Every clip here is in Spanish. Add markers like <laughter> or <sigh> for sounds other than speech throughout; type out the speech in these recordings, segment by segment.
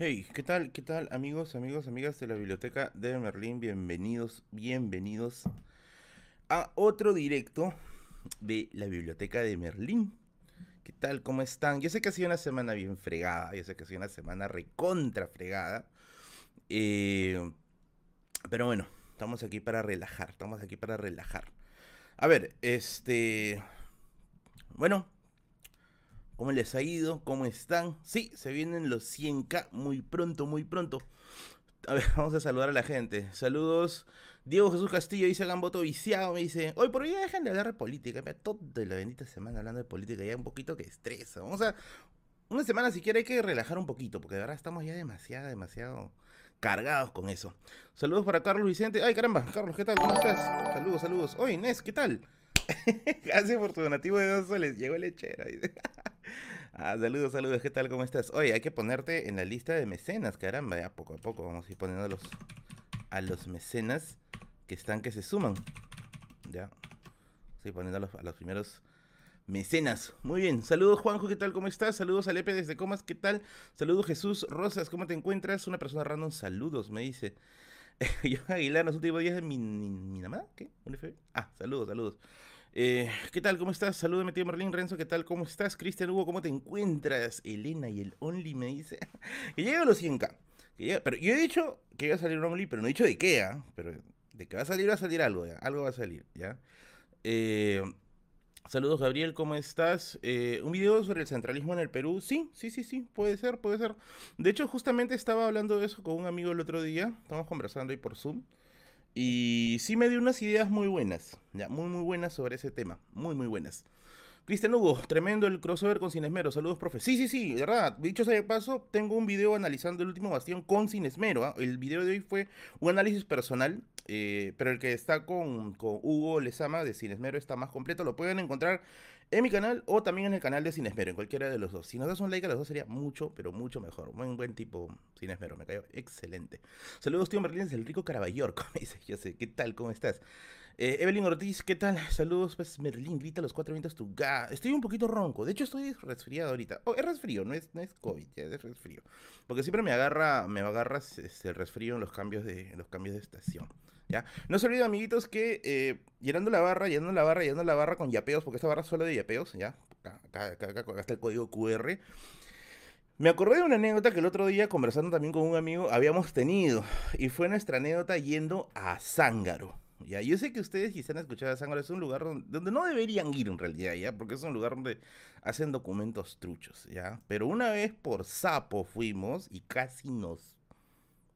Hey, ¿qué tal? ¿Qué tal, amigos, amigos, amigas de la biblioteca de Merlín? Bienvenidos, bienvenidos a otro directo de la biblioteca de Merlín. ¿Qué tal? ¿Cómo están? Yo sé que ha sido una semana bien fregada, yo sé que ha sido una semana recontra fregada. Eh, pero bueno, estamos aquí para relajar, estamos aquí para relajar. A ver, este... Bueno, ¿Cómo les ha ido? ¿Cómo están? Sí, se vienen los 100k muy pronto, muy pronto. A ver, <laughs> vamos a saludar a la gente. Saludos. Diego Jesús Castillo dice Gamboto viciado. Me dice, hoy por hoy dejen de hablar de política. Mira, toda la bendita semana hablando de política. Ya un poquito que estresa. Vamos a. Una semana siquiera hay que relajar un poquito. Porque de verdad estamos ya demasiado, demasiado cargados con eso. Saludos para Carlos Vicente. Ay, caramba, Carlos, ¿qué tal? ¿Cómo estás? Saludos, saludos. Oye, Inés, ¿qué tal? <laughs> Gracias por tu donativo de dos soles. Llegó lechera. <laughs> ah, saludos, saludos. ¿Qué tal? ¿Cómo estás? Oye, hay que ponerte en la lista de mecenas, caramba. Ya poco a poco vamos a ir poniendo a los, a los mecenas que están que se suman. Ya. Estoy poniendo a los, a los primeros mecenas. Muy bien. Saludos, Juanjo. ¿Qué tal? ¿Cómo estás? Saludos a Lepe desde Comas. ¿Qué tal? Saludos, Jesús Rosas. ¿Cómo te encuentras? Una persona random. Saludos, me dice. <laughs> Yo Aguilar, los últimos días de mi, mi, mi mamá. ¿Qué? Ah, saludos, saludos. Eh, ¿Qué tal? ¿Cómo estás? Saludos, tío Merlín Renzo. ¿Qué tal? ¿Cómo estás? Cristian Hugo, ¿cómo te encuentras? Elena y el Only me dice <laughs> que llega a los 100k. pero yo he dicho que iba a salir un Only, pero no he dicho de qué, ¿ah? Pero de que va a salir, va a salir algo, ¿ya? Algo va a salir, ¿ya? Eh, saludos, Gabriel, ¿cómo estás? Eh, un video sobre el centralismo en el Perú. Sí, sí, sí, sí, puede ser, puede ser. De hecho, justamente estaba hablando de eso con un amigo el otro día. Estamos conversando ahí por Zoom. Y sí me dio unas ideas muy buenas, ya, muy muy buenas sobre ese tema, muy muy buenas. Cristian Hugo, tremendo el crossover con Cinesmero. Saludos, profe. Sí, sí, sí, de verdad. Dicho sea de paso, tengo un video analizando el último bastión con Cinesmero. ¿ah? El video de hoy fue un análisis personal, eh, pero el que está con, con Hugo Lezama de Cinesmero está más completo. Lo pueden encontrar en mi canal o también en el canal de Cinesmero, en cualquiera de los dos. Si nos das un like a los dos sería mucho, pero mucho mejor. Buen, buen tipo Cinesmero, me cayó excelente. Saludos, tío Merlín, el rico Carabayorco. <laughs> Me dice, yo sé, ¿qué tal? ¿Cómo estás? Eh, Evelyn Ortiz, ¿qué tal? Saludos, pues Merlín, grita los cuatro vientos tu ga. Estoy un poquito ronco. De hecho, estoy resfriado ahorita. Oh, es resfrío, no es, no es COVID, ya, es resfrío. Porque siempre me agarra, me agarra este, el resfrío en los cambios de, en los cambios de estación. No se olviden, amiguitos, que eh, llenando la barra, llenando la barra, llenando la barra con yapeos, porque esta barra es de yapeos, ¿ya? Acá, acá, acá, está el código QR. Me acordé de una anécdota que el otro día, conversando también con un amigo, habíamos tenido. Y fue nuestra anécdota yendo a Zángaro. Ya, yo sé que ustedes quizás han escuchado a Zángaro, es un lugar donde, no deberían ir en realidad, ¿ya? Porque es un lugar donde hacen documentos truchos, ¿ya? Pero una vez por sapo fuimos y casi nos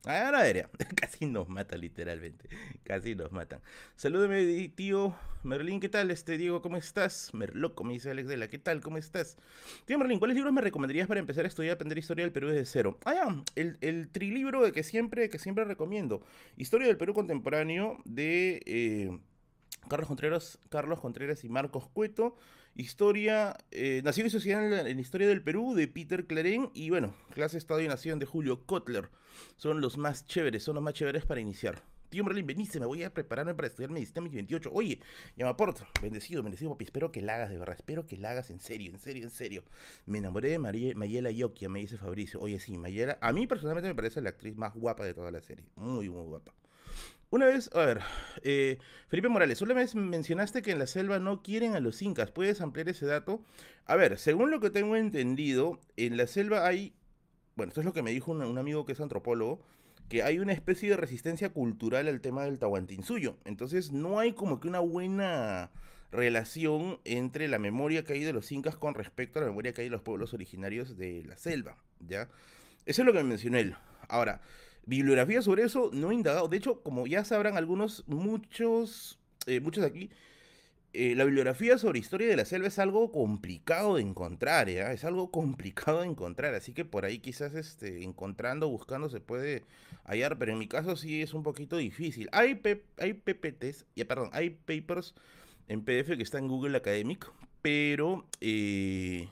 Ahora vería. <laughs> Casi nos mata literalmente. Casi nos matan. Salúdeme, tío Merlín. ¿Qué tal? Este Diego, ¿cómo estás? Merloco, me dice Alex Dela. ¿Qué tal? ¿Cómo estás? Tío Merlín, ¿cuáles libros me recomendarías para empezar a estudiar aprender historia del Perú desde cero? Ah, ya. El, el trilibro de que siempre, que siempre recomiendo. Historia del Perú contemporáneo de eh, Carlos Contreras, Carlos Contreras y Marcos Cueto. Historia, eh, Nación y Sociedad en la, Historia del Perú de Peter Claren y bueno, Clase Estado y Nación de Julio Kotler. Son los más chéveres, son los más chéveres para iniciar. Tío Merlin, venice, me voy a prepararme para estudiar medicina 28. Oye, llama bendecido, bendecido, papi. Espero que la hagas de verdad, espero que la hagas en serio, en serio, en serio. Me enamoré de Mayela Yokia, me dice Fabricio. Oye, sí, Mayela, a mí personalmente me parece la actriz más guapa de toda la serie. Muy, muy guapa. Una vez, a ver, eh, Felipe Morales, una vez mencionaste que en la selva no quieren a los incas. ¿Puedes ampliar ese dato? A ver, según lo que tengo entendido, en la selva hay, bueno, esto es lo que me dijo un, amigo que es antropólogo, que hay una especie de resistencia cultural al tema del Tahuantinsuyo. Entonces no hay como que una buena relación entre la memoria que hay de los incas con respecto a la memoria que hay de los pueblos originarios de la selva, ¿ya? Eso es lo que mencionó él. Ahora, Bibliografía sobre eso no he indagado. De hecho, como ya sabrán algunos, muchos, eh, muchos aquí, eh, la bibliografía sobre historia de la selva es algo complicado de encontrar, ¿ya? Es algo <laughs> complicado de encontrar, así que por ahí quizás este, encontrando, buscando se puede hallar, pero en mi caso sí es un poquito difícil. Hay, hay PPTs, ya, perdón, hay papers en PDF que están en Google Academic, pero... Eh,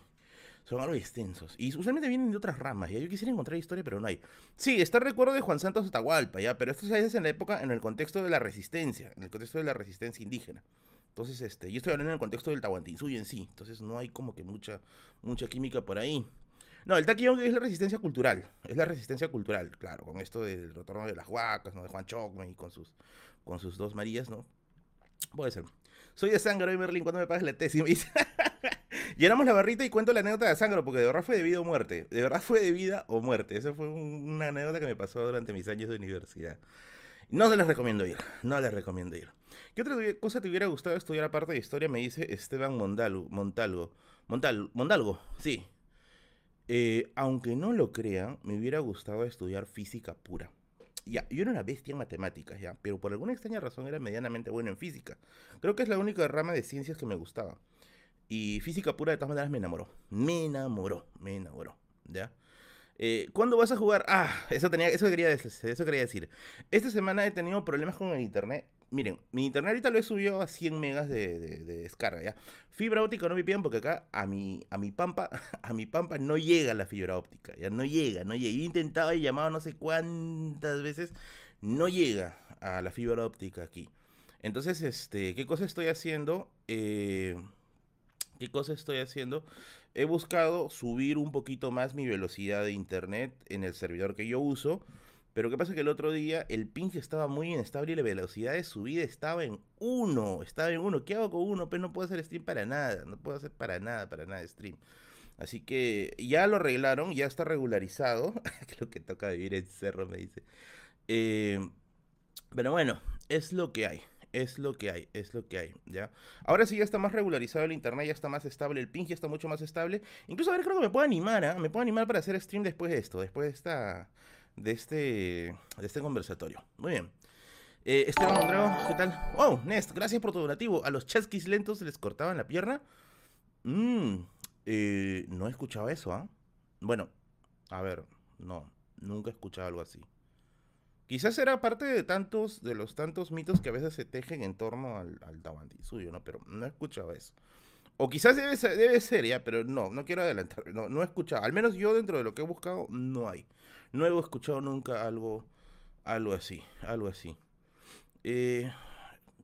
son algo extensos. Y usualmente vienen de otras ramas. ¿ya? Yo quisiera encontrar historia, pero no hay. Sí, está el recuerdo de Juan Santos Atahualpa, ¿ya? Pero esto se hace en la época, en el contexto de la resistencia, en el contexto de la resistencia indígena. Entonces, este, yo estoy hablando en el contexto del Tahuantinsuyo en sí. Entonces no hay como que mucha, mucha química por ahí. No, el taquillón es la resistencia cultural. Es la resistencia cultural, claro, con esto del retorno de las huacas, ¿no? De Juan Chocme y con sus, con sus dos Marías, ¿no? Puede ser. Soy de Sangro, y Merlin, ¿cuándo me pagas la tesis? Me dice. <laughs> Llenamos la barrita y cuento la anécdota de Sangro, porque de verdad fue de vida o muerte. De verdad fue de vida o muerte. Esa fue una anécdota que me pasó durante mis años de universidad. No se les recomiendo ir, no les recomiendo ir. ¿Qué otra cosa te hubiera gustado estudiar aparte de historia? Me dice Esteban Mondalgo. Montalgo. Montal, Mondalgo, sí. Eh, aunque no lo crean, me hubiera gustado estudiar física pura. Ya, yo era una bestia en matemáticas, ya, pero por alguna extraña razón era medianamente bueno en física. Creo que es la única rama de ciencias que me gustaba. Y física pura de todas maneras me enamoró. Me enamoró, me enamoró, ¿ya? Eh, ¿Cuándo vas a jugar? Ah, eso, tenía, eso, quería, eso quería decir. Esta semana he tenido problemas con el internet miren, mi internet ahorita lo he subido a 100 megas de, descarga, ¿ya? Fibra óptica no me piden porque acá a mi, a mi pampa, <laughs> a mi pampa no llega la fibra óptica, ya no llega, no llega. He intentado y llamado no sé cuántas veces, no llega a la fibra óptica aquí. Entonces, este, ¿qué cosa estoy haciendo? Eh, ¿Qué cosa estoy haciendo? He buscado subir un poquito más mi velocidad de internet en el servidor que yo uso pero qué pasa que el otro día el ping estaba muy inestable y la velocidad de subida estaba en 1. Estaba en 1. ¿Qué hago con 1? Pero no puedo hacer stream para nada. No puedo hacer para nada, para nada stream. Así que ya lo arreglaron, ya está regularizado. <laughs> lo que toca vivir en cerro, me dice. Eh, pero bueno, es lo que hay. Es lo que hay, es lo que hay, ¿ya? Ahora sí ya está más regularizado el internet, ya está más estable, el ping ya está mucho más estable. Incluso a ver, creo que me puedo animar, ¿ah? Me puedo animar para hacer stream después de esto, después de esta de este, de este conversatorio. Muy bien. Eh, Esteban Mondrago, ¿qué tal? Oh, Nest, gracias por tu donativo. ¿A los chasquis lentos les cortaban la pierna? Mmm, eh, no he escuchado eso, ¿ah? Bueno, a ver, no, nunca he escuchado algo así. Quizás era parte de tantos, de los tantos mitos que a veces se tejen en torno al, al suyo, ¿no? Pero no he escuchado eso. O quizás debe ser, debe ser, ya, pero no, no quiero adelantar. No, no he escuchado. Al menos yo dentro de lo que he buscado, no hay. No he escuchado nunca algo, algo así, algo así. Eh,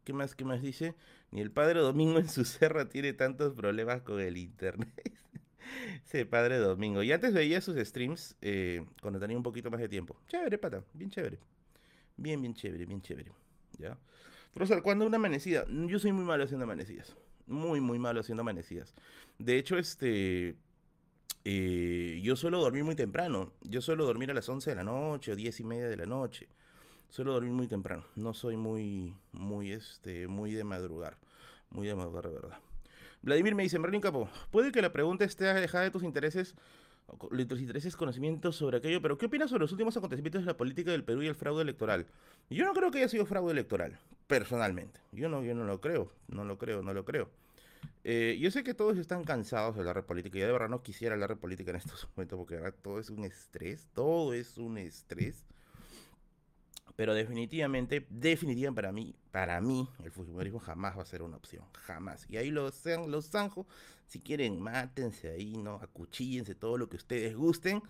¿Qué más, qué más dice? Ni el padre Domingo en su serra tiene tantos problemas con el internet. <laughs> sí, padre Domingo. Y antes veía sus streams eh, cuando tenía un poquito más de tiempo. Chévere, pata, bien chévere. Bien, bien chévere, bien chévere. ¿Ya? Profesor, ¿cuándo una amanecida? Yo soy muy malo haciendo amanecidas. Muy, muy malo haciendo amanecidas. De hecho, este eh, yo suelo dormir muy temprano. Yo suelo dormir a las 11 de la noche o 10 y media de la noche. Suelo dormir muy temprano. No soy muy, muy, este, muy de madrugar. Muy de madrugar, de verdad. Vladimir me dice, Merlin Capo, puede que la pregunta esté alejada de tus intereses, de tus intereses, conocimientos sobre aquello, pero ¿qué opinas sobre los últimos acontecimientos de la política del Perú y el fraude electoral? Yo no creo que haya sido fraude electoral, personalmente. Yo no, yo no lo creo, no lo creo, no lo creo. Eh, yo sé que todos están cansados de hablar de política. Yo de verdad no quisiera hablar de política en estos <laughs> momentos porque todo es un estrés. Todo es un estrés. Pero definitivamente, definitivamente para mí, para mí, el fujimorismo jamás va a ser una opción. Jamás. Y ahí los, los zanjo. Si quieren, mátense ahí, ¿no? Acuchíllense todo lo que ustedes gusten.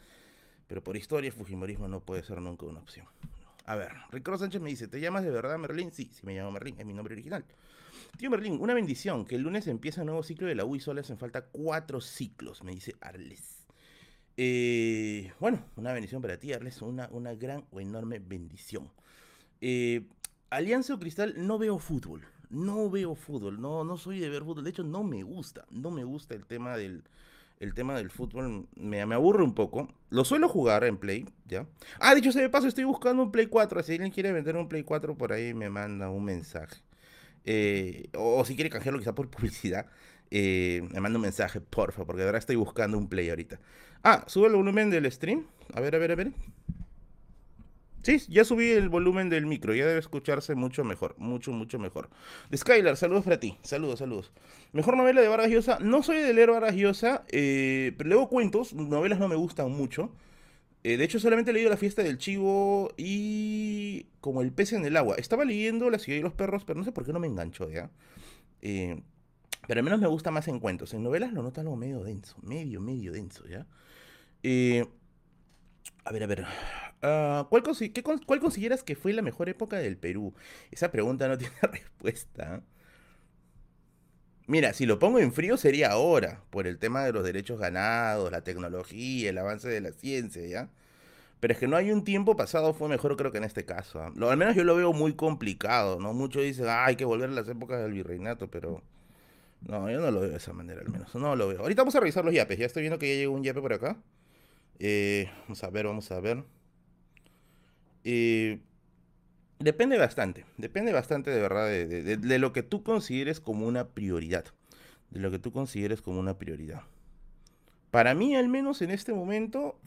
Pero por historia, el fujimorismo no puede ser nunca una opción. A ver, Ricardo Sánchez me dice, ¿te llamas de verdad Merlín? Sí, sí me llamo Merlín, es mi nombre original. Tío Merlín, una bendición, que el lunes empieza un nuevo ciclo de la U y solo hacen falta cuatro ciclos, me dice Arles. Eh, bueno, una bendición para ti, Arles, una, una gran o enorme bendición. Eh, Alianza o Cristal, no veo fútbol, no veo fútbol, no, no soy de ver fútbol, de hecho no me gusta, no me gusta el tema del, el tema del fútbol, me, me aburre un poco. Lo suelo jugar en Play, ¿ya? Ah, dicho sea de paso, estoy buscando un Play 4, si alguien quiere vender un Play 4 por ahí me manda un mensaje. Eh, o, si quiere canjearlo quizá por <laughs> publicidad, eh, me manda un mensaje, porfa, porque ahora estoy buscando un play ahorita. Ah, sube el volumen del stream. A ver, a ver, a ver. Sí, ya subí el volumen del micro, ya debe escucharse mucho mejor, mucho, mucho mejor. De Skylar, saludos para ti, saludos, saludos. Mejor novela de Vargas Llosa, no soy de leer Vargas Llosa, eh, pero leo cuentos, novelas no me gustan mucho. Eh, de hecho, solamente he leído La fiesta del chivo y como El pez en el agua. Estaba leyendo La ciudad y los perros, pero no sé por qué no me enganchó, ¿ya? Eh, pero al menos me gusta más en cuentos. En novelas lo noto algo medio denso, medio, medio denso, ¿ya? Eh, a ver, a ver. Ah, ¿cuál, ¿Cuál consideras que fue la mejor época del Perú? Esa pregunta no <laughs> tiene respuesta. Mira, si lo pongo en frío sería ahora, por el tema de los derechos ganados, la tecnología, el avance de la ciencia, ¿ya? Pero es que no hay un tiempo pasado fue mejor creo que en este caso. ¿ah? Lo, al menos yo lo veo muy complicado, ¿no? Muchos dicen, ah, hay que volver a las épocas del virreinato, pero... No, yo no lo veo de esa manera al menos. No lo veo. Ahorita vamos a revisar los yapes. Ya estoy viendo que ya llegó un yape por acá. Eh, vamos a ver, vamos a ver. Eh, depende bastante. Depende bastante de verdad de, de, de lo que tú consideres como una prioridad. De lo que tú consideres como una prioridad. Para mí, al menos en este momento,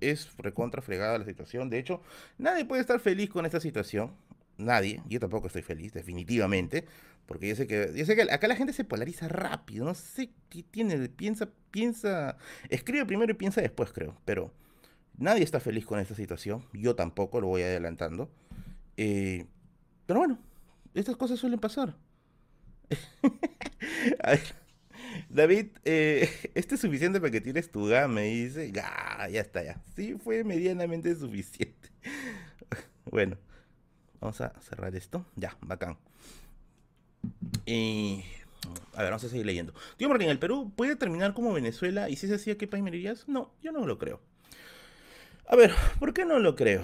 es recontra fregada la situación. De hecho, nadie puede estar feliz con esta situación. Nadie. Yo tampoco estoy feliz, definitivamente. Porque yo sé que, yo sé que acá la gente se polariza rápido. No sé qué tiene. Piensa, piensa. Escribe primero y piensa después, creo. Pero nadie está feliz con esta situación. Yo tampoco, lo voy adelantando. Eh, pero bueno, estas cosas suelen pasar. <laughs> A ver. David, eh, <laughs> este es suficiente para que tires tu gama, me dice. Ya, ya está, ya. Sí, fue medianamente suficiente. <laughs> Bueno, vamos a cerrar esto. Ya, bacán. A ver, vamos a seguir leyendo. Tío Martín, ¿el Perú puede terminar como Venezuela? ¿Y si es así, a qué país me dirías? No, yo no lo creo. A ver, ¿por qué no lo creo?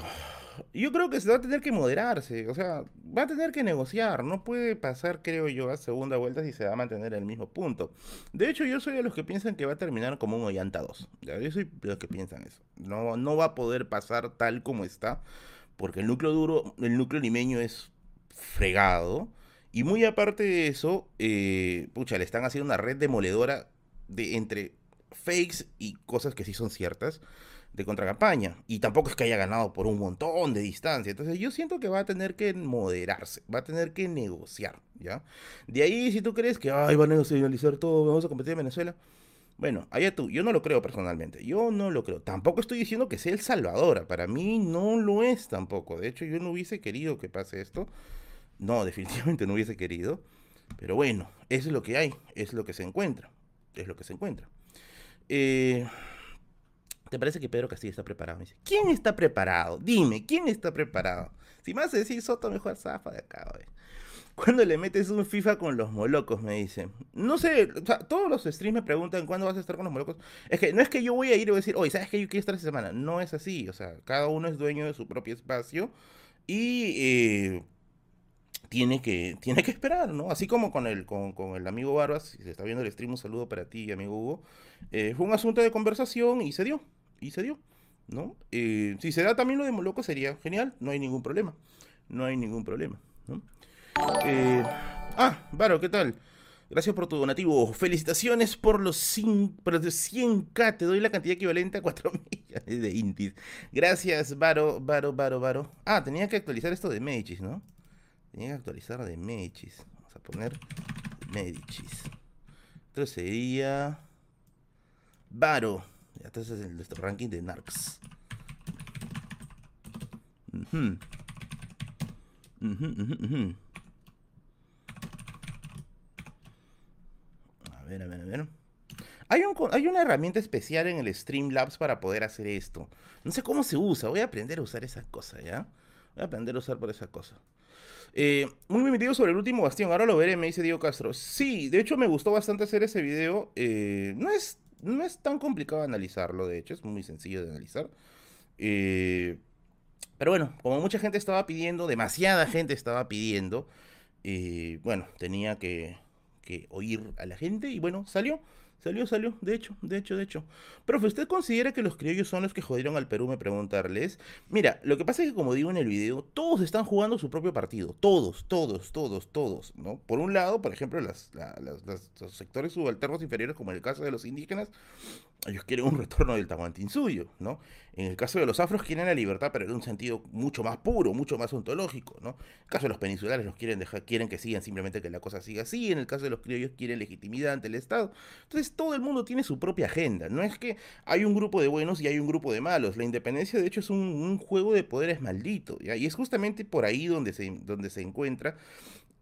yo creo que se va a tener que moderarse, o sea, va a tener que negociar, no puede pasar, creo yo, a segunda vuelta si se va a mantener el mismo punto. De hecho, yo soy de los que piensan que va a terminar como un Ollanta 2. Yo soy de los que piensan eso. No, no va a poder pasar tal como está, porque el núcleo duro, el núcleo limeño es fregado. Y muy aparte de eso, eh, pucha, le están haciendo una red demoledora de entre fakes y cosas que sí son ciertas de contracampaña. Y tampoco es que haya ganado por un montón de distancia. Entonces yo siento que va a tener que moderarse, va a tener que negociar, ¿ya? De ahí, si tú crees que, ay, van a nacionalizar todo, vamos a competir en Venezuela. Bueno, allá tú, yo no lo creo personalmente, yo no lo creo. Tampoco estoy diciendo que sea El Salvador, para mí no lo es tampoco. De hecho, yo no hubiese querido que pase esto. No, <laughs> definitivamente no hubiese querido. Pero bueno, es lo que hay, es lo que se encuentra, es lo que se encuentra. Eh, ¿Te parece que Pedro Castillo está preparado? Me dice, ¿quién está preparado? Dime, ¿quién está preparado? Si me vas a decir Soto, mejor zafa de acá, güey. ¿Cuándo le metes un FIFA con los molocos? Me dice. No sé, todos los streams me preguntan cuándo vas a estar con los molocos. Es que no es que yo voy a ir y voy a decir, oye, ¿sabes que yo quiero estar esta semana? No es así, o sea, cada uno es dueño de su propio espacio y eh, tiene, que, tiene que esperar, ¿no? Así como con el, con, con el amigo Barbas, si se está viendo el stream, un saludo para ti, amigo Hugo. Eh, fue un asunto de conversación y se dio y se dio, ¿no? Eh, si se da también lo de Moloco sería genial, no hay ningún problema, no hay ningún problema, ¿no? Eh, ah, Varo, ¿qué tal? Gracias por tu donativo. Felicitaciones por los, 100k. Te doy la cantidad equivalente a 4 <laughs> millones de intis. Gracias, Varo, Varo, Varo, Varo. Ah, tenía que actualizar esto de Medicis, ¿no? Tenía que actualizar de Medicis. Vamos a poner Medicis. Entonces sería... Varo. Entonces es nuestro ranking de Narcs. A ver, a ver, a ver. Hay, un, hay una herramienta especial en el Streamlabs para poder hacer esto. No sé cómo se usa. Voy a aprender a usar esa cosa, ¿ya? Voy a aprender a usar por esa cosa. Eh, un video sobre el último bastión. Ahora lo veré, me dice Diego Castro. Sí, de hecho me gustó bastante hacer ese video. Eh, no es no es tan complicado analizarlo, de hecho, es muy sencillo de analizar. Eh, pero bueno, como mucha gente estaba pidiendo, demasiada gente estaba pidiendo, eh, bueno, tenía que, que oír a la gente y bueno, salió. Salió, salió, de hecho, de hecho, de hecho. Profe, ¿usted considera que los criollos son los que jodieron al Perú? Me preguntarles. Mira, lo que pasa es que como digo en el video, todos están jugando su propio partido. Todos, todos, todos, todos, ¿no? Por un lado, por ejemplo, los sectores subalternos inferiores, como en el caso de los indígenas, ellos quieren un retorno del suyo, ¿no? En el caso de los afros quieren la libertad, pero en un sentido mucho más puro, mucho más ontológico, ¿no? En el caso de los peninsulares los quieren dejar, quieren que sigan simplemente que la cosa siga así, en el caso de los criollos quieren legitimidad ante el Estado. Entonces todo el mundo tiene su propia agenda, no es que hay un grupo de buenos y hay un grupo de malos, la independencia de hecho es un, juego de poderes maldito, y es justamente por ahí donde se, donde se encuentra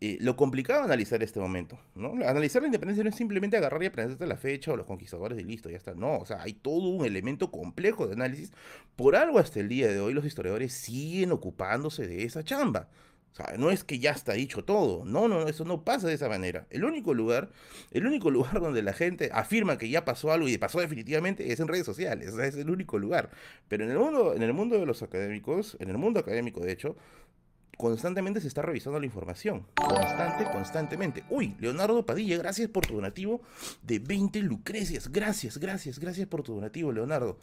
eh, lo complicado de analizar este momento, ¿no? Analizar la independencia no es simplemente agarrar y aprenderte la fecha o los conquistadores y listo, ya está. No, o sea, hay todo un elemento complejo de análisis. Por algo hasta el día de hoy los historiadores siguen ocupándose de esa chamba, O sea, no es que ya está dicho todo. No, no, eso no pasa de esa manera. El único lugar, el único <laughs> lugar donde la gente afirma que ya pasó algo y pasó definitivamente es en redes sociales. O sea, es el único lugar. Pero en el mundo, en el mundo de los académicos, en el mundo académico, de hecho, constantemente se está revisando la información. Constante, constantemente. Uy, Leonardo Padilla, gracias por tu donativo de 20 lucrecias. Gracias, gracias, gracias por tu donativo, Leonardo.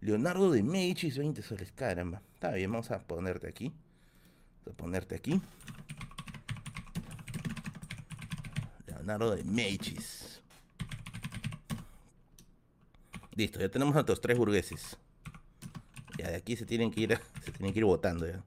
Leonardo de Mechis, 20 soles. Caramba. Está bien, vamos a ponerte aquí a ponerte aquí. Leonardo de Mechis. Listo, ya tenemos a nuestros tres burgueses. Ya de aquí se tienen que ir, <laughs> se tienen que ir votando ya.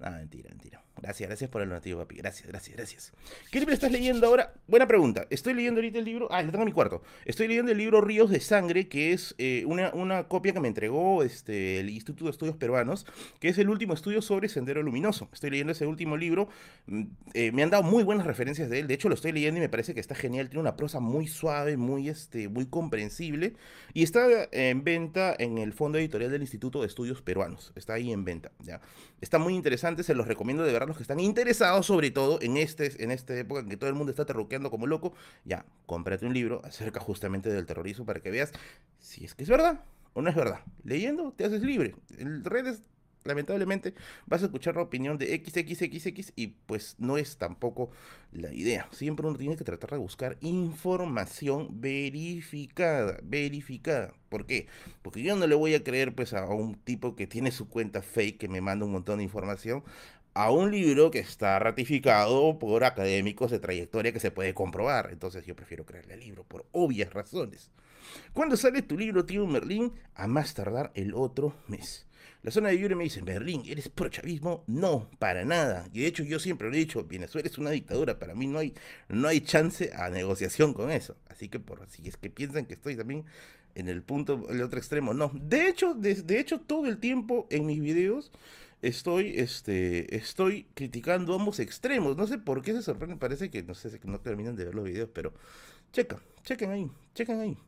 No, mentira, mentira. Gracias, gracias por el donativo, papi. Gracias, gracias, gracias. ¿Qué libro estás leyendo ahora? Buena pregunta. Estoy leyendo ahorita el libro. Ah, lo tengo en mi cuarto. Estoy leyendo el libro Ríos de Sangre, que es eh, una, una, copia que me entregó este, el Instituto de Estudios Peruanos, que es el último estudio sobre Sendero Luminoso. Estoy leyendo ese último libro. Mm, eh, me han dado muy buenas referencias de él. De hecho, lo estoy leyendo y me parece que está genial. Tiene una prosa muy suave, muy, este, muy comprensible. Y está en venta en el fondo editorial del Instituto de Estudios Peruanos. Está ahí en venta. ¿ya? Está muy interesante. Se los recomiendo de verdad los que están interesados sobre todo en, este, en esta época en que todo el mundo está terruqueando como loco, ya, cómprate un libro acerca justamente del terrorismo para que veas si es que es verdad o no es verdad. Leyendo te haces libre. En redes lamentablemente vas a escuchar la opinión de XXXX y pues no es tampoco la idea. Siempre uno tiene que tratar de buscar información verificada, verificada. ¿Por qué? Porque yo no le voy a creer pues a un tipo que tiene su cuenta fake que me manda un montón de información a un libro que está ratificado por académicos de trayectoria que se puede comprobar. Entonces yo prefiero creerle al libro por obvias razones. ¿Cuándo sale tu libro, tío Merlín? A más tardar el otro mes. La zona de Yure me dice, Merlín, ¿eres pro chavismo? No, para nada. Y de hecho yo siempre lo he dicho, Venezuela es una dictadura. Para mí no hay, no hay chance a negociación con eso. Así que por si es que piensan que estoy también en el punto, el otro extremo, no. De hecho, de hecho todo el tiempo en mis videos estoy, este, estoy criticando ambos extremos. No sé por qué se sorprenden, parece que no sé, que no terminan de ver los videos, pero checa, chequen ahí, chequen ahí.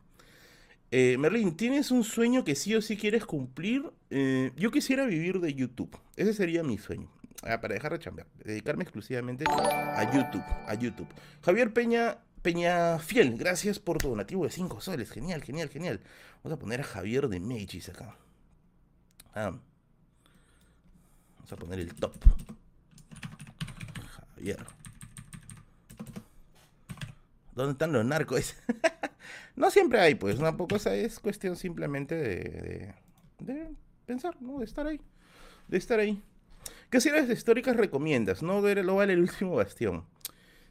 Eh, Merlin, ¿tienes un sueño que sí o sí quieres cumplir? Eh, yo quisiera vivir de YouTube. Ese sería mi sueño. Ah, para dejar de chambear. Dedicarme exclusivamente a YouTube. A YouTube. Javier Peña, Peña Fiel, gracias por tu donativo de 5 soles. Genial, genial, genial. Vamos a poner a Javier de Mechis acá. Ah. Vamos a poner el top. Javier. ¿Dónde están los narcos? <laughs> no siempre hay, pues. Tampoco esa es cuestión simplemente de, pensar, ¿no? De estar ahí. De estar ahí. ¿Qué series históricas recomiendas? No lo vale el último bastión.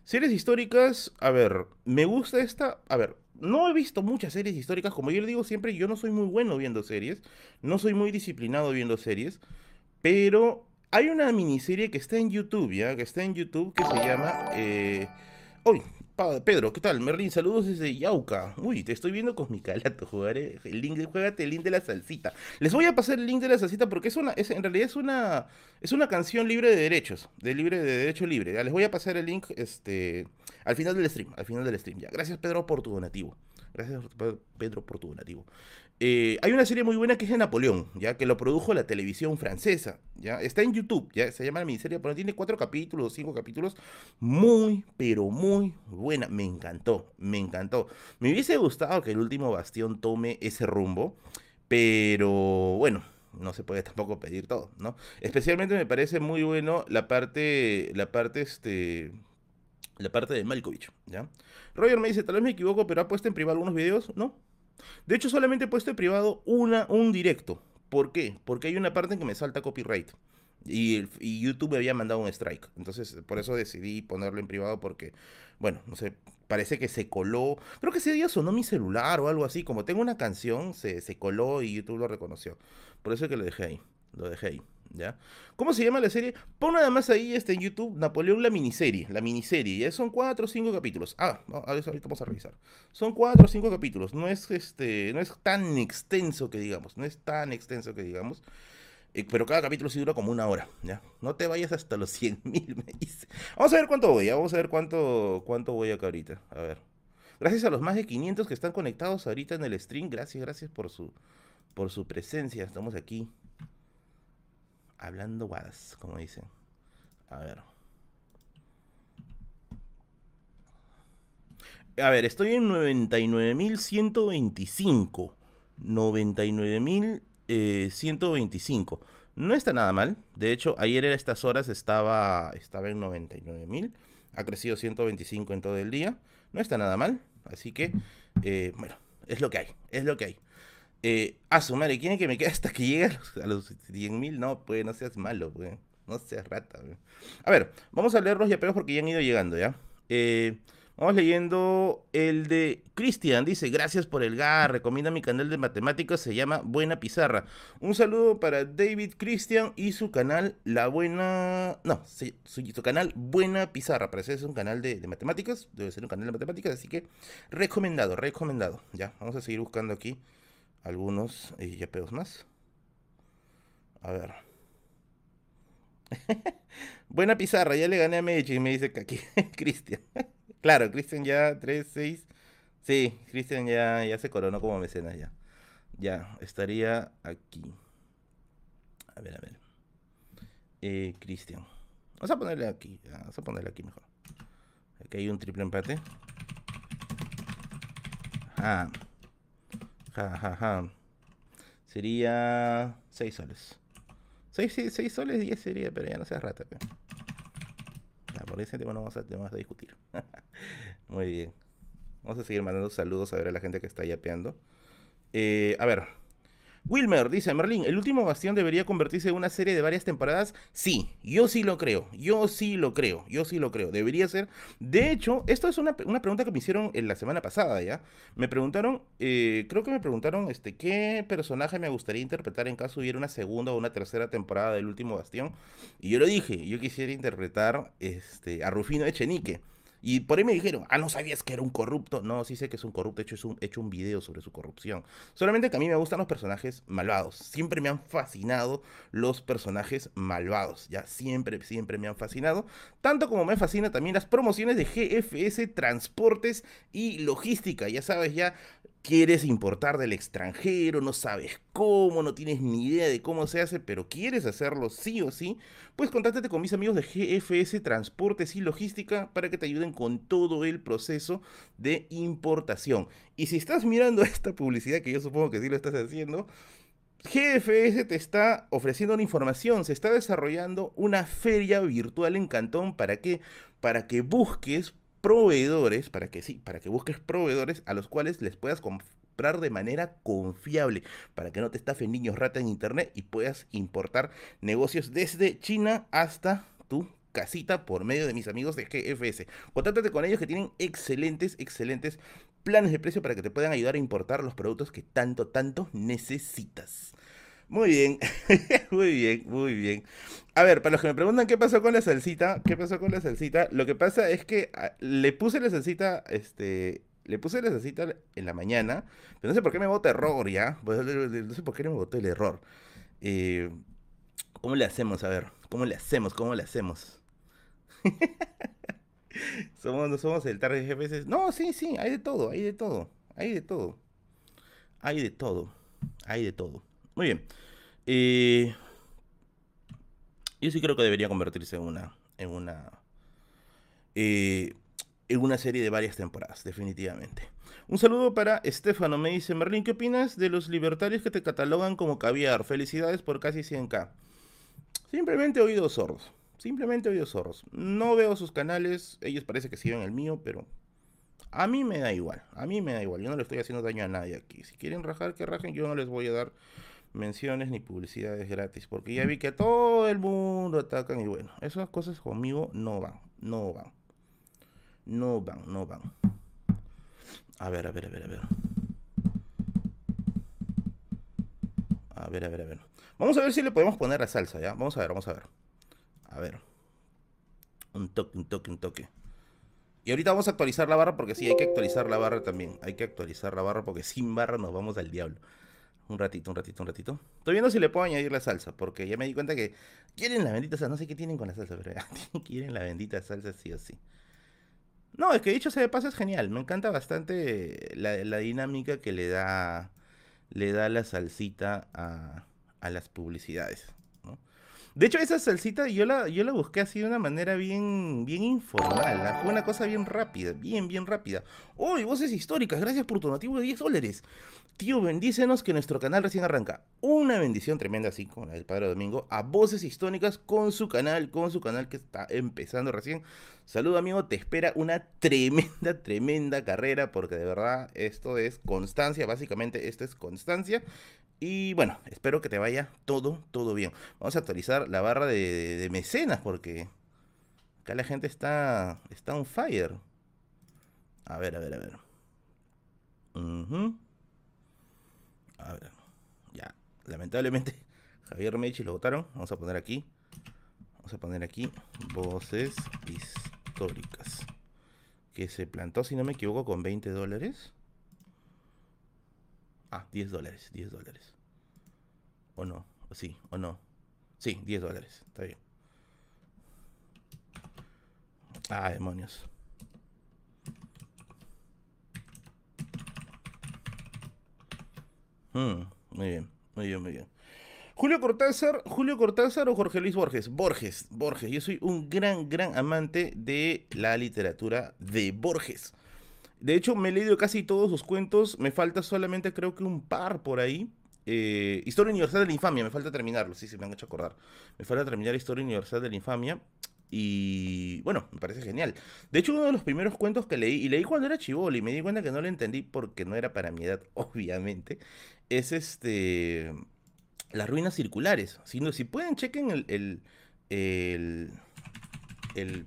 Series históricas, a ver, me gusta esta. A ver, no he visto muchas series históricas. Como yo le digo siempre, yo no soy muy bueno viendo series. No soy muy disciplinado viendo series. Pero hay una miniserie que está en YouTube, ¿ya? Que está en YouTube que se llama... Eh... Pedro, ¿qué tal? Merlin, saludos desde Yauca. Uy, te estoy viendo con mi calato, jugaré el link, juégate el link de la salsita. Les voy a pasar el link de la salsita porque es una, es, en realidad es una, es una canción libre de derechos, de libre de derecho libre. Les voy a pasar el link, este, al final del stream, al final del stream. Ya, gracias Pedro por tu donativo. Gracias Pedro por tu donativo. Eh, hay una serie muy buena que es de Napoleón, ya que lo produjo la televisión francesa, ya está en YouTube, ya se llama la miniserie, pero tiene cuatro capítulos, cinco capítulos, muy, pero muy buena, me encantó, me encantó. Me hubiese gustado que el último bastión tome ese rumbo, pero bueno, no se puede tampoco pedir todo, ¿no? Especialmente me parece muy bueno la parte, la parte, este, la parte de Malkovich, ¿ya? Roger me dice, tal vez me equivoco, pero ha puesto en privado algunos videos, ¿no? De hecho, solamente he puesto en privado una, un directo. ¿Por qué? Porque hay una parte en que me salta copyright. Y, YouTube me había mandado un strike. Entonces, por eso decidí ponerlo en privado porque, bueno, no sé, parece que se coló. Creo que ese día sonó mi celular o algo así. Como tengo una canción, se, se coló y YouTube lo reconoció. Por eso es que lo dejé ahí. Lo dejé ahí. ¿Ya? ¿Cómo se llama la serie? Pon nada más ahí este, en YouTube, Napoleón la miniserie, la miniserie, ya son cuatro o cinco capítulos. Ah, a ver, ahorita vamos a revisar. Son cuatro o cinco capítulos, no es, este, no es tan extenso que digamos, no es tan extenso que digamos. Eh, pero cada capítulo sí dura como una hora, ¿ya? No te vayas hasta los 100 mil, me dice. Vamos a ver cuánto voy, vamos a ver cuánto, cuánto voy acá ahorita. A ver. Gracias a los más de 500 que están conectados ahorita en el stream. Gracias, gracias por su, por su presencia. Estamos aquí hablando guadas, como dicen. A ver. A ver, estoy en 99.125. 99.125. Eh, no está nada mal. De hecho, ayer a estas horas estaba, estaba en 99.000. Ha crecido 125 en todo el día. No está nada mal. Así que, eh, bueno, es lo que hay. Es lo que hay. Eh, a su madre, ¿quieren que me quede hasta que llegue a los, 100.000? No, pues no seas malo, pues. No seas rata. Pues. A ver, vamos a leer los yapeos porque ya han ido llegando, ¿ya? Eh, Vamos leyendo el de Cristian. Dice, gracias por el GAR. Recomienda mi canal de matemáticas. Se llama Buena Pizarra. Un saludo para David Cristian y su canal La Buena... No, su, canal Buena Pizarra. Parece que es un canal de, matemáticas. Debe ser un canal de matemáticas. Así que recomendado, recomendado. Ya, vamos a seguir buscando aquí algunos eh, yapeos más. A ver. <laughs> Buena pizarra, ya le gané a Mechi, me dice que <laughs> aquí Cristian. <laughs> Claro, Christian ya 3, 6. Sí, Christian ya, ya se coronó como mecenas ya. Ya, estaría aquí. A ver, a ver. Eh, Christian. Vamos a ponerle aquí. Vamos a ponerle aquí mejor. Aquí hay un triple empate. Ja. Ja, ja, ja. Sería 6 soles. 6, 6, soles 10 sería, pero ya no seas rata. Pero por ese tema no vamos a, vamos a discutir. <laughs> Muy bien. Vamos a seguir mandando saludos a ver a la gente que está yapeando. Eh, a ver, Wilmer dice, Merlin, ¿el último bastión debería convertirse en una serie de varias temporadas? Sí, yo sí lo creo, yo sí lo creo, yo sí lo creo, debería ser. De hecho, esto es una, pregunta que me hicieron en la semana pasada, ¿ya? Me preguntaron, eh, creo que me preguntaron, este, ¿qué personaje me gustaría interpretar en caso hubiera una segunda o una tercera temporada del último bastión? Y yo lo dije, yo quisiera interpretar este, a Rufino Echenique. Y por ahí me dijeron, ah, no sabías que era un corrupto. No, sí sé que es un corrupto, he hecho, un, hecho un video sobre su corrupción. Solamente que a mí me gustan los personajes malvados. Siempre me han fascinado los personajes malvados. Ya, siempre, siempre me han fascinado. Tanto como me fascina también las promociones de GFS Transportes y Logística. Ya sabes, ya quieres importar del extranjero, no sabes cómo, no tienes ni idea de cómo se hace, pero quieres hacerlo sí o sí, pues contáctate con mis amigos de GFS Transportes y Logística para que te ayuden con todo el proceso de importación. Y si estás mirando <laughs> esta publicidad, que yo supongo que sí lo estás haciendo, GFS te está ofreciendo una información, se está desarrollando una feria virtual en Cantón para que para que busques proveedores, para que sí, para que busques proveedores a los cuales les puedas comprar de manera confiable, para que no te estafen niños rata en internet y puedas importar negocios desde China hasta tu casita por medio de mis amigos de GFS. Contáctate con ellos que tienen excelentes, excelentes planes de precio para que te puedan ayudar a importar los productos que tanto, tanto necesitas. Muy bien, <laughs> muy bien, muy bien. A ver, para los que me preguntan qué pasó con la salsita, qué pasó con la salsita, lo que pasa es que ah, le puse la salsita, este, le puse la salsita en la mañana, pero no sé por qué me bota error ya, pues, no sé por qué me botó el error. Eh, ¿Cómo le hacemos? A ver, ¿cómo le hacemos? ¿Cómo le hacemos? <laughs> somos, no somos el de jefes. No, sí, sí, hay de todo, hay de todo, hay de todo. Hay de todo, hay de todo. Muy bien. Eh, yo sí creo que debería convertirse en una. en una. Eh, en una serie de varias temporadas, definitivamente. Un saludo para Estefano, me dice Merlin, ¿qué opinas de los libertarios que te catalogan como caviar? Felicidades por casi 100k. Simplemente oídos sordos, simplemente oídos sordos. No veo sus canales, ellos parece que siguen el mío, pero a mí me da igual, a mí me da igual, yo no le estoy haciendo daño a nadie aquí. Si quieren rajar, que rajen, yo no les voy a dar menciones ni publicidades gratis, porque ya vi que todo el mundo atacan y bueno, esas cosas conmigo no van, no van, no van, no van. A ver, a ver, a ver, a ver. A ver, a ver, a ver. Vamos a ver si le podemos poner la salsa, ¿ya? Vamos a ver, vamos a ver. A ver. Un toque, un toque, un toque. Y ahorita vamos a actualizar la barra porque sí, hay que actualizar la barra también. Hay que actualizar la barra porque sin barra nos vamos al diablo. Un ratito, un ratito, un ratito. Estoy viendo si le puedo añadir la salsa, porque ya me di cuenta que quieren la bendita salsa. No sé qué tienen con la salsa, pero <laughs> quieren la bendita salsa sí o sí. No, es que dicho sea de paso es genial. Me encanta bastante la, dinámica que le da, le da la salsita a, las publicidades. De hecho, esa salsita yo la, yo la busqué así de una manera bien, bien informal. Fue una cosa bien rápida, bien, bien rápida. ¡Uy, voces históricas! Gracias por tu donativo de 10 dólares. Tío, bendícenos que nuestro canal recién arranca. Una bendición tremenda, así como la del Padre Domingo, a Voces Históricas con su canal, con su canal que está empezando recién. Saludo, amigo, te espera una tremenda, <laughs> tremenda carrera, porque de verdad esto es constancia, básicamente esto es constancia. Y bueno, espero que te vaya todo, todo bien. Vamos a actualizar la barra de, mecenas porque acá la gente está, está on fire. A ver, a ver, a ver. A ver, ya. Lamentablemente <laughs> Javier Mechi lo votaron. Vamos a poner aquí. Vamos a poner aquí voces históricas. Que se plantó, si no me equivoco, con 20 dólares. Ah, 10 dólares, 10 dólares. ¿O no? ¿O sí? ¿O no? Sí, 10 dólares. Está bien. Ah, demonios. Hmm, muy bien, muy bien, muy bien. Julio Cortázar, Julio Cortázar o Jorge Luis Borges. Borges, Borges. Yo soy un gran, gran amante de la literatura de Borges. De hecho, me he leído casi todos sus cuentos. Me falta solamente, creo que un par por ahí. Eh, Historia Universal de la Infamia, me falta terminarlo. Sí, sí, me han hecho acordar. Me falta terminar Historia Universal de la Infamia. Y bueno, me parece genial. De hecho, uno de los primeros cuentos que leí, y leí cuando era chivolo, y me di cuenta que no lo entendí porque no era para mi edad, <laughs> obviamente, es este. Las ruinas circulares. Si, no, si pueden, chequen el, el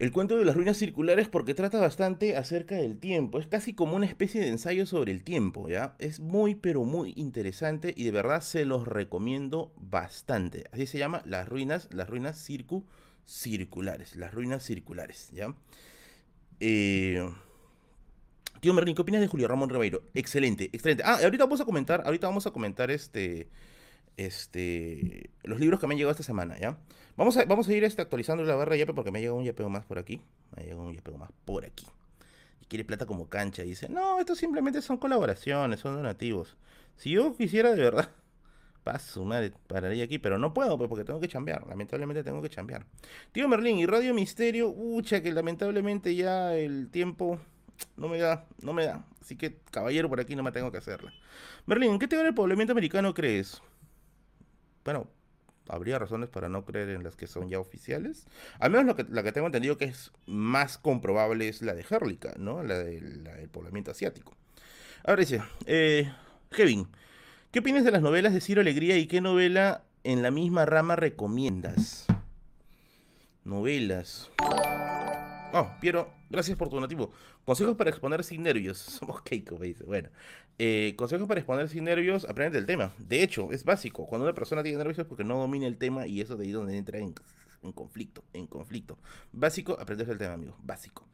el cuento de las ruinas circulares porque trata bastante acerca del tiempo. Es casi como una especie de ensayo sobre el tiempo, ¿ya? Es muy, pero muy interesante y de verdad se los recomiendo bastante. Así se llama las ruinas, las ruinas circu circulares, las ruinas circulares, ¿ya? Eh, tío Merlin, ¿qué opinas de Julio Ramón Ribeiro? Excelente, excelente. Ah, ahorita vamos a comentar, ahorita vamos a comentar este, este, los libros que me han llegado esta semana, ¿ya? Vamos a, vamos a ir este, actualizando la barra de yape porque me ha llegado un yapeo más por aquí. Me ha llegado un yapeo más por aquí. Y quiere plata como cancha. Dice, no, esto simplemente son colaboraciones, son donativos. Si yo quisiera de verdad, <laughs> paso, madre, pararía aquí, pero no puedo pues, porque tengo que chambear. Lamentablemente tengo que chambear. Tío Merlín y Radio Misterio, ucha, que lamentablemente ya el tiempo no me da, no me da. Así que, caballero, por aquí no me tengo que hacerla. Merlín, ¿en qué teoría del poblamiento americano crees? Bueno, habría razones para no creer en las que son ya oficiales. Al menos lo que, la que tengo entendido que es más comprobable es la de Herlica, ¿no? La, del poblamiento asiático. Ahora dice, eh, Kevin, ¿qué opinas de las novelas de Ciro Alegría y qué novela en la misma rama recomiendas? Novelas. Oh, Piero, gracias por tu donativo. Consejos para exponer sin nervios. Somos Keiko, me dice. Bueno, eh, consejos para exponer sin nervios, aprende el tema. De hecho, es básico. Cuando una persona tiene nervios es porque no domina el tema y eso de ahí donde entra en, conflicto, en conflicto. Básico, aprender el tema, amigo. Básico.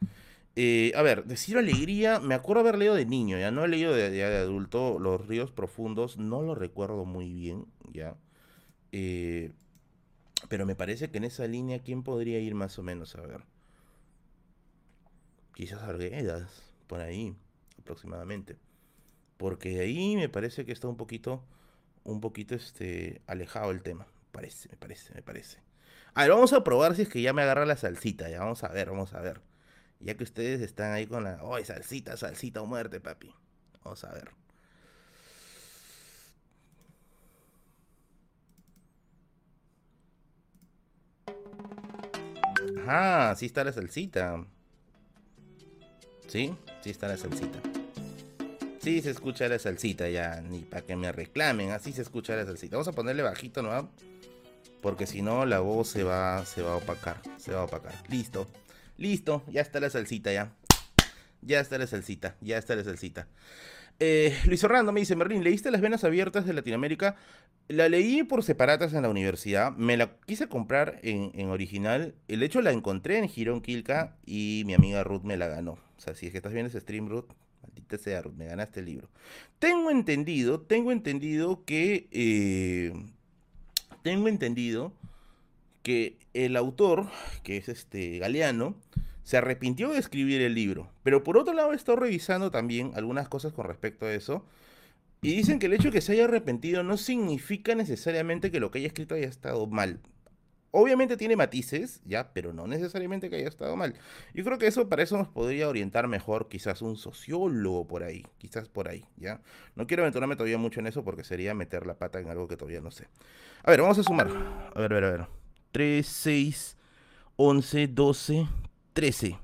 Eh, a ver, decir alegría, me acuerdo haber leído de niño, ya no he leído de, de adulto, Los ríos profundos, no lo recuerdo muy bien, ya. Eh, pero me parece que en esa línea, ¿quién podría ir más o menos? A ver. Quizás Arguedas, por ahí, aproximadamente. Porque ahí me parece que está un poquito, un poquito este, alejado el tema. Parece, me parece, me parece. A ver, vamos a probar si es que ya me agarra la salsita. Ya vamos a ver, vamos a ver. Ya que ustedes están ahí con la. ¡Oh, salsita, salsita o muerte, papi! Vamos a ver. Ajá, sí está la salsita. ¿Sí? Sí está la salsita. Sí se escucha la salsita ya, ni para que me reclamen, así se escucha la salsita. Vamos a ponerle bajito, ¿no? Porque si no la voz se va, se va a opacar, se va a opacar. Listo, listo, ya está la salsita ya. Ya está la salsita, ya está la salsita. Eh, Luis Orlando me dice, Merlin, ¿leíste Las Venas Abiertas de Latinoamérica? La leí por separatas en la universidad, me la quise comprar en, original, el hecho la encontré en Girón Quilca y mi amiga Ruth me la ganó. O sea, si es que estás viendo ese stream, Ruth, maldita sea, me ganaste el libro. Tengo entendido, tengo entendido que. Eh, tengo entendido que el autor, que es este Galeano, se arrepintió de escribir el libro. Pero por otro lado, he estado revisando también algunas cosas con respecto a eso. Y dicen que el hecho de que se haya arrepentido no significa necesariamente que lo que haya escrito haya estado mal. Obviamente tiene matices, ya, pero no necesariamente que haya estado mal. Yo creo que eso para eso nos podría orientar mejor quizás un sociólogo por ahí, quizás por ahí, ya. No quiero aventurarme todavía mucho en eso porque sería meter la pata en algo que todavía no sé. A ver, vamos a sumar. A ver, a ver, a ver. 3, 6, 11, 12, 13.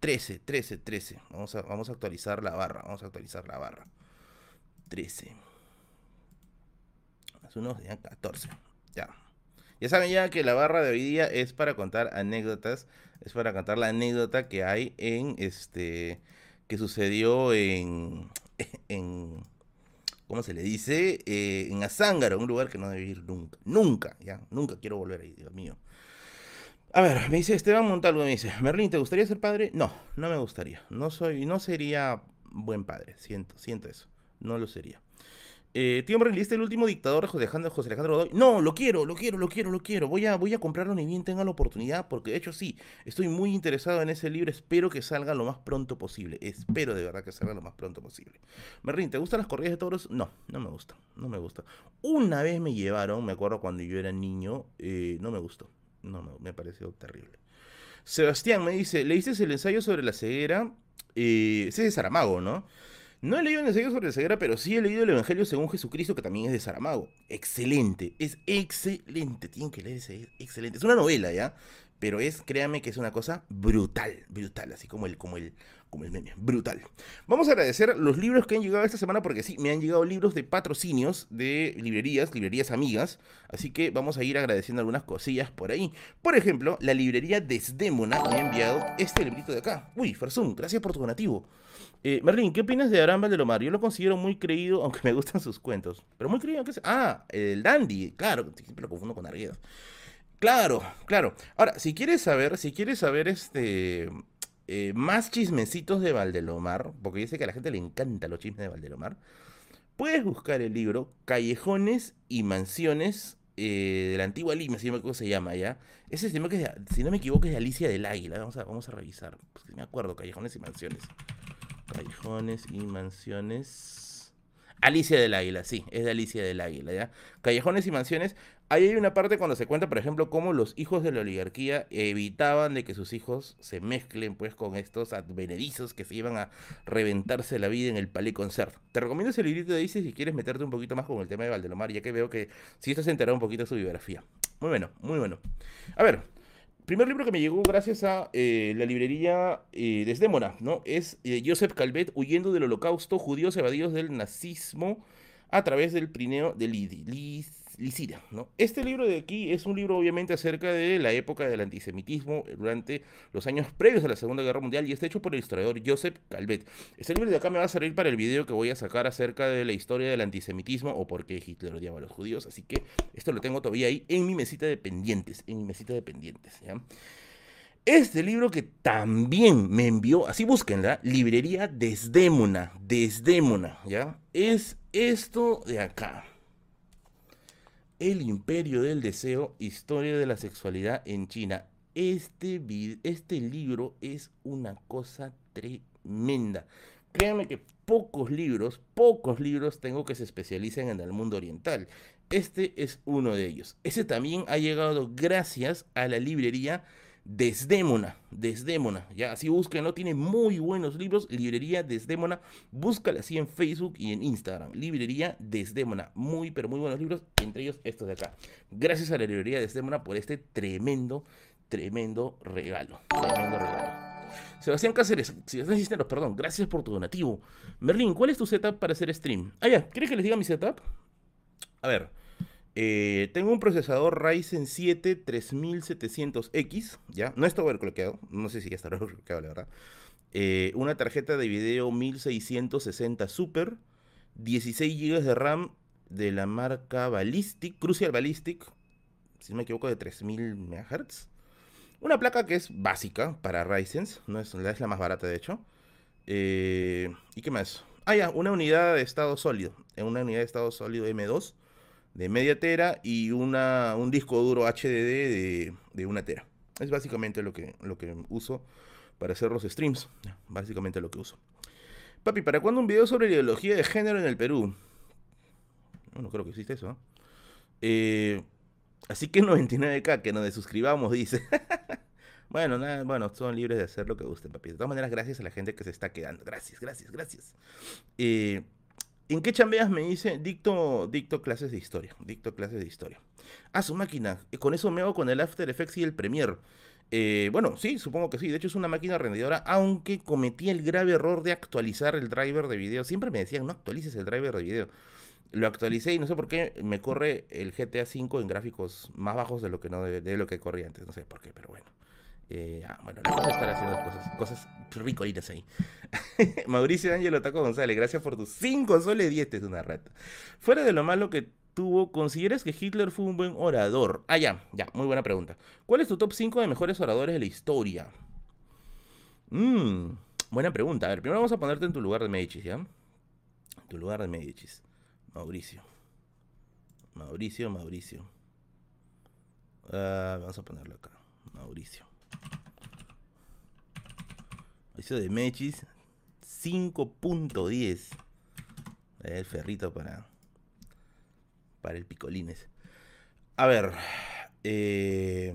13, 13, 13. Vamos a, vamos a actualizar la barra, vamos a actualizar la barra. 13. Más uno serían 14. Ya. Ya saben ya que la barra de hoy día es para contar anécdotas, es para contar la anécdota que hay en este que sucedió en <tsk> en ¿cómo se le dice? Eh, en Azángaro, un lugar que no debe ir nunca, nunca, ya, nunca quiero volver ahí, Dios mío. A ver, me dice Esteban Montalvo, me dice, Merlín, ¿te gustaría ser padre? No, no me gustaría. No soy, no sería buen padre, siento, siento eso. No lo sería. Eh, tío Merlin, ¿este el último dictador José Alejandro, José Alejandro Godoy? No, lo quiero, lo quiero, lo quiero, lo quiero. Voy a, voy a comprarlo ni bien tenga la oportunidad, porque de hecho sí, estoy muy interesado en ese libro. Espero que salga lo más pronto posible. Espero de verdad que salga lo más pronto posible. Merlin, ¿te gustan las corridas de toros? No, no me gusta, no me gusta. Una vez me llevaron, me acuerdo cuando yo era niño, eh, no me gustó. No, me, me pareció terrible. Sebastián me dice, ¿leíste el ensayo sobre la ceguera? Eh, ese es Saramago, ¿no? No he leído el ensayo sobre la pero sí he leído el Evangelio según Jesucristo, que también es de Saramago. Excelente, es excelente. Tienen que leer ese, excelente. Es una novela, ¿ya? Pero es, créanme que es una cosa brutal, brutal, así como el, como el, como el meme, brutal. Vamos a agradecer los libros que han llegado esta semana, porque sí, me han llegado libros de patrocinios de librerías, librerías amigas, así que vamos a ir agradeciendo algunas cosillas por ahí. Por ejemplo, la librería Desdémona me ha enviado este librito de acá. Uy, Farsum, gracias por tu donativo. Eh, Merlin, ¿qué opinas de Aram Valdelomar? Yo lo considero muy creído, aunque me gustan sus cuentos. Pero muy creído, ¿qué es? Ah, el Dandy, claro, siempre lo confundo con Arguedas. Claro, claro. Ahora, si quieres saber, si quieres saber este eh, más chismecitos de Valdelomar, porque dice que a la gente le encanta los chismes de Valdelomar, puedes buscar el libro Callejones y Mansiones eh, de la antigua Lima, si no me se llama ya. Ese no, que, si no me equivoco es de Alicia del Águila. Vamos a, vamos a revisar. Me acuerdo, Callejones y Mansiones. Callejones y Mansiones. Alicia del Águila, sí, es de Alicia del Águila, ¿ya? Callejones y mansiones. Ahí hay una parte cuando se cuenta, por ejemplo, cómo los hijos de la oligarquía evitaban de que sus hijos se mezclen, pues, con estos advenedizos que se iban a reventarse la vida en el Palais Concert. Te recomiendo ese librito de dice si quieres meterte un poquito más con el tema de Valdelomar, ya que veo que si estás enterado un poquito de su biografía. Muy bueno, muy bueno. A ver, primer libro que me llegó gracias a eh, la librería eh, Desdémona, ¿no? Es eh, Joseph Calvet huyendo del holocausto, judíos evadidos del nazismo a través del Prineo de Liz Licida, ¿no? Este libro de aquí es un libro obviamente acerca de la época del antisemitismo durante los años previos a la Segunda Guerra Mundial y está hecho por el historiador Joseph Calvet. Este libro de acá me va a servir para el video que voy a sacar acerca de la historia del antisemitismo o por qué Hitler odiaba a los judíos, así que esto lo tengo todavía ahí en mi mesita de pendientes, en mi mesita de pendientes. Este libro que también me envió, así búsquenla, librería Desdémona, Desdémona, ¿ya? Es esto de acá. El Imperio del Deseo, Historia de la Sexualidad en China. Este, este libro es una cosa tremenda. Créanme que pocos libros, pocos libros tengo que se especialicen en el mundo oriental. Este es uno de ellos. Ese también ha llegado gracias a la librería Desdémona, Desdémona, ya así búsquenlo, tiene muy buenos libros, librería Desdémona, búscala así en Facebook y en Instagram, librería Desdémona, muy pero muy buenos libros, entre ellos estos de acá. Gracias a la librería Desdémona por este tremendo, tremendo regalo, tremendo regalo. Sebastián Cáceres, Sebastián Cisneros, perdón, gracias por tu donativo. Merlin, ¿cuál es tu setup para hacer stream? Ah, ya, ¿quieres que les diga mi setup? A ver, eh, tengo un procesador Ryzen 7 3700X, ¿ya? No está overclockeado, no sé si ya está <laughs> overclockeado, la verdad. Eh, una tarjeta de video 1660 Super, 16 GB de RAM de la marca Ballistic, Crucial Ballistic, si no me equivoco, de 3000 MHz. Una placa que es básica para Ryzen, no es, es la más barata de hecho. Eh, ¿Y qué más? Ah, ya, una unidad de estado sólido, una unidad de estado sólido M2 de media tera y una, un disco duro HDD de, de, una tera. Es básicamente lo que, lo que uso para hacer los streams. Básicamente lo que uso. Papi, ¿para cuándo un video sobre ideología de género en el Perú? No, no creo que existe eso. ¿eh? Eh, así que 99k, que nos desuscribamos, dice. <laughs> bueno, nada, bueno, son libres de hacer lo que gusten, papi. De todas maneras, gracias a la gente que se está quedando. Gracias, gracias, gracias. Eh, ¿En qué chambeas me dice? Dicto, dicto clases de historia. Dicto clases de historia. Ah, su máquina. Con eso me hago con el After Effects y el Premiere. Eh, bueno, sí, supongo que sí. De hecho, es una máquina rendidora, aunque cometí el grave error de actualizar el driver de video. Siempre me decían, no actualices el driver de video. Lo actualicé y no sé por qué me corre el GTA V en gráficos más bajos de lo que no de, lo que corría antes. No sé por qué, pero bueno. Eh, ah, bueno, la cosa es estar haciendo cosas, cosas ricolinas ahí. <laughs> Mauricio Ángelo Taco González, gracias por tus 5 soles 10, es una rata. Fuera de lo malo que tuvo, ¿consideras que Hitler fue un buen orador? Ah, ya, ya, muy buena pregunta. ¿Cuál es tu top 5 de mejores oradores de la historia? Mmm, buena pregunta. A ver, primero vamos a ponerte en tu lugar de Medicis, ¿ya? En tu lugar de Medicis. Mauricio. Mauricio, Mauricio. Ah, vamos a ponerlo acá. Mauricio. Mauricio de Mechis. 5.10. El ferrito para. Para el picolines. A ver. Eh,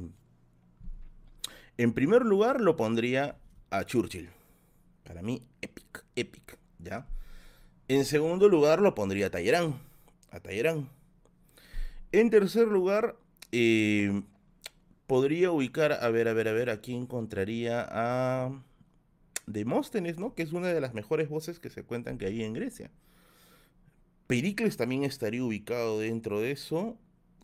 en primer lugar lo pondría a Churchill. Para mí, epic, epic, ¿ya? En segundo lugar lo pondría a Tallerán. A Tallerán. En tercer lugar, eh, podría ubicar, a ver, a ver, a ver, aquí encontraría a Demóstenes, ¿no? Que es una de las mejores voces que se cuentan que hay en Grecia. Pericles también estaría ubicado dentro de eso.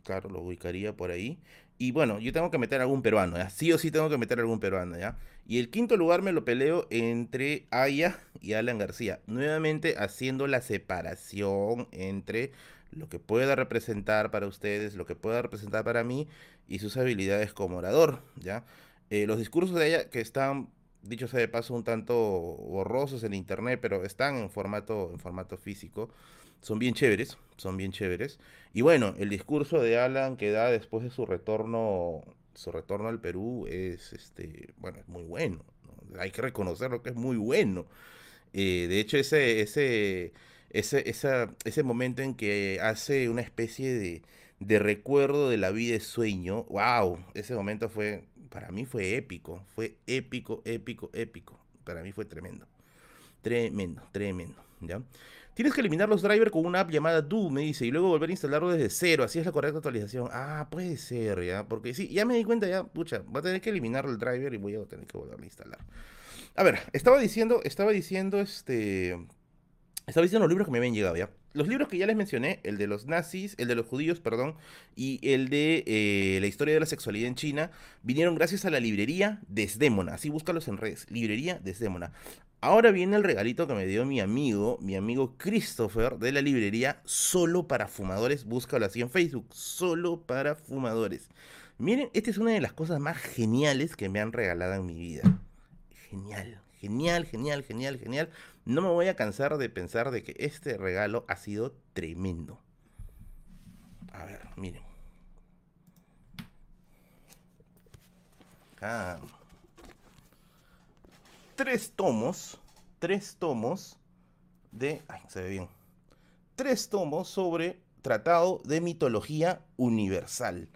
Claro, lo ubicaría por ahí. Y bueno, yo tengo que meter algún peruano, ¿ya? Sí o sí tengo que meter algún peruano, ¿ya? Y el quinto lugar me lo peleo entre Aya y Alan García. Nuevamente haciendo la separación entre lo que pueda representar para ustedes, lo que pueda representar para mí y sus habilidades como orador, ¿ya? Eh, los discursos de ella que están, dicho sea de paso, un tanto borrosos en internet, pero están en formato, en formato físico son bien chéveres, son bien chéveres. Y bueno, el discurso de Alan que da después de su retorno, su retorno al Perú es, este, bueno, es muy bueno. Hay que reconocerlo que es muy bueno. Eh, de hecho, ese, ese, ese, ese momento en que hace una especie de, de recuerdo de la vida de sueño, wow, ese momento fue, para mí fue épico, fue épico, épico, épico. Para mí fue tremendo. Tremendo, tremendo, ¿ya? Tienes que eliminar los drivers con una app llamada Do, me dice, y luego volver a instalarlo desde cero. Así es la correcta actualización. Ah, puede ser, ya. Porque sí, ya me di cuenta, ya, pucha, voy a tener que eliminar el driver y voy a tener que volver a instalar. A ver, estaba diciendo, estaba diciendo, este. Estaba diciendo los libros que me habían llegado, ya. Los libros que ya les mencioné, el de los nazis, el de los judíos, perdón, y el de eh, la historia de la sexualidad en China, vinieron gracias a la librería Desdémona. Así búscalos en redes. Librería Desdémona. Ahora viene el regalito que me dio mi amigo, mi amigo Christopher de la librería Solo para Fumadores. Búscalo así en Facebook, Solo para Fumadores. Miren, esta es una de las cosas más geniales que me han regalado en mi vida. Genial, genial, genial, genial, genial. No me voy a cansar de pensar de que este regalo ha sido tremendo. A ver, miren. Ah tres tomos, tres tomos de, ay, se ve bien, tres tomos sobre tratado de mitología universal.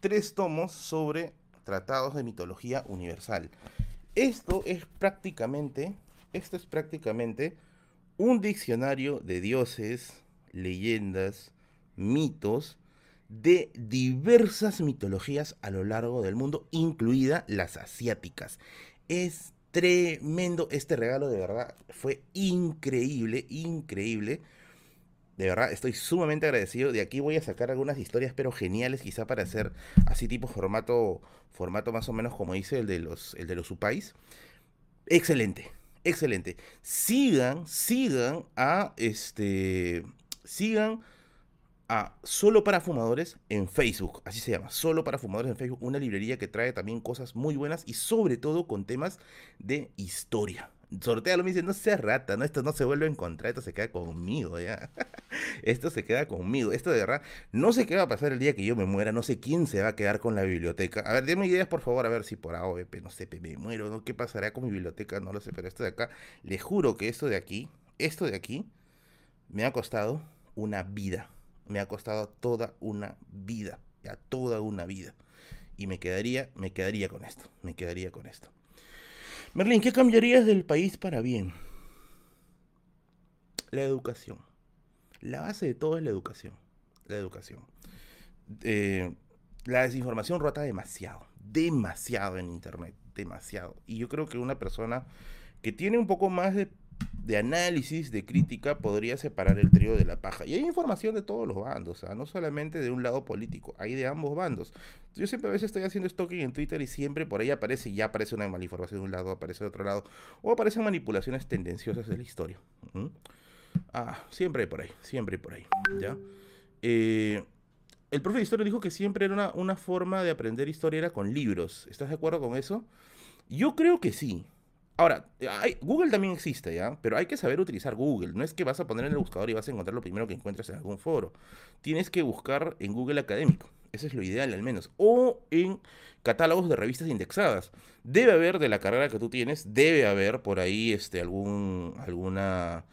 Tres tomos sobre tratados de mitología universal. Esto es prácticamente, esto es prácticamente un diccionario de dioses, leyendas, mitos de diversas mitologías a lo largo del mundo, incluida las asiáticas. Es tremendo este regalo, de verdad. Fue increíble, increíble. De verdad, estoy sumamente agradecido. De aquí voy a sacar algunas historias, pero geniales, quizá para hacer así tipo formato, formato más o menos como dice el de los, el de los Upais. Excelente, excelente. Sigan, sigan a este, sigan Solo para Fumadores en Facebook, así se llama, Solo para Fumadores en Facebook, una librería que trae también cosas muy buenas y sobre todo con temas de historia. Sortealo, me dice, no seas rata, no, esto no se vuelve a encontrar, esto se queda conmigo, ya. <laughs> esto se queda conmigo, esto de verdad, no sé qué va a pasar el día que yo me muera, no sé quién se va a quedar con la biblioteca. A ver, denme ideas, por favor, a ver si por AOP, no sé, me muero, ¿no? ¿Qué pasará con mi biblioteca? No lo sé, pero esto de acá, le juro que esto de aquí, esto de aquí me ha costado una vida. Me ha costado toda una vida. Ya, toda una vida. Y me quedaría, me quedaría con esto. Me quedaría con esto. Merlin, ¿qué cambiarías del país para bien? La educación. La base de todo es la educación. La educación. Eh, la desinformación rota demasiado. Demasiado en Internet. Demasiado. Y yo creo que una persona que tiene un poco más de de análisis, de crítica, podría separar el trío de la paja. Y hay información de todos los bandos, no solamente de un lado político, hay de ambos bandos. Yo siempre a veces estoy haciendo stalking en Twitter y siempre por ahí aparece, ya aparece una malinformación de un lado, aparece de otro lado, o aparecen manipulaciones tendenciosas de la historia. Ah, siempre por ahí, siempre por ahí, ¿ya? Eh, el profe de historia dijo que siempre era una, una forma de aprender historia era con libros. ¿Estás de acuerdo con eso? Yo creo que sí. Ahora, Google también existe, ¿ya? Pero hay que saber utilizar Google. No es que vas a poner en el buscador y vas a encontrar lo primero que encuentres en algún foro. Tienes que buscar en Google Académico. Eso es lo ideal, al menos. O en catálogos de revistas indexadas. Debe haber de la carrera que tú tienes, debe haber por ahí este, algún, alguna,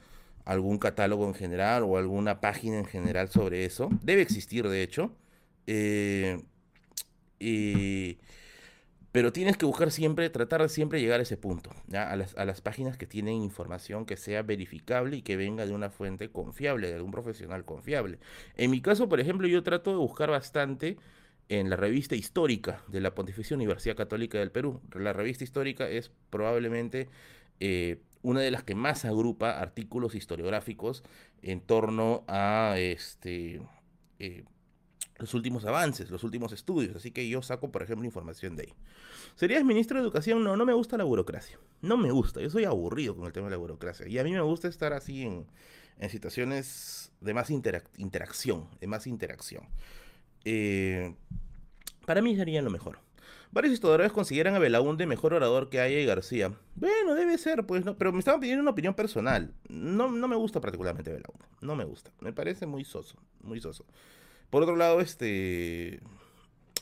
algún catálogo en general o alguna página en general sobre eso. Debe existir, de hecho. Eh, pero tienes que buscar siempre, tratar de siempre llegar a ese punto, A, las, a las páginas que tienen información que sea verificable y que venga de una fuente confiable, de un profesional confiable. En mi caso, por ejemplo, yo trato de buscar bastante en la revista histórica de la Pontificia Universidad Católica del Perú. La revista histórica es probablemente eh, una de las que más agrupa artículos historiográficos en torno a este... Eh, los últimos avances, los últimos estudios. Así que yo saco, por ejemplo, información de ahí. ¿Serías ministro de Educación? No, no me gusta la burocracia. No me gusta. Yo soy aburrido con el tema de la burocracia. Y a mí me gusta estar así en, situaciones de más interacción, de más interacción. Eh, para mí sería lo mejor. Varios historiadores consideran a Belaúnde mejor orador que Aya y García. Bueno, debe ser, pues, no, pero me estaban pidiendo una opinión personal. No, no me gusta particularmente Belaúnde. No me gusta. Me parece muy soso, muy soso. Por otro lado, este.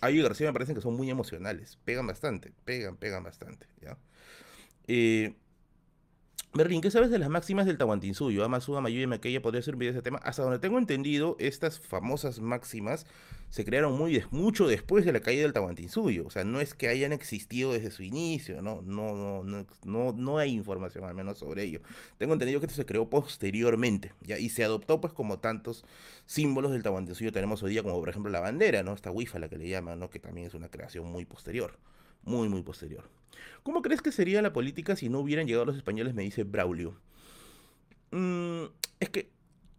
Ayo y García me parecen que son muy emocionales. Pegan bastante, pegan, pegan bastante. ¿ya? Eh, Berlín, ¿qué sabes de las máximas del Tahuantinsuyo? Amasu, Amayu y Maquella podría ser un video de ese tema. Hasta donde tengo entendido, estas famosas máximas se crearon muy mucho después de la caída del Tahuantinsuyo. O sea, no es que hayan existido desde su inicio, no, no, no, no, no, hay información al menos sobre ello. Tengo entendido que esto se creó posteriormente. Y se adoptó pues como tantos símbolos del Tahuantinsuyo tenemos hoy día, como por ejemplo la bandera, ¿no? Esta wifa, la que le llaman, ¿no? Que también es una creación muy posterior, muy, muy posterior. ¿Cómo crees que sería la política si no hubieran llegado los españoles? Me dice Braulio. Mm, es que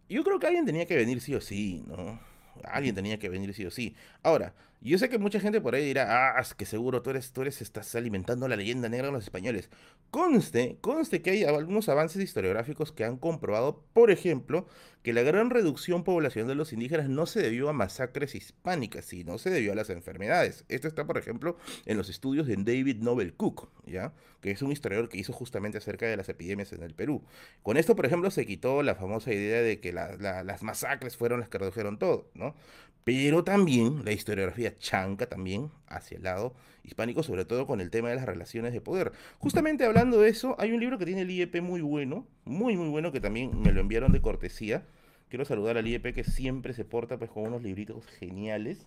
yo creo que alguien tenía que venir sí o sí, ¿no? Alguien tenía que venir sí o sí. Ahora, yo sé que mucha gente por ahí dirá, ah, es que seguro tú eres, tú eres, estás alimentando la leyenda negra de los españoles. Conste, conste que hay algunos avances historiográficos que han comprobado, por ejemplo, que la gran reducción poblacional de los indígenas no se debió a masacres hispánicas, sino se debió a las enfermedades. Esto está, por ejemplo, en los estudios de David Nobel Cook, ¿ya? que es un historiador que hizo justamente acerca de las epidemias en el Perú. Con esto, por ejemplo, se quitó la famosa idea de que las masacres fueron las que redujeron todo, ¿no? Pero también la historiografía chanca también hacia el lado hispánico, sobre todo con el tema de las relaciones de poder. Justamente hablando de eso, hay un libro que tiene el IEP muy bueno, muy muy bueno, que también me lo enviaron de cortesía. Quiero saludar al IEP que siempre se porta pues con unos libritos geniales.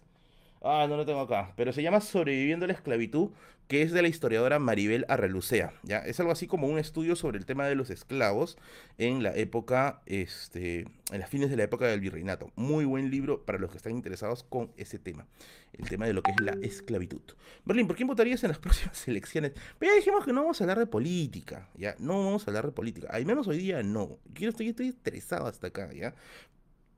Ah, no lo tengo acá. Pero se llama Sobreviviendo a la esclavitud, que es de la historiadora Maribel Arrelucea. ¿ya? Es algo así como un estudio sobre el tema de los esclavos en la época, este, en las fines de la época del virreinato. Muy buen libro para los que están interesados con ese tema. El tema de lo que es la esclavitud. Berlín, ¿por quién votarías en las <laughs> próximas elecciones? Pero ya dijimos que no vamos a hablar de política, ¿ya? No vamos a hablar de política. Al menos hoy día no. Estoy, estoy estresado hasta acá, ¿ya?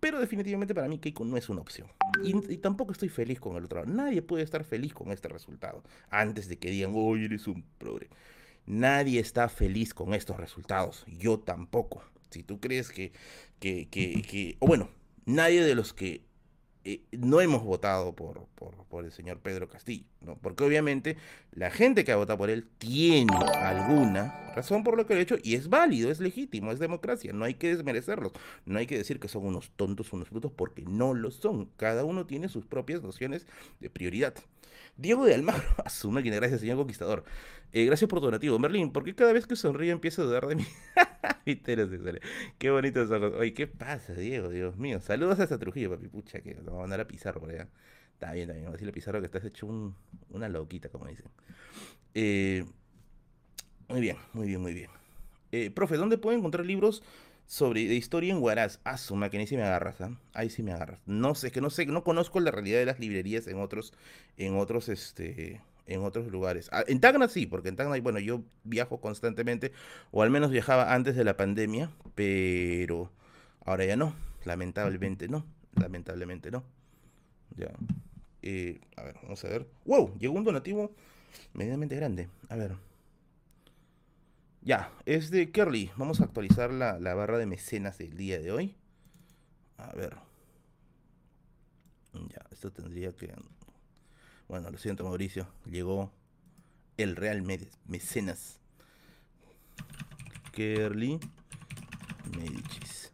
Pero definitivamente para mí Keiko no es una opción. Y, tampoco estoy feliz con el otro lado. Nadie puede estar feliz con este resultado. Antes de que digan, oye, eres un progre. Nadie está feliz con estos resultados. Yo tampoco. Si tú crees que, que, que, que o bueno, nadie de los que eh, no hemos votado por, por, el señor Pedro Castillo, ¿no? Porque obviamente la gente que ha votado por él tiene alguna razón por lo que ha hecho y es válido, es legítimo, es democracia, no hay que desmerecerlos, no hay que decir que son unos tontos, unos brutos, porque no lo son. Cada uno tiene sus propias nociones de prioridad. Diego de Almagro, <laughs> a su máquina, gracias señor conquistador. Eh, gracias por tu donativo. Merlín, ¿por qué cada vez que sonríe empieza a dudar de mí? <laughs> Qué bonitos ojos. Oye, ¿qué pasa, Diego? Dios mío. Saludos hasta Trujillo, papi. Pucha, que nos va a mandar a Pizarro por allá. Está bien, está bien. Vamos a decirle a Pizarro que estás hecho un- una loquita, como dicen. Eh, muy bien, muy bien, muy bien. Eh, profe, ¿dónde puedo encontrar libros sobre de historia en Huaraz? Ah, su máquina, ahí sí me agarras, ¿ah? Ahí sí me agarras. No sé, es que no sé, no conozco la realidad de las librerías en otros, en otros, este, en otros lugares. Ah, en Tacna sí, porque en Tacna, bueno, yo viajo constantemente, o al menos viajaba antes de la pandemia, pero ahora ya no, lamentablemente no, lamentablemente no. Ya. Eh, a ver, vamos a ver. ¡Wow! Llegó un donativo medianamente grande. A ver. Ya, es de Kerly. Vamos a actualizar la, la barra de mecenas del día de hoy. A ver. Ya, esto tendría que... Bueno, lo siento Mauricio. Llegó el Real Me- Mecenas. Kerly Medicis.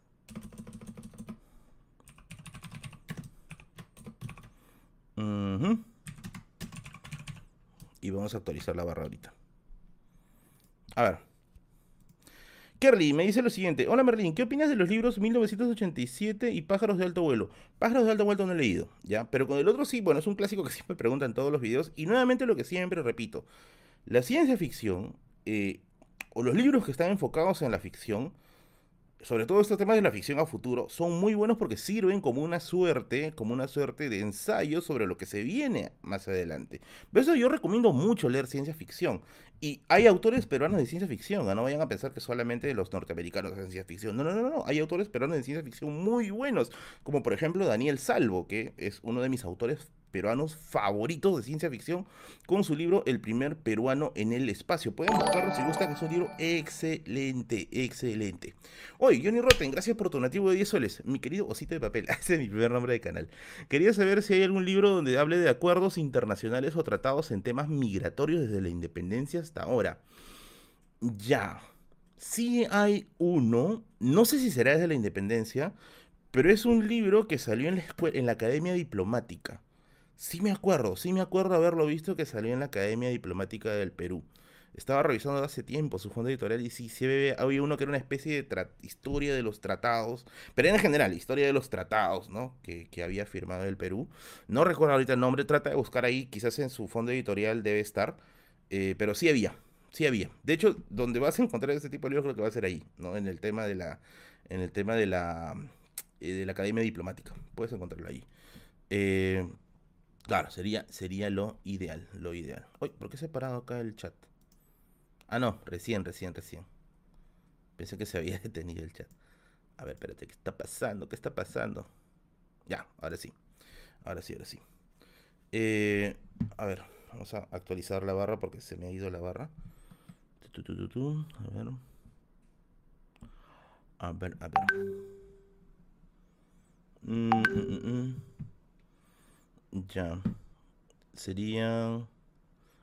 Ujú. Y vamos a actualizar la barra ahorita. A ver. Kerly me dice lo siguiente. Hola Merlin, ¿qué opinas de los libros 1987 y Pájaros de Alto Vuelo? Pájaros de Alto Vuelo no he leído, ¿ya? Pero con el otro sí, bueno, es un clásico que <laughs> siempre preguntan todos los videos. Y nuevamente lo que siempre repito. La ciencia ficción, eh, o los libros que están enfocados en la ficción, sobre todo estos temas de la ficción a futuro, son muy buenos porque sirven como una suerte, como una suerte de ensayo sobre lo que se viene más adelante. Por eso yo recomiendo mucho leer ciencia ficción. Y hay autores peruanos de ciencia ficción, ¿ah? no vayan a pensar que solamente los norteamericanos hacen ciencia ficción. No, no, no, no, hay autores peruanos de ciencia ficción muy buenos, como por ejemplo Daniel Salvo, que es uno de mis autores peruanos favoritos de ciencia ficción, con su libro El primer peruano en el espacio. Pueden buscarlo si gustan, es un libro excelente, excelente. Oye, Johnny Rotten, gracias por tu nativo de 10 soles. Mi querido osito de papel, <laughs> ese es mi primer nombre de canal. Quería saber si hay algún libro donde hable de acuerdos internacionales o tratados en temas migratorios desde la independencia hasta ahora. Ya, sí hay uno, no sé si será desde la independencia, pero es un libro que salió en la, escue- en la Academia Diplomática. Sí me acuerdo, sí me acuerdo haberlo visto que salió en la Academia Diplomática del Perú. Estaba revisando hace tiempo su fondo editorial y sí, sí había, uno que era una especie de historia de los tratados, pero en general, historia de los tratados, ¿no? Que, que había firmado el Perú. No recuerdo ahorita el nombre, trata de buscar ahí, quizás en su fondo editorial debe estar, eh, pero sí había, sí había. De hecho, donde vas a encontrar este tipo de libros creo que va a ser ahí, ¿no? En el tema de la, en el tema de la, eh, de la Academia Diplomática. Puedes encontrarlo ahí. Eh, Claro, sería, sería lo ideal, lo ideal. Uy, ¿por qué se ha parado acá el chat? Ah, no, recién, recién, recién. Pensé que se había <laughs> detenido el chat. A ver, espérate, ¿qué está pasando? ¿Qué está pasando? Ya, ahora sí. Ahora sí, ahora sí. Eh, a ver, vamos a actualizar la barra porque se me ha ido la barra. A ver. A ver, a ver. Mm, mm, mm, mm. Ya. Sería.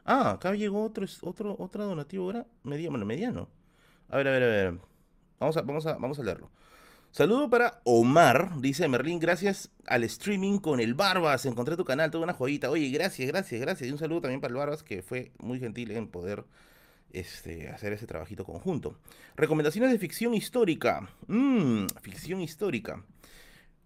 Ah, acá llegó otro, otro, otro donativo ahora. Mediano, bueno, mediano. A ver, a ver, a ver. Vamos a, vamos a, vamos a leerlo. Saludo para Omar, dice Merlín, gracias al streaming con el Barbas, encontré tu canal, toda una joyita. Oye, gracias, gracias, gracias. Y un saludo también para el Barbas, que fue muy gentil en poder este, hacer ese trabajito conjunto. Recomendaciones de ficción histórica. Mmm, ficción histórica.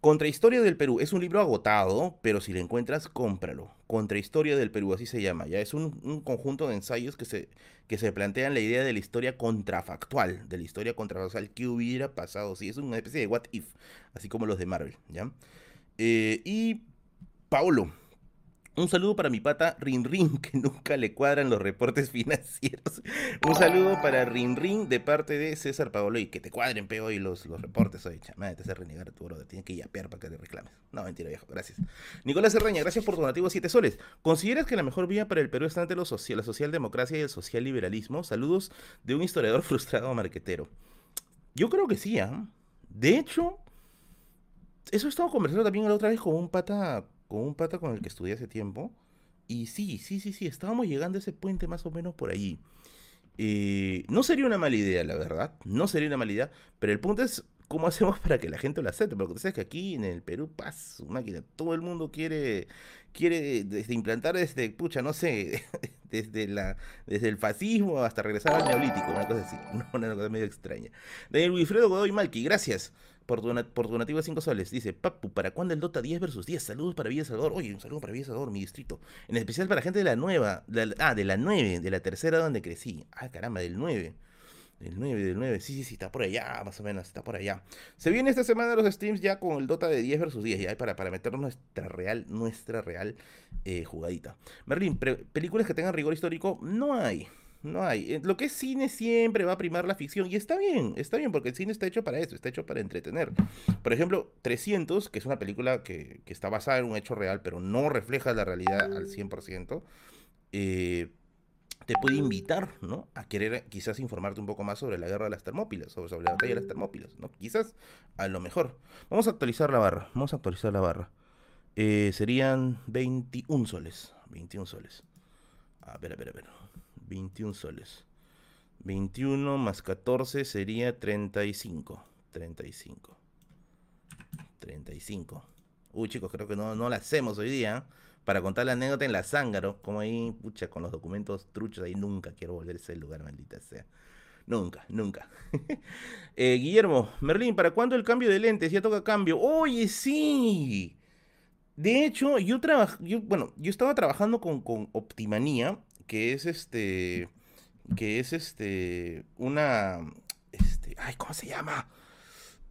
Contrahistoria del Perú es un libro agotado, pero si lo encuentras, cómpralo. Contrahistoria del Perú, así se llama. Ya es un, un conjunto de ensayos que se, que se plantean la idea de la historia contrafactual, de la historia contrafactual, ¿qué hubiera pasado? Sí, es una especie de what if, así como los de Marvel, ¿ya? Eh, y Paulo, un saludo para mi pata Rin Rin, <laughs> que nunca le cuadran los reportes financieros. Un saludo para Rin Rin de parte de César Paolo y que te cuadren peo y los, los reportes hoy. Chamada, te hace renegar tu brother. Tienes que yapear para que te reclames. No, mentira, viejo. Gracias. Nicolás Serraña, gracias por tu donativo 7 soles. ¿Consideras que la mejor vía para el Perú está lo social, la socialdemocracia y el socialliberalismo? Saludos de un historiador <laughs> frustrado marquetero. Yo creo que sí, ¿ah? De hecho, eso he estado conversando también la otra vez con un pata, con un pata con el que estudié hace tiempo. Y sí, sí, sí, sí, estábamos llegando a ese puente más o menos por allí. Eh, no sería una mala idea, la verdad. No sería una mala idea. Pero el punto es ¿cómo <laughs> hacemos para que la gente lo acepte? Porque tú sabes que aquí en el Perú, su máquina, todo el mundo quiere, quiere desde implantar desde, pucha, no sé, <laughs> desde la, desde el fascismo hasta regresar al neolítico, una cosa así, <laughs> una cosa medio extraña. Daniel Wilfredo Godoy Malqui, gracias por por donativo de 5 soles. Dice, Papu, ¿para cuándo el Dota 10 versus 10? Saludos para Villa. Oye, un saludo para Villa mi distrito. En especial para la gente de la nueva, ah, de la 9, de la tercera donde crecí. Ah, caramba, del 9. Del 9, del 9, sí, sí, sí, está por allá, más o menos, está por allá. Se viene esta semana los streams ya con el Dota de 10 versus 10, ya para, para meternos nuestra real, nuestra real eh, jugadita. Merlin, películas que tengan rigor histórico, no hay. No hay. Eh, lo que es cine siempre va a primar la ficción. Y está bien, está bien, porque el cine está hecho para eso, está hecho para entretener. Por ejemplo, 300, que es una película que, está basada en un hecho real, pero no refleja la realidad al 100%, eh, te puede invitar, ¿no? A querer quizás informarte un poco más sobre la guerra de las Termópilas, sobre la batalla de las Termópilas, ¿no? Quizás, a lo mejor. Vamos a actualizar la barra, vamos a actualizar la barra. Eh, serían 21 soles, 21 soles. A ver, a ver, a ver. 21 soles. 21 más 14 sería 35. 35. 35. Uy, chicos, creo que no, no la hacemos hoy día. ¿eh? Para contar la anécdota en la zángaro, como ahí, pucha, con los documentos truchos, ahí nunca quiero volver a ese lugar, maldita sea. Nunca, nunca. <laughs> Eh, Guillermo, Merlín, ¿para cuándo el cambio de lentes? Ya toca cambio. Oye, sí. De hecho, yo trabajo, yo, bueno, yo estaba trabajando con, con Optimanía que es este, que es este, una, este, ay, ¿cómo se llama?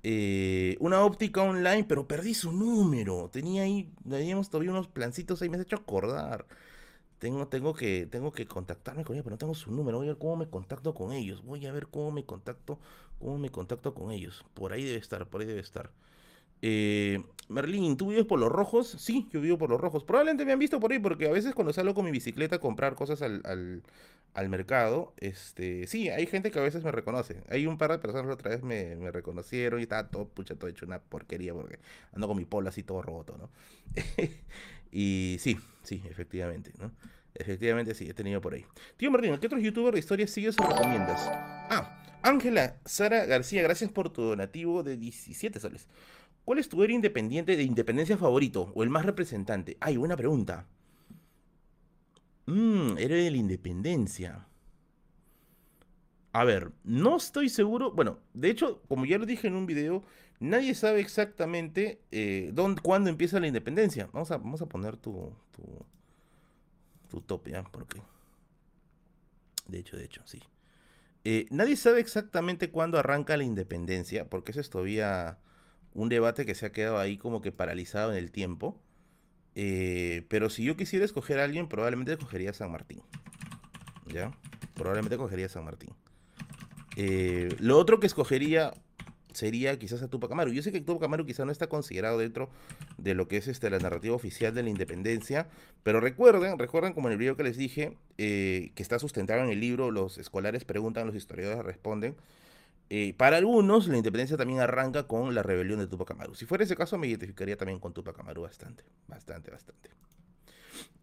Eh, una óptica online, pero perdí su número. Tenía ahí, teníamos todavía unos plancitos ahí, me has hecho acordar. Tengo, tengo, que, tengo que contactarme con ellos, pero no tengo su número. Voy a ver cómo me contacto con ellos. Voy a ver cómo me contacto, cómo me contacto con ellos. Por ahí debe estar, por ahí debe estar. Eh, Merlín, ¿tú vives por los rojos? Sí, yo vivo por los rojos. Probablemente me han visto por ahí porque a veces cuando salgo con mi bicicleta a comprar cosas al, mercado, este, sí, hay gente que a veces me reconoce. Hay un par de personas que otra vez me, reconocieron y estaba todo, pucha, todo hecho una porquería porque ando con mi polo así todo roto, ¿no? <laughs> y sí, sí, efectivamente, ¿no? Efectivamente sí, he tenido por ahí. Tío Martín, ¿qué otros youtubers de historia sigues o recomiendas? Ah, Ángela Sara García, gracias por tu donativo de 17 soles. ¿Cuál es tu héroe independiente de independencia favorito o el más representante? Ay, buena pregunta. Mmm, héroe de la independencia. A ver, no estoy seguro. Bueno, de hecho, como ya lo dije en un video, nadie sabe exactamente eh, dónde, cuándo empieza la independencia. Vamos a, vamos a poner tu, tu, tu top, ¿ya? Porque. De hecho, de hecho, sí. Eh, nadie sabe exactamente cuándo arranca la independencia, porque eso es todavía un debate que se ha quedado ahí como que paralizado en el tiempo. Eh, pero si yo quisiera escoger a alguien, probablemente escogería a San Martín. ¿Ya? Probablemente escogería a San Martín. Eh, lo otro que escogería sería quizás a Tupac Amaru. Yo sé que Tupac Amaru quizás no está considerado dentro de lo que es este, la narrativa oficial de la independencia, pero recuerden, recuerden como en el video que les dije, eh, que está sustentado en el libro, los escolares preguntan, los historiadores responden, eh, para algunos, la independencia también arranca con la rebelión de Tupac Amaru. Si fuera ese caso, me identificaría también con Tupac Amaru bastante, bastante, bastante.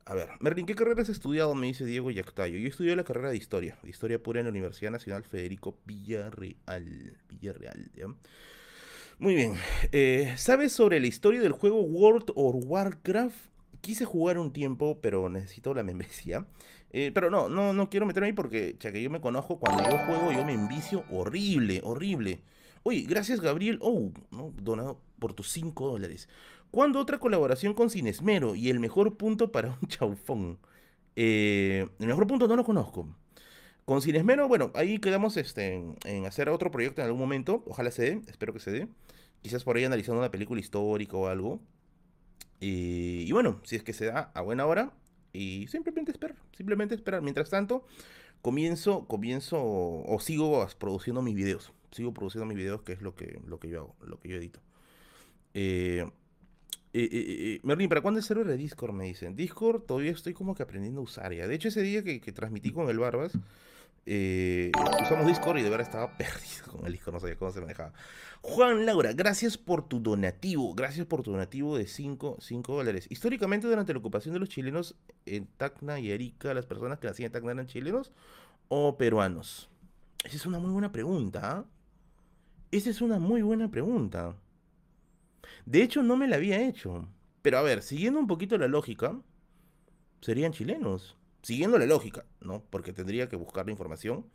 A ver, Merlin, ¿qué carrera has estudiado? Me dice Diego Yactayo. Yo estudié la carrera de Historia, Historia Pura en la Universidad Nacional Federico Villarreal. Villarreal, ¿ya? Muy bien. Eh, ¿Sabes sobre la historia del juego World of Warcraft? Quise jugar un tiempo, pero necesito la membresía. Eh, pero no, no, no quiero meterme ahí porque, ya que yo me conozco, cuando yo juego yo me envicio horrible, horrible. Oye, gracias Gabriel, oh, donado por tus 5 dólares. ¿Cuándo otra colaboración con Cinesmero? Y el mejor punto para un <laughs> chaufón. Eh, el mejor punto no lo conozco. Con Cinesmero, bueno, ahí quedamos este, en, hacer otro proyecto en algún momento. Ojalá se dé, espero que se dé. Quizás por ahí analizando una película histórica o algo. Y, y bueno, si es que se da a buena hora, y simplemente esperar, simplemente esperar. Mientras tanto, comienzo, comienzo o sigo produciendo mis videos. Sigo produciendo mis videos, que es lo que, lo que yo hago, lo que yo edito. Eh, eh, eh, Merlin, ¿para cuándo el server de Discord? Me dicen. Discord todavía estoy como que aprendiendo a usar ya. De hecho, ese día que, que transmití con el Barbas, eh, usamos Discord y de verdad estaba <laughs> perdido con el Discord, no sabía cómo se manejaba. Juan Laura, gracias por tu donativo, gracias por tu donativo de 5 dólares. Históricamente, durante la ocupación de los chilenos en Tacna y Arica, ¿las personas que nacían en Tacna eran chilenos o peruanos? Esa es una muy buena pregunta. ¿ah? Esa es una muy buena pregunta. De hecho, no me la había hecho. Pero a ver, siguiendo un poquito la lógica, serían chilenos. Siguiendo la lógica, ¿no? Porque tendría que buscar la información.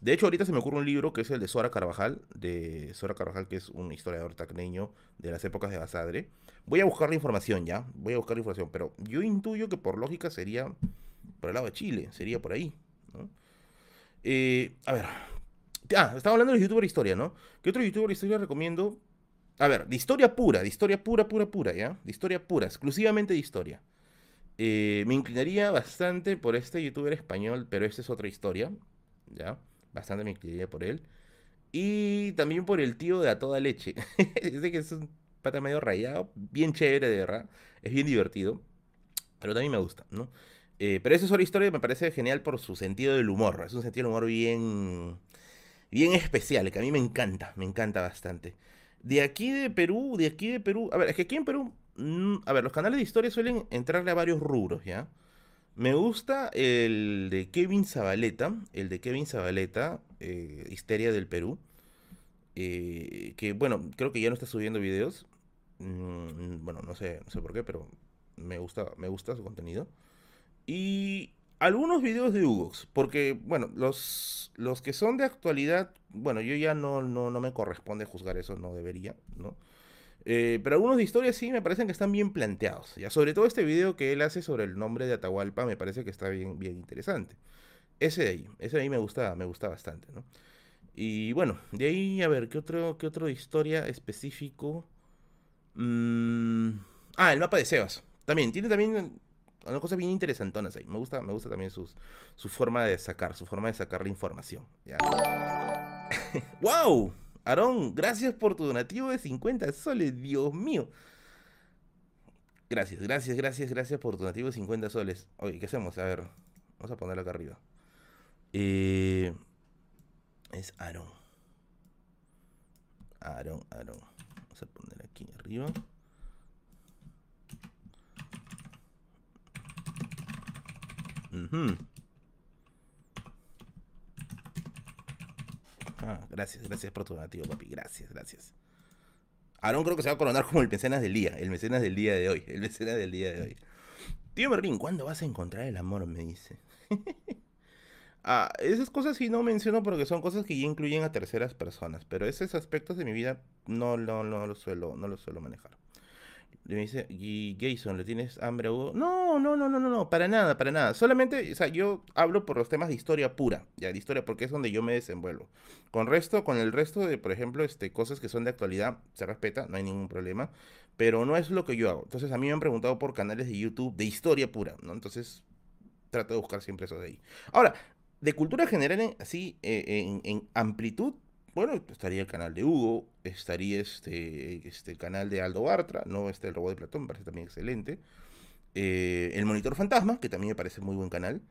De hecho, ahorita se me ocurre un libro que es el de Sora Carvajal, de Sora Carvajal, que es un historiador tacneño de las épocas de Basadre. Voy a buscar la información ya, voy a buscar la información, pero yo intuyo que por lógica sería por el lado de Chile, sería por ahí. ¿no? Eh, a ver, ah, estaba hablando de youtuber historia, ¿no? ¿Qué otro youtuber historia recomiendo? A ver, de historia pura, de historia pura, pura, pura, ¿ya? De historia pura, exclusivamente de historia. Eh, me inclinaría bastante por este youtuber español, pero esta es otra historia, ¿ya? Bastante me inclinaría por él. Y también por el tío de a toda leche. <laughs> Dice que es un pata medio rayado, bien chévere de verdad. Es bien divertido. Pero también me gusta, ¿no? Eh, pero esa es otra historia me parece genial por su sentido del humor. Es un sentido del humor bien, bien especial, que a mí me encanta, me encanta bastante. De aquí de Perú, de aquí de Perú. A ver, es que aquí en Perú, a ver, los canales de historia suelen entrarle a varios rubros, ¿ya? Me gusta el de Kevin Zabaleta, el de Kevin Zabaleta, eh, Histeria del Perú. eh, que bueno, creo que ya no está subiendo videos. Mm, bueno, no sé, no sé por qué, pero me gusta, me gusta su contenido. Y algunos videos de Hugox, porque, bueno, los, los que son de actualidad, bueno, yo ya no, no, no me corresponde juzgar eso, no debería, ¿no? Eh, pero algunos de historia sí me parecen que están bien planteados. Ya, sobre todo este video que él hace sobre el nombre de Atahualpa me parece que está bien, bien interesante. Ese de ahí, ese de ahí me gusta, me gusta bastante, ¿no? Y bueno, de ahí, a ver, ¿qué otro, qué otro historia específico? Mm, ah, el mapa de Sebas. También, tiene también una cosa bien interesantonas ahí. Me gusta, me gusta también su forma de sacar, su forma de sacar la información. ¿ya? <laughs> ¡Wow! Aarón, gracias por tu donativo de 50 soles, Dios mío. Gracias, gracias, gracias, gracias por tu donativo de 50 soles. Oye, ¿qué hacemos? A ver, vamos a ponerlo acá arriba. Eh, es Aarón. Aarón, Aarón. Vamos a poner aquí arriba. Ujú. Ah, gracias, gracias por tu donativo, papi. Gracias, gracias. Aarón creo que se va a coronar como el mecenas del día. El mecenas del día de hoy. El mecenas del día de hoy. Tío Merlín, ¿cuándo vas a encontrar el amor? Me dice. <laughs> ah, esas cosas sí no menciono porque son cosas que ya incluyen a terceras personas. Pero esos aspectos de mi vida no, no, no, lo, suelo, no lo suelo manejar. Y me dice, y Jason, ¿le tienes hambre a Hugo? No, no, no, no, no, no, para nada, para nada. Solamente, o sea, yo hablo por los temas de historia pura, ya, de historia, porque es donde yo me desenvuelvo. Con resto, con el resto de, por ejemplo, este, cosas que son de actualidad, se respeta, no hay ningún problema, pero no es lo que yo hago. Entonces, a mí me han preguntado por canales de YouTube de historia pura, ¿no? Entonces, trato de buscar siempre eso de ahí. Ahora, de cultura general, en- así, eh, en amplitud, bueno, estaría el canal de Hugo, estaría este, este canal de Aldo Bartra, ¿no? Este El Robot de Platón, me parece también excelente. Eh, el Monitor Fantasma, que también me parece muy buen canal.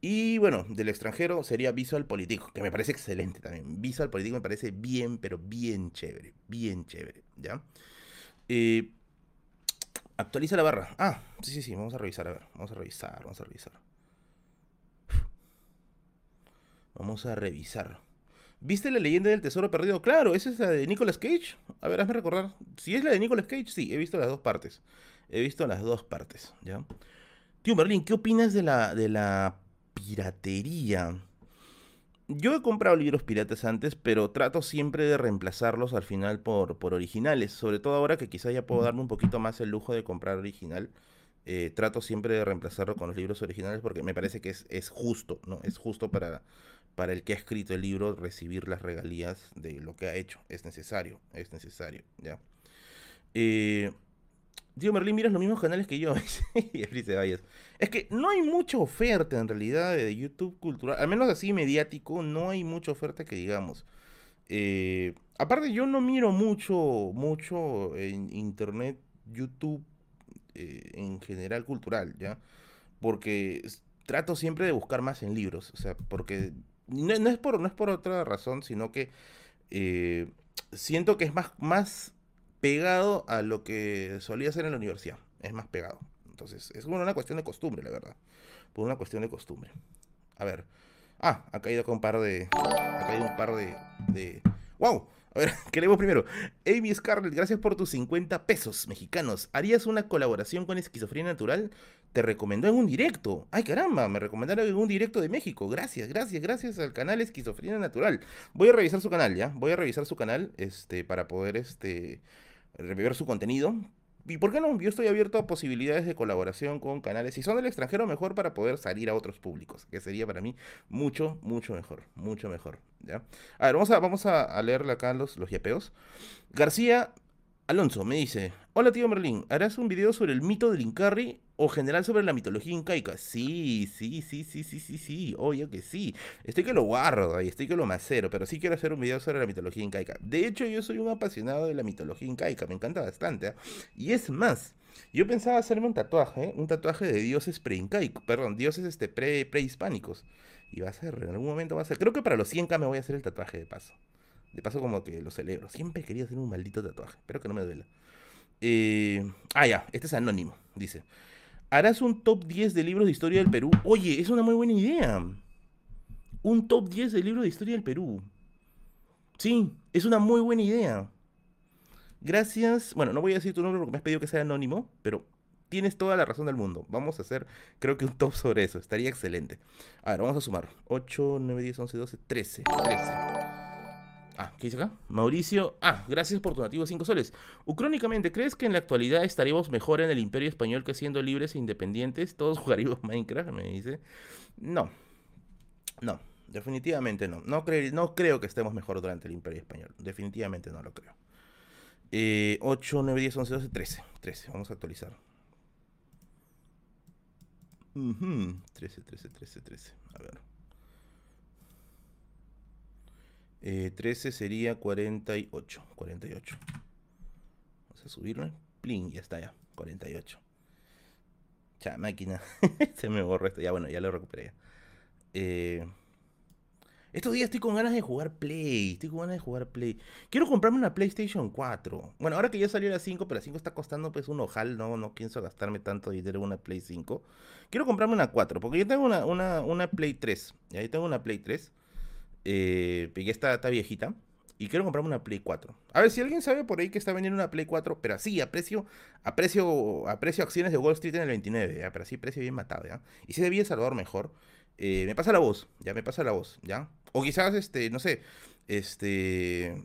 Y bueno, del extranjero sería Visual Político, que me parece excelente también. Visual Político me parece bien, pero bien chévere, bien chévere, ¿ya? Eh, actualiza la barra. Ah, sí, sí, sí, vamos a revisar, a ver, vamos a revisar, vamos a revisar. Vamos a revisar. ¿Viste la leyenda del tesoro perdido? Claro, esa es la de Nicolas Cage. A ver, hazme recordar. Si es la de Nicolas Cage, sí, he visto las dos partes. He visto las dos partes, ¿ya? Tío Merlin, ¿qué opinas de la, de la piratería? Yo he comprado libros piratas antes, pero trato siempre de reemplazarlos al final por, por originales. Sobre todo ahora que quizás ya puedo darme un poquito más el lujo de comprar original. eh, trato siempre de reemplazarlo con los libros originales porque me parece que es, es justo, ¿no? Es justo para, para el que ha escrito el libro recibir las regalías de lo que ha hecho. Es necesario, es necesario, ¿ya? Eh, miras los mismos canales que yo. <laughs> Es que no hay mucha oferta en realidad de YouTube cultural. Al menos así mediático, no hay mucha oferta que digamos. Eh, aparte, yo no miro mucho, mucho en internet, YouTube eh, en general cultural, ¿ya? Porque trato siempre de buscar más en libros. O sea, porque no, no es por, no es por otra razón, sino que eh, siento que es más, más pegado a lo que solía hacer en la universidad. Es más pegado. Entonces, es una cuestión de costumbre, la verdad. Por una cuestión de costumbre. A ver. Ah, ha caído acá un par de. Ha caído un par de. de... ¡Wow! A ver, <laughs> queremos primero. Amy Scarlett, gracias por tus 50 pesos mexicanos. ¿Harías una colaboración con Esquizofrenia Natural? Te recomendó en un directo. Ay, caramba, me recomendaron en un directo de México. Gracias, gracias, gracias al canal Esquizofrenia Natural. Voy a revisar su canal, ¿ya? Voy a revisar su canal, este, para poder, este, rever su contenido. ¿Y por qué no? Yo estoy abierto a posibilidades de colaboración con canales. Si son del extranjero, mejor para poder salir a otros públicos, que sería para mí mucho, mucho mejor. Mucho mejor. ¿ya? A ver, vamos a, vamos a, leerle acá los, los yapeos. García Alonso me dice: Hola tío Merlín, ¿harás un video sobre el mito del Incarri o general sobre la mitología incaica? Sí, sí, sí, sí, sí, sí, sí, obvio que sí. Estoy que lo guardo y estoy que lo macero, pero sí quiero hacer un video sobre la mitología incaica. De hecho, yo soy un apasionado de la mitología incaica, me encanta bastante. ¿eh? Y es más, yo pensaba hacerme un tatuaje, un tatuaje de dioses pre-incaicos, perdón, dioses este, pre prehispánicos. Y va a ser, en algún momento va a ser. Creo que para los 100k me voy a hacer el tatuaje de paso. De paso como que lo celebro. Siempre he querido hacer un maldito tatuaje. Espero que no me duela. Eh, ah, ya, este es anónimo, dice. ¿Harás un top 10 de libros de historia del Perú? Oye, es una muy buena idea. Un top 10 de libros de historia del Perú. Sí, es una muy buena idea. Gracias. Bueno, no voy a decir tu nombre porque me has pedido que sea anónimo, pero tienes toda la razón del mundo. Vamos a hacer, creo que un top sobre eso. Estaría excelente. A ver, vamos a sumar. 8, 9, 10, 11, 12, 13. 13. Ah, ¿qué dice acá? Mauricio. Ah, gracias por tu nativo 5 soles. Ucrónicamente, ¿crees que en la actualidad estaríamos mejor en el Imperio Español que siendo libres e independientes? Todos <laughs> jugaríamos Minecraft, me dice. No. No, definitivamente no. No, no creo que estemos mejor durante el Imperio Español. Definitivamente no lo creo. 8, 9, 10, 11, 12, 13. 13. Vamos a actualizar. 13, 13, 13, 13. A ver. 13 eh, sería 48. 48. Vamos a subirlo. Plin, ya está ya. 48. Ya, máquina. <laughs> Se me borró esto. Ya, bueno, ya lo recuperé. Eh, estos días estoy con ganas de jugar Play. Estoy con ganas de jugar Play. Quiero comprarme una PlayStation 4. Bueno, ahora que ya salió la 5, pero la 5 está costando pues un ojal. No, no pienso gastarme tanto dinero en una Play 5. Quiero comprarme una 4. Porque yo tengo una, una, una Play 3. Y ahí tengo una Play 3 eh, ya está, viejita. Y quiero comprarme una Play 4. A ver si alguien sabe por ahí que está vendiendo una Play 4, pero así, a precio, a precio, a precio acciones de Wall Street en el 29, ¿ya? pero así precio bien matado, ¿ya? Y si debía Salvador mejor, eh, me pasa la voz, ya me pasa la voz, ¿ya? O quizás, este, no sé, este,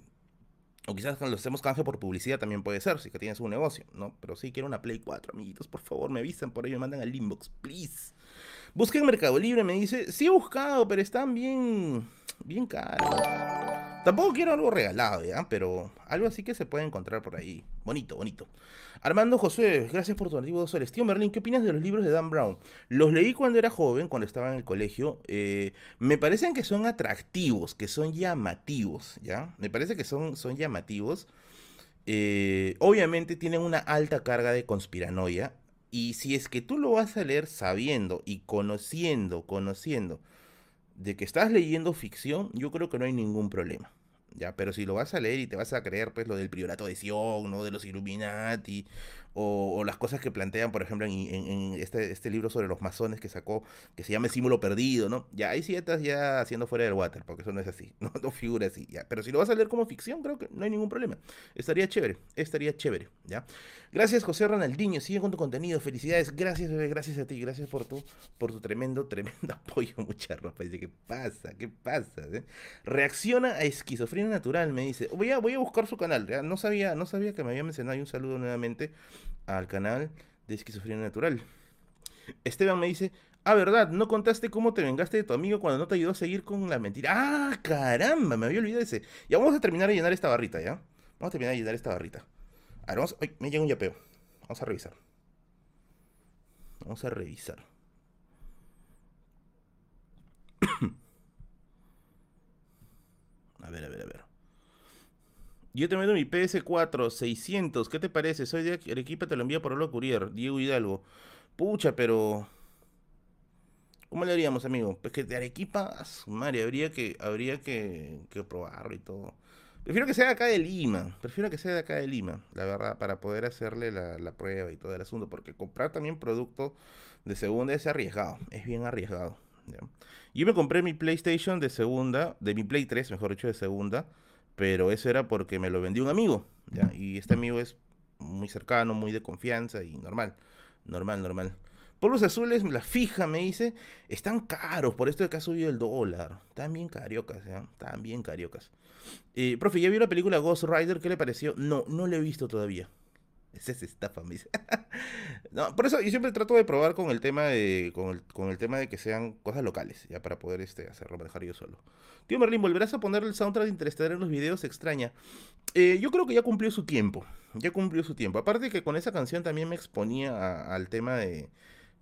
o quizás cuando lo hacemos canje por publicidad también puede ser, si que tienes un negocio, ¿no? Pero sí quiero una Play 4, amiguitos, por favor, me avisan por ahí, me mandan al inbox, please. Busqué en Mercado Libre, me dice, sí he buscado, pero están bien, bien caros. Tampoco quiero algo regalado, ¿ya? Pero algo así que se puede encontrar por ahí. Bonito, bonito. Armando José, gracias por tu antiguo dos soles. Tío Merlin, ¿qué opinas de los libros de Dan Brown? Los leí cuando era joven, cuando estaba en el colegio. Eh, me parecen que son atractivos, que son llamativos, ¿ya? Me parece que son, son llamativos. Eh, obviamente tienen una alta carga de conspiranoia. Y si es que tú lo vas a leer sabiendo y conociendo, conociendo de que estás leyendo ficción, yo creo que no hay ningún problema. Ya, pero si lo vas a leer y te vas a creer pues lo del priorato de Sion, ¿no? De los Illuminati, o, las cosas que plantean, por ejemplo, en, este, este, libro sobre los masones que sacó, que se llama El símbolo perdido, ¿no? Ya ahí sí estás ya haciendo fuera del water, porque eso no es así, <laughs> no, no figura así, ya. Pero si lo vas a leer como ficción, creo que no hay ningún problema. Estaría chévere, estaría chévere, ¿ya? Gracias, José Ronaldinho, sigue con tu contenido, felicidades, gracias, bebé, gracias a ti, gracias por tu, por tu tremendo, tremendo <laughs> apoyo, mucha ropa. Dice, ¿qué pasa? ¿Qué pasa? ¿Eh? Reacciona a esquizofrenia natural, me dice. Voy a, voy a buscar su canal, ¿ya? No sabía, no sabía que me había mencionado y un saludo nuevamente al canal de Esquizofrenia Natural. Esteban me dice, ah, verdad, no contaste cómo te vengaste de tu amigo cuando no te ayudó a seguir con la mentira. Ah, caramba, me había olvidado ese. Ya vamos a terminar de llenar esta barrita, ¿ya? Vamos a terminar de llenar esta barrita. A vamos, ay, me llega un yapeo. Vamos a revisar. Vamos a revisar. <coughs> a ver, a ver, a ver. Yo te mando mi PS4 600. ¿Qué te parece? Soy de Arequipa, te lo envía por Holo Courier. Diego Hidalgo. Pucha, pero. ¿Cómo le haríamos, amigo? Pues que de Arequipa a su madre. Habría que, habría que, probarlo y todo. Prefiero que sea de acá de Lima. Prefiero que sea de acá de Lima, la verdad, para poder hacerle la, prueba y todo el asunto. Porque comprar también producto de segunda es arriesgado. Es bien arriesgado. Yo me compré mi PlayStation de segunda, de mi Play 3, mejor dicho, de segunda pero eso era porque me lo vendió un amigo. Y este amigo es muy cercano, muy de confianza y normal, normal, normal. Polvos azules, la fija, me dice, están caros, por esto de que ha subido el dólar. Están bien cariocas, ¿ya? Están bien cariocas. Eh, profe, ¿ya vio la película Ghost Rider? ¿Qué le pareció? No, no la he visto todavía. Esa es estafa, me <laughs> no, por eso yo siempre trato de probar con el tema de, con el, con el tema de que sean cosas locales, ya para poder este, hacerlo, manejar yo solo. Tío Merlin, ¿volverás a poner el soundtrack de Interestelar en los videos? Extraña. Eh, yo creo que ya cumplió su tiempo. Ya cumplió su tiempo. Aparte que con esa canción también me exponía al tema de,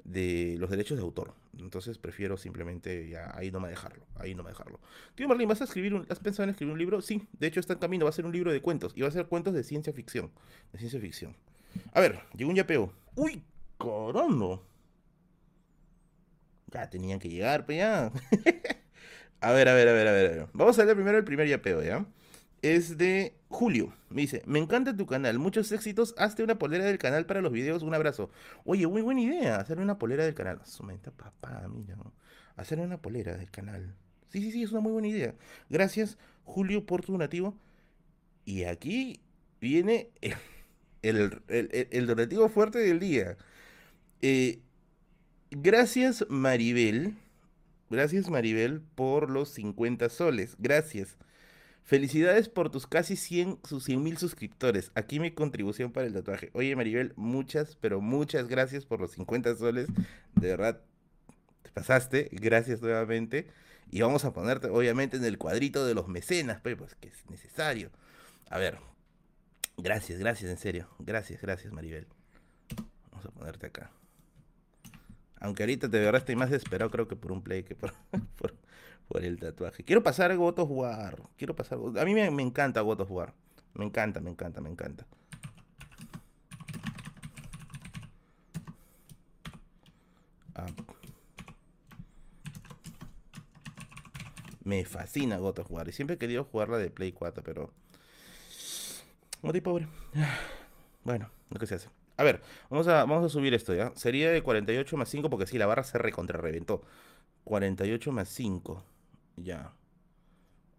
de los derechos de autor. Entonces prefiero simplemente ya ahí no me dejarlo. Ahí no me dejarlo. Tío Merlin, ¿vas a escribir un, ¿has pensado en escribir un libro? Sí, de hecho está en camino, va a ser un libro de cuentos. Y va a ser cuentos de ciencia ficción. De ciencia ficción. A ver, llegó un yapeo. ¡Uy, caramba! Ya tenían que llegar, pues ya. <laughs> A ver, a ver, a ver, a ver. Vamos a ver primero el primer yapeo, ¿ya? Es de Julio. Me dice, me encanta tu canal, muchos éxitos, hazte una polera del canal para los videos, un abrazo. Oye, muy buena idea, hacer una polera del canal. Sumenta, papá, mira. Hacer una polera del canal. Sí, sí, sí, es una muy buena idea. Gracias, Julio, por tu donativo. Y aquí viene el, el, donativo fuerte del día. Eh, gracias, Maribel Gracias Maribel por los 50 soles. Gracias. Felicidades por tus casi 100 sus 100 mil suscriptores. Aquí mi contribución para el tatuaje. Oye Maribel, muchas, pero muchas gracias por los 50 soles. De verdad, te pasaste. Gracias nuevamente. Y vamos a ponerte, obviamente, en el cuadrito de los mecenas, pues, pues que es necesario. A ver. Gracias, gracias, en serio. Gracias, gracias Maribel. Vamos a ponerte acá. Aunque ahorita verdad estoy más desesperado creo que por un play que por, <laughs> el tatuaje. Quiero pasar a God of War. Quiero pasar. A mí me, encanta God of. Me encanta, me encanta, me encanta. Ah. Me fascina God War. Y siempre he querido jugarla de Play 4, pero. Morí pobre. <sighs> Bueno, lo que se hace. A ver, vamos a, vamos a subir esto, ¿ya? Sería de 48 más 5 porque sí, la barra se recontra reventó. 48 más 5. Ya.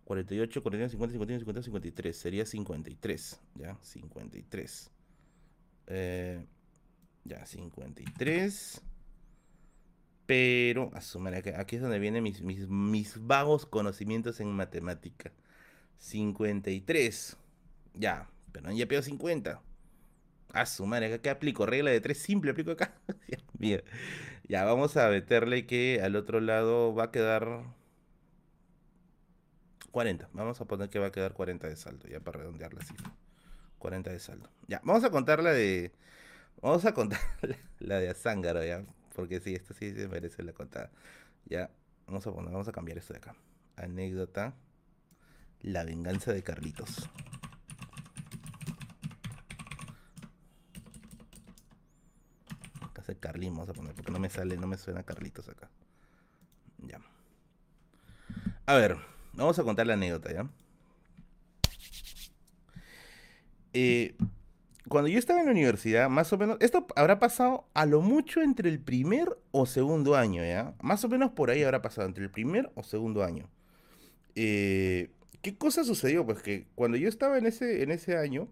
48, 41, 50, 51, 50, 53. Sería 53. ¿Ya? 53. Eh, ya, 53. Pero, a aquí, es donde vienen mis, mis, mis vagos conocimientos en matemática. 53. Ya, pero ya pego 50. A su madre, ¿qué aplico? Regla de tres simple, aplico acá. <laughs> Bien. Ya, vamos a meterle que al otro lado va a quedar 40. Vamos a poner que va a quedar 40 de saldo, ya para redondear la cifra. 40 de saldo. Ya, vamos a contar la de. Vamos a contar <laughs> la de Azángaro, ya. Porque sí, esto sí se merece la contada. Ya, vamos a poner, vamos a cambiar esto de acá. Anécdota. La venganza de Carlitos. Carlín, vamos a poner, porque no me sale, no me suena Carlitos acá. Ya. A ver, vamos a contar la anécdota, ¿ya? Eh, cuando yo estaba en la universidad, más o menos, esto habrá pasado a lo mucho entre el primer o segundo año, ¿ya? Más o menos por ahí habrá pasado, entre el primer o segundo año. Eh, ¿Qué cosa sucedió? Pues que cuando yo estaba en ese, en ese año,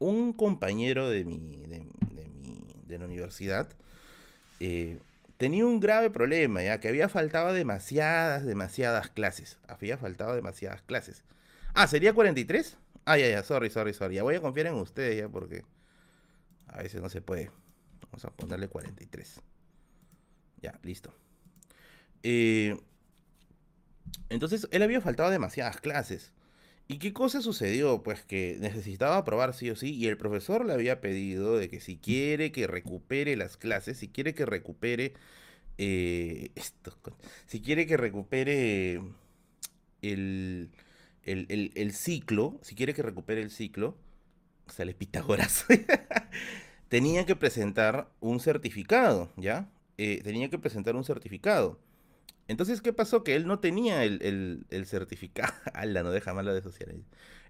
un compañero de mi, de, de la universidad, eh, tenía un grave problema, ya que había faltado demasiadas, demasiadas clases. Había faltado demasiadas clases. Ah, ¿sería 43? Ah, ya, ya, sorry, sorry, sorry. Ya voy a confiar en ustedes ya porque a veces no se puede. Vamos a ponerle 43. Ya, listo. Eh, entonces, él había faltado demasiadas clases. ¿Y qué cosa sucedió? Pues que necesitaba aprobar sí o sí y el profesor le había pedido de que si quiere que recupere las clases, si quiere que recupere eh, si quiere que recupere el, el, ciclo, si quiere que recupere el ciclo, sale Pitágoras, <laughs> tenía que presentar un certificado, ¿ya? Eh, tenía que presentar un certificado. Entonces, ¿qué pasó? Que él no tenía el, el, certificado. <laughs> Ala, no deja mal la de sociales.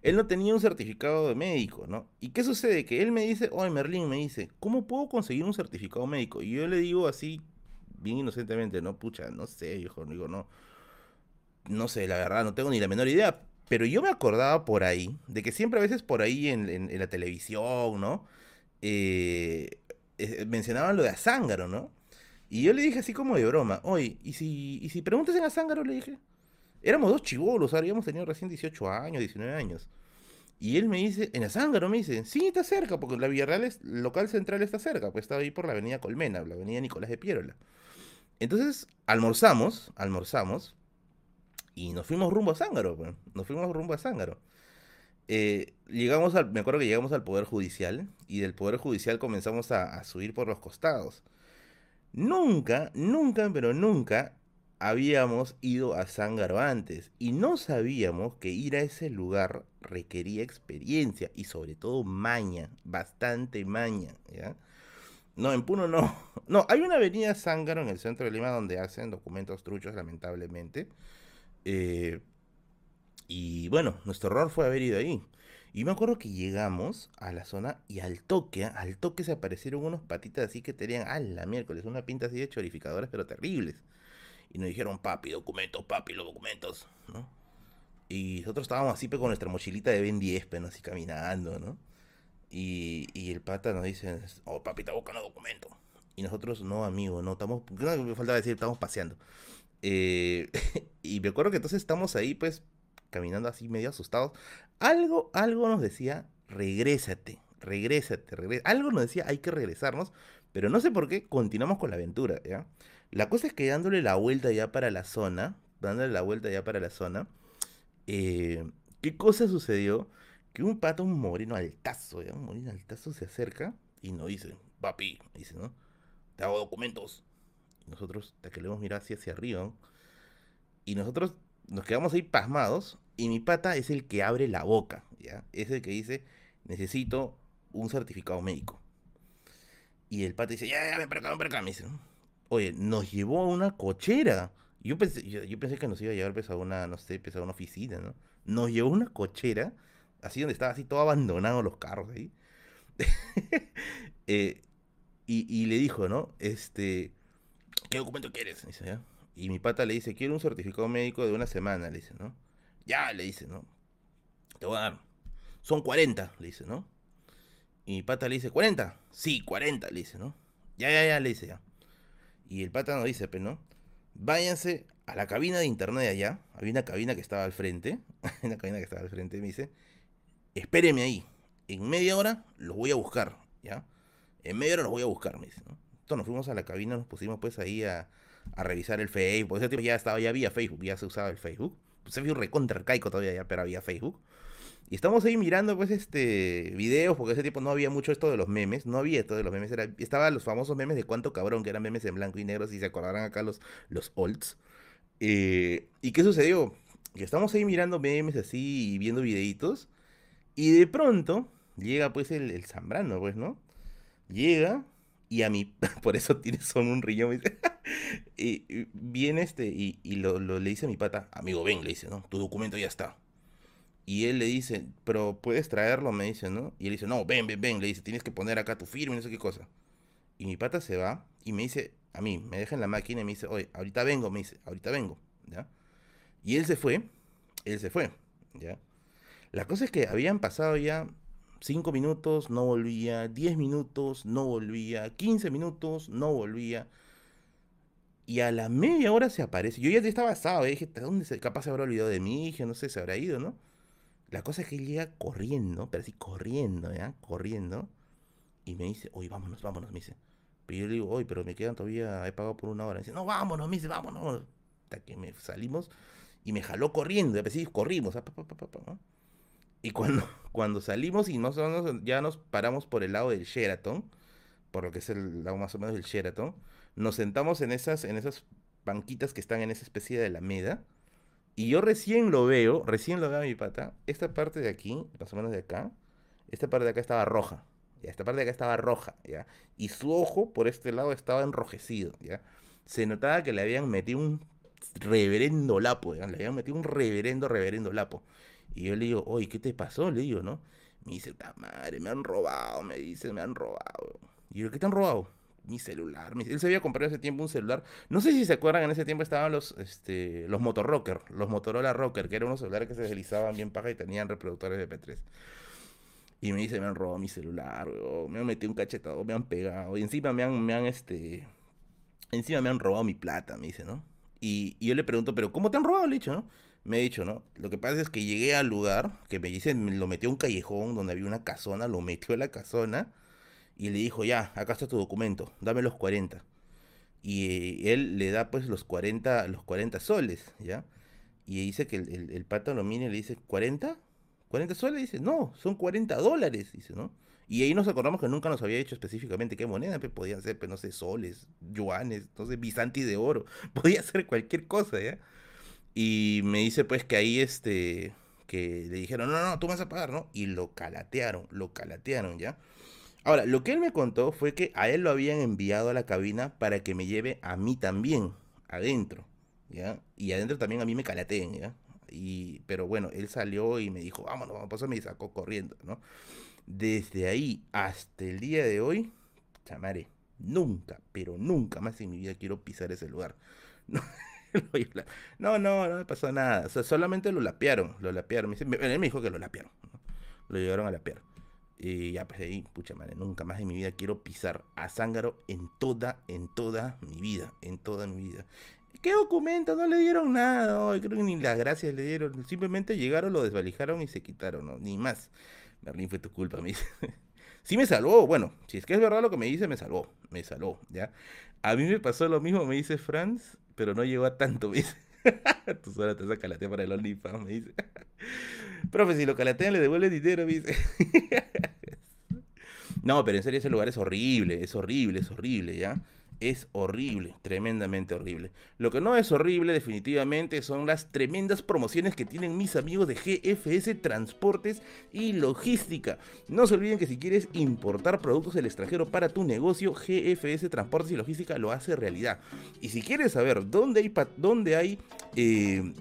Él no tenía un certificado de médico, ¿no? ¿Y qué sucede? Que él me dice, oye, Merlín me dice, ¿cómo puedo conseguir un certificado médico? Y yo le digo así, bien inocentemente, no, pucha, no sé, hijo, digo, no. No sé, la verdad, no tengo ni la menor idea. Pero yo me acordaba por ahí, de que siempre a veces por ahí en, en- la televisión, ¿no? Eh, eh, mencionaban lo de Azángaro, ¿no? Y yo le dije así como de broma, oye, ¿y si, y si preguntas en Azángaro? Le dije. Éramos dos chibolos, habíamos tenido recién 18 años, 19 años. Y él me dice, en Azángaro, me dice, sí, está cerca, porque la Villarreal es, local central está cerca, pues estaba ahí por la avenida Colmena, la avenida Nicolás de Piérola. Entonces, almorzamos, almorzamos, y nos fuimos rumbo a Zángaro, pues, nos fuimos rumbo a Zángaro. Eh, llegamos al, me acuerdo que llegamos al Poder Judicial, y del Poder Judicial comenzamos a, a subir por los costados. Nunca, nunca, pero nunca habíamos ido a Zángaro antes y no sabíamos que ir a ese lugar requería experiencia y sobre todo maña, bastante maña. No, en Puno no. <laughs> No, hay una avenida Zángaro en el centro de Lima donde hacen documentos truchos, lamentablemente. Eh, y bueno, nuestro error fue haber ido ahí. Y me acuerdo que llegamos a la zona y al toque, ¿ah? al toque se aparecieron unos patitas así que tenían, a la miércoles, una pinta así de chorificadores, pero terribles. Y nos dijeron, papi, documentos, papi, los documentos, ¿no? Y nosotros estábamos así con nuestra mochilita de Ben 10, pero así caminando, ¿no? Y, y el pata nos dice, oh, papi, está buscando documentos. Y nosotros, no, amigo, no, estamos, no, me faltaba decir, estamos paseando. Eh, <laughs> y me acuerdo que entonces estamos ahí, pues, caminando así medio asustados. Algo, algo nos decía, regrésate, regrésate, regrésate. Algo nos decía, hay que regresarnos, pero no sé por qué continuamos con la aventura, ¿ya? La cosa es que dándole la vuelta ya para la zona, dándole la vuelta ya para la zona, eh, ¿qué cosa sucedió? Que un pato, un moreno altazo, ¿ya? un moreno altazo se acerca y nos dice, papi, dice, ¿no? Te hago documentos. Nosotros, hasta que le hemos mirado hacia arriba, y nosotros nos quedamos ahí pasmados, y mi pata es el que abre la boca, ¿ya? Es el que dice, necesito un certificado médico. Y el pata dice, ya, ya, ven para acá, ven para acá, me dice. Oye, nos llevó a una cochera. Yo pensé, yo, pensé que nos iba a llevar pues, a una, no sé, pues, una oficina, ¿no? Nos llevó a una cochera, así donde estaba así todo abandonado los carros ahí. <laughs> eh, y, y, le dijo, ¿no? Este, ¿qué documento quieres? Dice, ¿ya? Y mi pata le dice, quiero un certificado médico de una semana, le dice, ¿no? Ya, le dice, ¿no? Te voy a dar. Son 40, le dice, ¿no? Y mi pata le dice, ¿40? Sí, 40, le dice, ¿no? Ya, ya, ya, le dice, ya. Y el pata nos dice, pero no, váyanse a la cabina de internet allá. Había una cabina que estaba al frente. <laughs> una cabina que estaba al frente. Me dice, espéreme ahí. En media hora los voy a buscar, ¿ya? En media hora los voy a buscar, me dice, ¿no? Entonces nos fuimos a la cabina, nos pusimos pues ahí a, a revisar el Facebook. Ese tiempo ya estaba, ya había Facebook, ya se usaba el Facebook. Pues se vio recontra arcaico todavía ya, pero había Facebook. Y estamos ahí mirando, pues, este, videos, porque ese tiempo no había mucho esto de los memes, no había esto de los memes, era, estaban los famosos memes de cuánto cabrón, que eran memes en blanco y negro, si se acordarán acá los, los olds. Eh, ¿Y qué sucedió? Que estamos ahí mirando memes así y viendo videitos, y de pronto llega, pues, el, el Zambrano, pues, ¿no? Llega, y a mí, <laughs> por eso tiene son un riñón, <laughs> y, viene este, y, y lo, lo, le dice a mi pata, amigo, ven, le dice, ¿no? Tu documento ya está. Y él le dice, pero puedes traerlo, me dice, ¿no? Y él dice, no, ven, ven, ven, le dice, tienes que poner acá tu firma y no sé qué cosa. Y mi pata se va y me dice, a mí, me deja en la máquina y me dice, oye, ahorita vengo, me dice, ahorita vengo, ¿ya? Y él se fue, él se fue, ¿ya? La cosa es que habían pasado ya 5 minutos, no volvía, 10 minutos, no volvía, 15 minutos, no volvía. Y a la media hora se aparece. Yo ya estaba asado, ¿eh? dije, ¿dónde se, capaz se habrá olvidado de mí? Dije, no sé, se habrá ido, ¿no? La cosa es que él llega corriendo, pero así corriendo, ¿ya? Corriendo. Y me dice, oye, vámonos, vámonos, me dice. Pero yo le digo, oye, pero me quedan todavía, he pagado por una hora. Me dice, no, vámonos, me dice, vámonos. Hasta que me salimos y me jaló corriendo. Y así corrimos. Pa, y cuando, <laughs> cuando salimos y nosotros ya nos paramos por el lado del Sheraton, por lo que es el lado más o menos del Sheraton, nos sentamos en esas, en esas banquitas que están en esa especie de alameda. Y yo recién lo veo, recién lo veo a mi pata. Esta parte de aquí, más o menos de acá, esta parte de acá estaba roja. ¿ya? Esta parte de acá estaba roja, ¿ya? Y su ojo por este lado estaba enrojecido, ¿ya? Se notaba que le habían metido un reverendo lapo. Le habían metido un reverendo, reverendo lapo. Y yo le digo, oye, ¿qué te pasó? Le digo, ¿no? Me dice, madre, me han robado, me dice, me han robado. Y yo, ¿qué te han robado? mi celular. Él se había comprado ese tiempo un celular. No sé si se acuerdan, en ese tiempo estaban los, este, los Motorrocker, los Motorola Rocker, que eran unos celulares que se deslizaban bien paja y tenían reproductores de P3. Y me dice, me han robado mi celular, me han metido un cachetado, me han pegado. Y encima me han, me han, este, encima me han robado mi plata, me dice, ¿no? Y, yo le pregunto, pero ¿cómo te han robado? Le he dicho, ¿no? Me ha dicho, ¿no? Lo que pasa es que llegué al lugar, que me dice, me lo metió a un callejón donde había una casona, lo metió a la casona y le dijo, ya, acá está tu documento, dame los 40. Y él le da pues los 40, los 40 soles, ¿ya? Y dice que el, el, el pata lo mira y le dice, ¿40? ¿40 soles? Dice, no, son 40 dólares, dice, ¿no? Y ahí nos acordamos que nunca nos había dicho específicamente qué moneda, pues podían ser, pues no sé, soles, yuanes, no sé, bisantis de oro, <laughs> podía ser cualquier cosa, ¿ya? Y me dice pues que ahí este, que le dijeron, no, no, tú vas a pagar, ¿no? Y lo calatearon, lo calatearon, ¿ya? Ahora, lo que él me contó fue que a él lo habían enviado a la cabina para que me lleve a mí también, adentro, ¿ya? Y adentro también a mí me calateen, ¿ya? Y, pero bueno, él salió y me dijo, vámonos, vamos, pues me sacó corriendo, ¿no? Desde ahí hasta el día de hoy, chamaré, nunca, pero nunca más en mi vida quiero pisar ese lugar. No, <laughs> <laughs> no, no, me pasó nada. O sea, solamente lo lapearon, lo lapearon. Él me dijo que lo lapearon. Lo llevaron a lapear. Y ya, pues ahí, pucha madre, nunca más en mi vida quiero pisar a Zángaro en toda, en toda mi vida, en toda mi vida. ¿Qué documento? No le dieron nada, creo que ni las gracias le dieron. Simplemente llegaron, lo desvalijaron y se quitaron, ¿no? Ni más. Berlín fue tu culpa, me dice. <laughs> sí me salvó, bueno, si es que es verdad lo que me dice, me salvó, me salvó, ¿ya? A mí me pasó lo mismo, me dice Franz, pero no llegó a tanto, me dice. <laughs> Tú solo te sacas calatea para el OnlyFans, me dice. <laughs> Profe, si lo calatean le devuelve dinero, me dice. <laughs> no, pero en serio ese lugar es horrible, es horrible, es horrible, ¿ya? Es horrible, tremendamente horrible. Lo que no es horrible definitivamente son las tremendas promociones que tienen mis amigos de GFS Transportes y Logística. No se olviden que si quieres importar productos del extranjero para tu negocio, GFS Transportes y Logística lo hace realidad. Y si quieres saber dónde hay, dónde hay eh,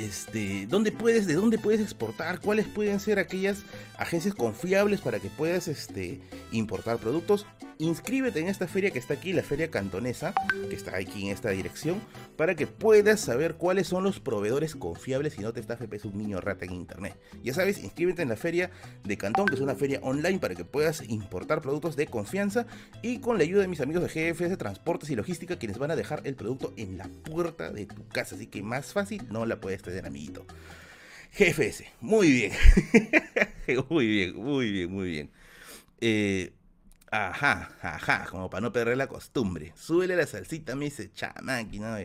este, dónde puedes, de dónde puedes exportar, cuáles pueden ser aquellas agencias confiables para que puedas este, importar productos. Inscríbete en esta feria que está aquí, la feria cantonesa, que está aquí en esta dirección, para que puedas saber cuáles son los proveedores confiables y no te estafe es un niño rata en internet. Ya sabes, inscríbete en la feria de Cantón, que es una feria online para que puedas importar productos de confianza y con la ayuda de mis amigos de GFS Transportes y Logística, quienes van a dejar el producto en la puerta de tu casa. Así que más fácil no la puedes tener, amiguito. GFS, muy bien. <laughs> muy bien, muy bien, muy bien. Eh, Ajá, ajá, como para no perder la costumbre. Súbele la salsita, me dice, chamáquina.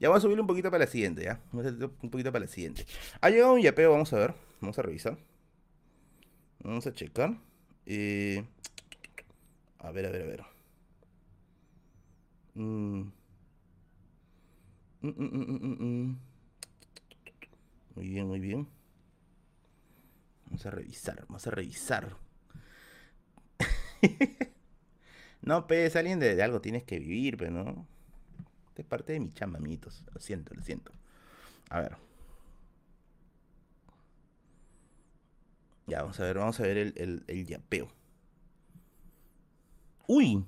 Ya vamos a subirle un poquito para la siguiente, ¿ya? Un poquito para la siguiente. Ha llegado un yapeo, vamos a ver. Vamos a revisar. Vamos a checar. Eh, a ver, a ver, a ver. Mm. Mm, mm, muy bien, muy bien. Vamos a revisar, vamos a revisar. <laughs> no, pues, alguien de, algo tienes que vivir, pero no. es parte de mi chamba. Lo siento, lo siento. A ver. Ya, vamos a ver, vamos a ver el, el, el yapeo. ¡Uy!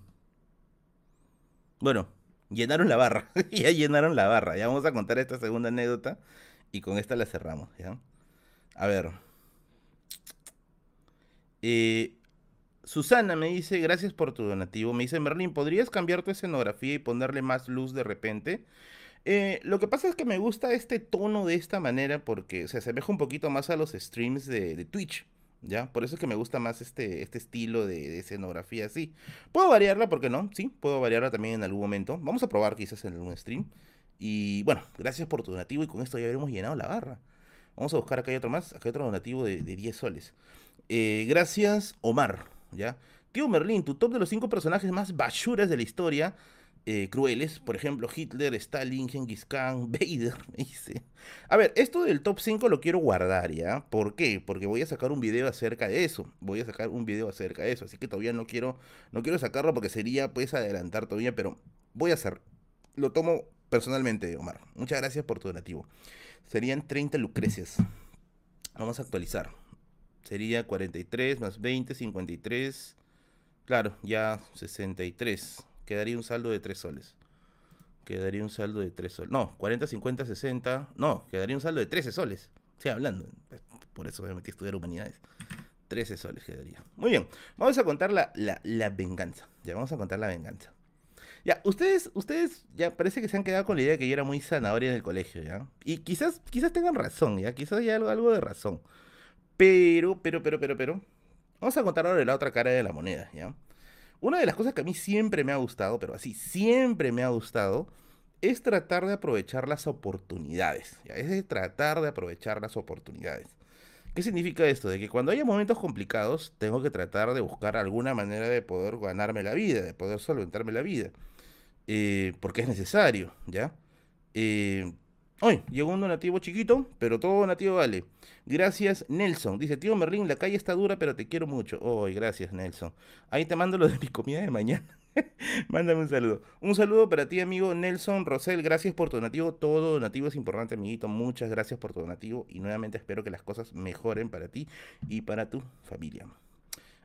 Bueno, llenaron la barra. <laughs> ya llenaron la barra. Ya vamos a contar esta segunda anécdota. Y con esta la cerramos, ¿ya? A ver. Eh, Susana me dice, gracias por tu donativo. Me dice, Merlin, ¿podrías cambiar tu escenografía y ponerle más luz de repente? Eh, lo que pasa es que me gusta este tono de esta manera porque se asemeja un poquito más a los streams de, Twitch. ¿Ya? Por eso es que me gusta más este, este estilo de, escenografía así. ¿Puedo variarla? ¿Por qué no? Sí, puedo variarla también en algún momento. Vamos a probar quizás en algún stream. Y bueno, gracias por tu donativo y con esto ya habremos llenado la barra. Vamos a buscar acá hay otro más. Acá hay otro donativo de, 10 soles. Eh, gracias, Omar. ¿ya? Tío Merlin, tu top de los cinco personajes más bashuras de la historia, eh, crueles, por ejemplo, Hitler, Stalin, Genghis Khan, <laughs> Vader, me dice. A ver, esto del top 5 lo quiero guardar, ¿ya? ¿Por qué? Porque voy a sacar un video acerca de eso. Voy a sacar un video acerca de eso, así que todavía no quiero, no quiero sacarlo porque sería, pues, adelantar todavía, pero voy a hacer. Lo tomo personalmente, Omar. Muchas gracias por tu donativo. Serían 30 lucrecias. Vamos a actualizar. Sería 43 más 20, 53. Claro, ya 63. quedaría un saldo de 3 soles. Quedaría un saldo de 3 soles. No, 40, 50, 60. No, quedaría un saldo de 13 soles. Estoy hablando. Por eso me metí a estudiar humanidades. 13 soles quedaría. Muy bien, vamos a contar la, la, venganza. Ya vamos a contar la venganza. Ya, ustedes, ustedes ya parece que se han quedado con la idea de que yo era muy zanahoria en el colegio, ¿ya? Y quizás, quizás tengan razón, ¿ya? Quizás haya algo, de razón. Pero, pero, pero, pero, pero. Vamos a contar ahora la otra cara de la moneda, ¿ya? Una de las cosas que a mí siempre me ha gustado, pero así, siempre me ha gustado, es tratar de aprovechar las oportunidades. ¿ya? Es tratar de aprovechar las oportunidades. ¿Qué significa esto? De que cuando haya momentos complicados, tengo que tratar de buscar alguna manera de poder ganarme la vida, de poder solventarme la vida. Eh, porque es necesario, ¿ya? Eh, Hoy llegó un donativo chiquito, pero todo donativo vale. Gracias, Nelson. Dice, tío Merlín, la calle está dura, pero te quiero mucho. Hoy, gracias, Nelson. Ahí te mando lo de mi comida de mañana. <laughs> Mándame un saludo. Un saludo para ti, amigo Nelson Rosel. Gracias por tu donativo. Todo donativo es importante, amiguito. Muchas gracias por tu donativo. Y nuevamente espero que las cosas mejoren para ti y para tu familia.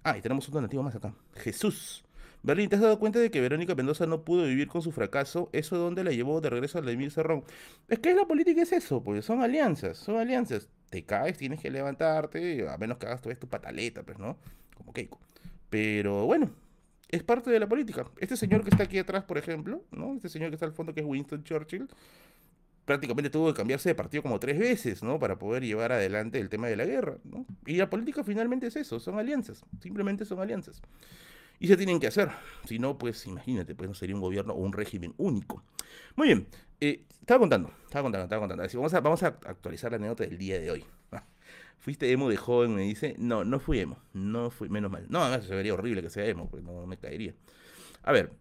Ah, y tenemos un donativo más acá. Jesús. Berlín, ¿te has dado cuenta de que Verónica Mendoza no pudo vivir con su fracaso? ¿Eso de dónde la llevó de regreso a Vladimir Cerrón? Es que la política es eso, pues son alianzas, son alianzas. Te caes, tienes que levantarte, a menos que hagas tu pataleta, pues, ¿no? Como Keiko. Pero bueno, es parte de la política. Este señor que está aquí atrás, por ejemplo, ¿no? Este señor que está al fondo, que es Winston Churchill, prácticamente tuvo que cambiarse de partido como tres veces, ¿no? Para poder llevar adelante el tema de la guerra, ¿no? Y la política finalmente es eso, son alianzas, simplemente son alianzas. Y se tienen que hacer. Si no, pues imagínate, pues no sería un gobierno o un régimen único. Muy bien, eh, estaba contando, estaba contando, estaba contando. vamos, a, vamos a actualizar la anécdota del día de hoy. Ah, ¿Fuiste emo de joven? Me dice. No, no fui emo. No fui, menos mal. No, además se vería horrible que sea emo, pues no me caería. A ver,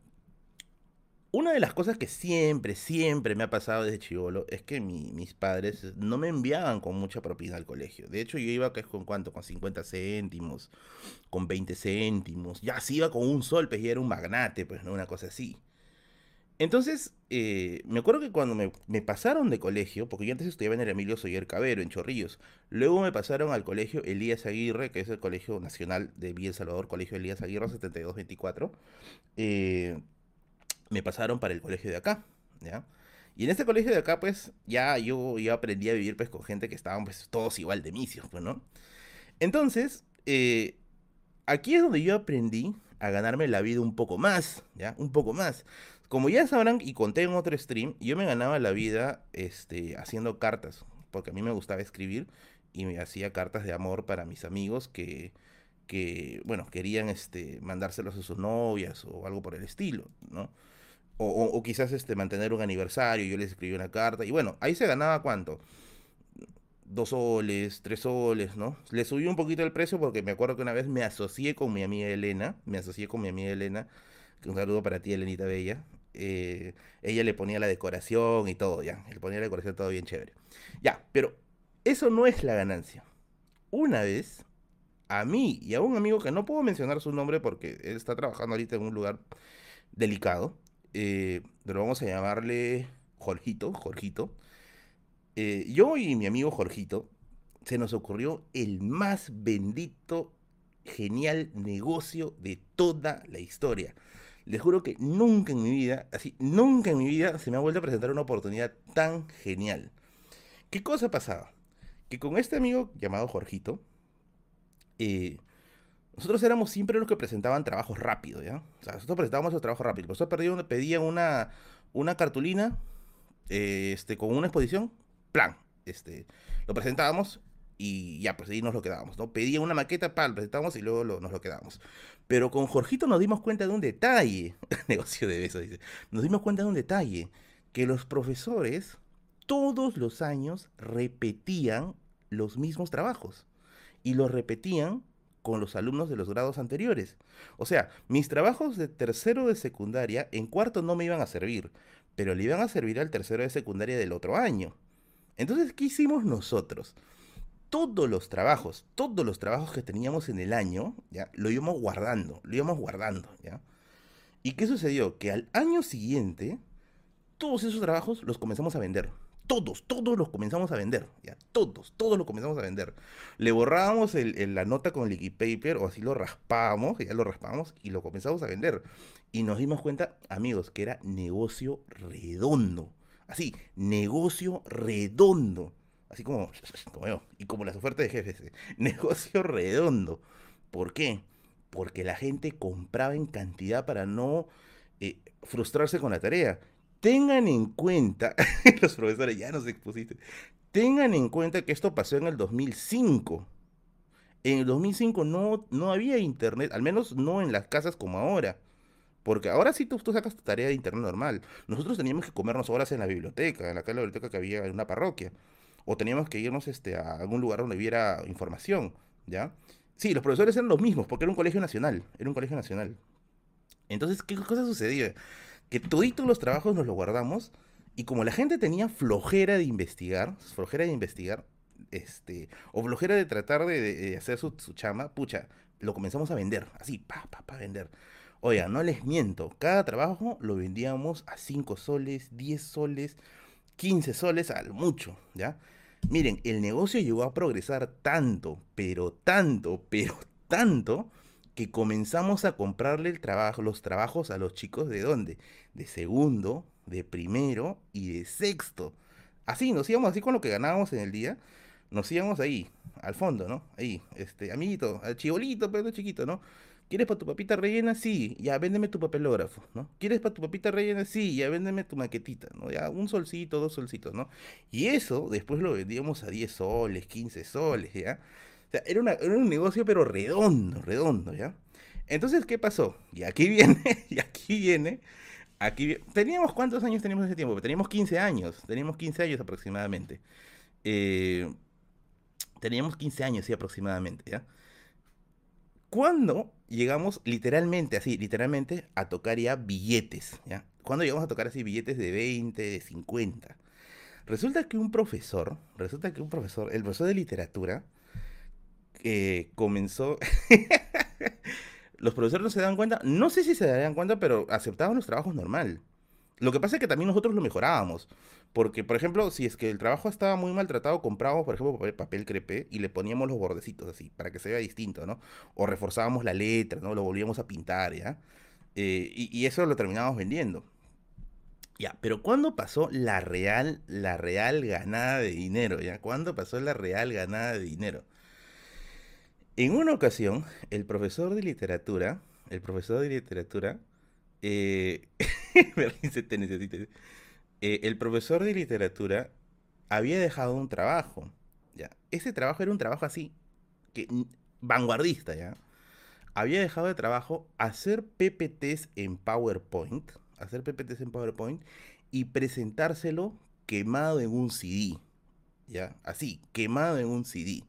una de las cosas que siempre, siempre me ha pasado desde chivolo es que mis padres no me enviaban con mucha propina al colegio. De hecho, yo iba con cuánto, con 50 céntimos, con 20 céntimos. Ya si iba con un sol, pues ya era un magnate, pues no una cosa así. Entonces, eh, me acuerdo que cuando me, pasaron de colegio, porque yo antes estudiaba en el Emilio Soyer Cabero, en Chorrillos, luego me pasaron al colegio Elías Aguirre, que es el Colegio Nacional de Villa Salvador, Colegio Elías Aguirre 7224. Eh, me pasaron para el colegio de acá, ¿ya? Y en este colegio de acá, pues, ya yo, aprendí a vivir, pues, con gente que estaban, pues, todos igual de misios, pues, ¿no? Entonces, eh, aquí es donde yo aprendí a ganarme la vida un poco más, ¿ya? Un poco más. Como ya sabrán, y conté en otro stream, yo me ganaba la vida, este, haciendo cartas, porque a mí me gustaba escribir, y me hacía cartas de amor para mis amigos que, que bueno, querían, este, mandárselos a sus novias o algo por el estilo, ¿no? O, quizás este, mantener un aniversario, yo les escribí una carta, y bueno, ahí se ganaba cuánto, dos soles, tres soles, ¿no? Le subí un poquito el precio porque me acuerdo que una vez me asocié con mi amiga Elena, me asocié con mi amiga Elena, un saludo para ti, Elenita Bella. Eh, ella le ponía la decoración y todo, ya, le ponía la decoración todo bien chévere. Ya, pero eso no es la ganancia. Una vez, a mí y a un amigo que no puedo mencionar su nombre porque él está trabajando ahorita en un lugar delicado, eh, vamos a llamarle Jorgito, Jorgito. Eh, yo y mi amigo Jorgito se nos ocurrió el más bendito, genial negocio de toda la historia. Les juro que nunca en mi vida, así, nunca en mi vida se me ha vuelto a presentar una oportunidad tan genial. ¿Qué cosa pasaba? Que con este amigo llamado Jorgito, eh, nosotros éramos siempre los que presentaban trabajos rápido, ¿ya? O sea, nosotros presentábamos los trabajos rápido. Nosotros pedían, una, una cartulina eh, este, con una exposición, plan. Este, lo presentábamos y ya, pues ahí nos lo quedábamos, ¿no? Pedían una maqueta, para lo presentábamos y luego nos lo quedábamos. Pero con Jorgito nos dimos cuenta de un detalle, <laughs> negocio de besos, dice, nos dimos cuenta de un detalle, que los profesores todos los años repetían los mismos trabajos y los repetían con los alumnos de los grados anteriores. O sea, mis trabajos de tercero de secundaria en cuarto no me iban a servir, pero le iban a servir al tercero de secundaria del otro año. Entonces, ¿qué hicimos nosotros? Todos los trabajos, todos los trabajos que teníamos en el año, ya, lo íbamos guardando, lo íbamos guardando, ¿ya? ¿Y qué sucedió? Que al año siguiente, todos esos trabajos los comenzamos a vender todos, todos los comenzamos a vender, ya, todos, todos los comenzamos a vender. Le borrábamos la nota con liquid paper o así lo raspábamos, ya lo raspábamos y lo comenzamos a vender. Y nos dimos cuenta, amigos, que era negocio redondo. Así, negocio redondo. Así como, yo, y como las ofertas de jefes. <laughs> Negocio redondo. ¿Por qué? Porque la gente compraba en cantidad para no eh, frustrarse con la tarea. Tengan en cuenta, <laughs> los profesores ya nos expusiste, tengan en cuenta que esto pasó en el 2005. En el 2005 no, no había internet, al menos no en las casas como ahora. Porque ahora sí tú, tú, sacas tu tarea de internet normal. Nosotros teníamos que comernos horas en la biblioteca, en la, la biblioteca que había en una parroquia. O teníamos que irnos este, a algún lugar donde hubiera información, ¿ya? Sí, los profesores eran los mismos, porque era un colegio nacional. Era un colegio nacional. Entonces, ¿qué cosa sucedía? Que toditos los trabajos nos los guardamos y como la gente tenía flojera de investigar, flojera de investigar, este, o flojera de tratar de, hacer su, su, chama, pucha, lo comenzamos a vender, así, pa, pa, pa, vender. Oiga, no les miento, cada trabajo lo vendíamos a 5 soles, 10 soles, 15 soles al mucho, ¿ya? Miren, el negocio llegó a progresar tanto, pero tanto, pero tanto, que comenzamos a comprarle el trabajo, los trabajos a los chicos de dónde? De segundo, de primero y de sexto. Así, nos íbamos así con lo que ganábamos en el día, nos íbamos ahí, al fondo, ¿no? Ahí, este, amiguito, al chibolito, pero chiquito, ¿no? ¿Quieres para tu papita rellena? Sí, ya véndeme tu papelógrafo, ¿no? ¿Quieres para tu papita rellena? Sí, ya véndeme tu maquetita, ¿no? Ya un solcito, dos solcitos, ¿no? Y eso después lo vendíamos a 10 soles, 15 soles, ¿ya? Sea, era, una, era un negocio pero redondo, redondo, ¿ya? Entonces, ¿qué pasó? Y aquí <laughs> viene, y aquí viene, aquí Teníamos, ¿cuántos años teníamos en ese tiempo? Teníamos 15 años, teníamos 15 años aproximadamente. Eh, teníamos 15 años, sí, aproximadamente, ¿ya? Cuando llegamos literalmente, así, literalmente, a tocar ya billetes, ¿ya? Cuando llegamos a tocar así billetes de 20, de 50. Resulta que un profesor, resulta que un profesor, el profesor de literatura, eh, comenzó... <laughs> los profesores no se dan cuenta, no sé si se darían cuenta, pero aceptaban los trabajos normal. Lo que pasa es que también nosotros lo mejorábamos. Porque, por ejemplo, si es que el trabajo estaba muy maltratado, comprábamos, por ejemplo, papel, papel crepé y le poníamos los bordecitos así, para que se vea distinto, ¿no? O reforzábamos la letra, ¿no? Lo volvíamos a pintar, ¿ya? Eh, y, y, eso lo terminábamos vendiendo. Ya, pero ¿cuándo pasó la real, la real ganada de dinero, ya? ¿Cuándo pasó la real ganada de dinero? En una ocasión, el profesor de literatura, el profesor de literatura, eh, <laughs> eh, el profesor de literatura había dejado un trabajo. ¿ya? Ese trabajo era un trabajo así, que, vanguardista, ¿ya? Había dejado de trabajo hacer PPTs en PowerPoint, hacer PPTs en PowerPoint y presentárselo quemado en un CD. ¿Ya? Así, quemado en un CD.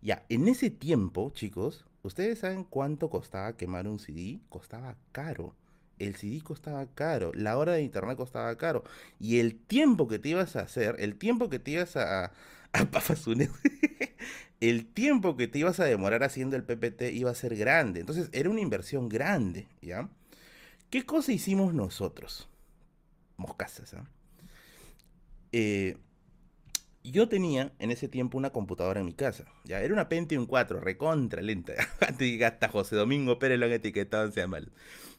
Ya, en ese tiempo, chicos, ¿ustedes saben cuánto costaba quemar un CD? Costaba caro el CD costaba caro, la hora de internet costaba caro, y el tiempo que te ibas a hacer, el tiempo que te ibas a... <laughs> a <laughs> el tiempo que te ibas a demorar haciendo el PPT iba a ser grande. Entonces era una inversión grande, ¿ya? ¿Qué cosa hicimos nosotros? Moscasas, ¿ah? ¿eh? Yo tenía en ese tiempo una computadora en mi casa. Ya, era una Pentium 4, recontra lenta. <laughs> Hasta José Domingo Pérez lo han etiquetado, sea mal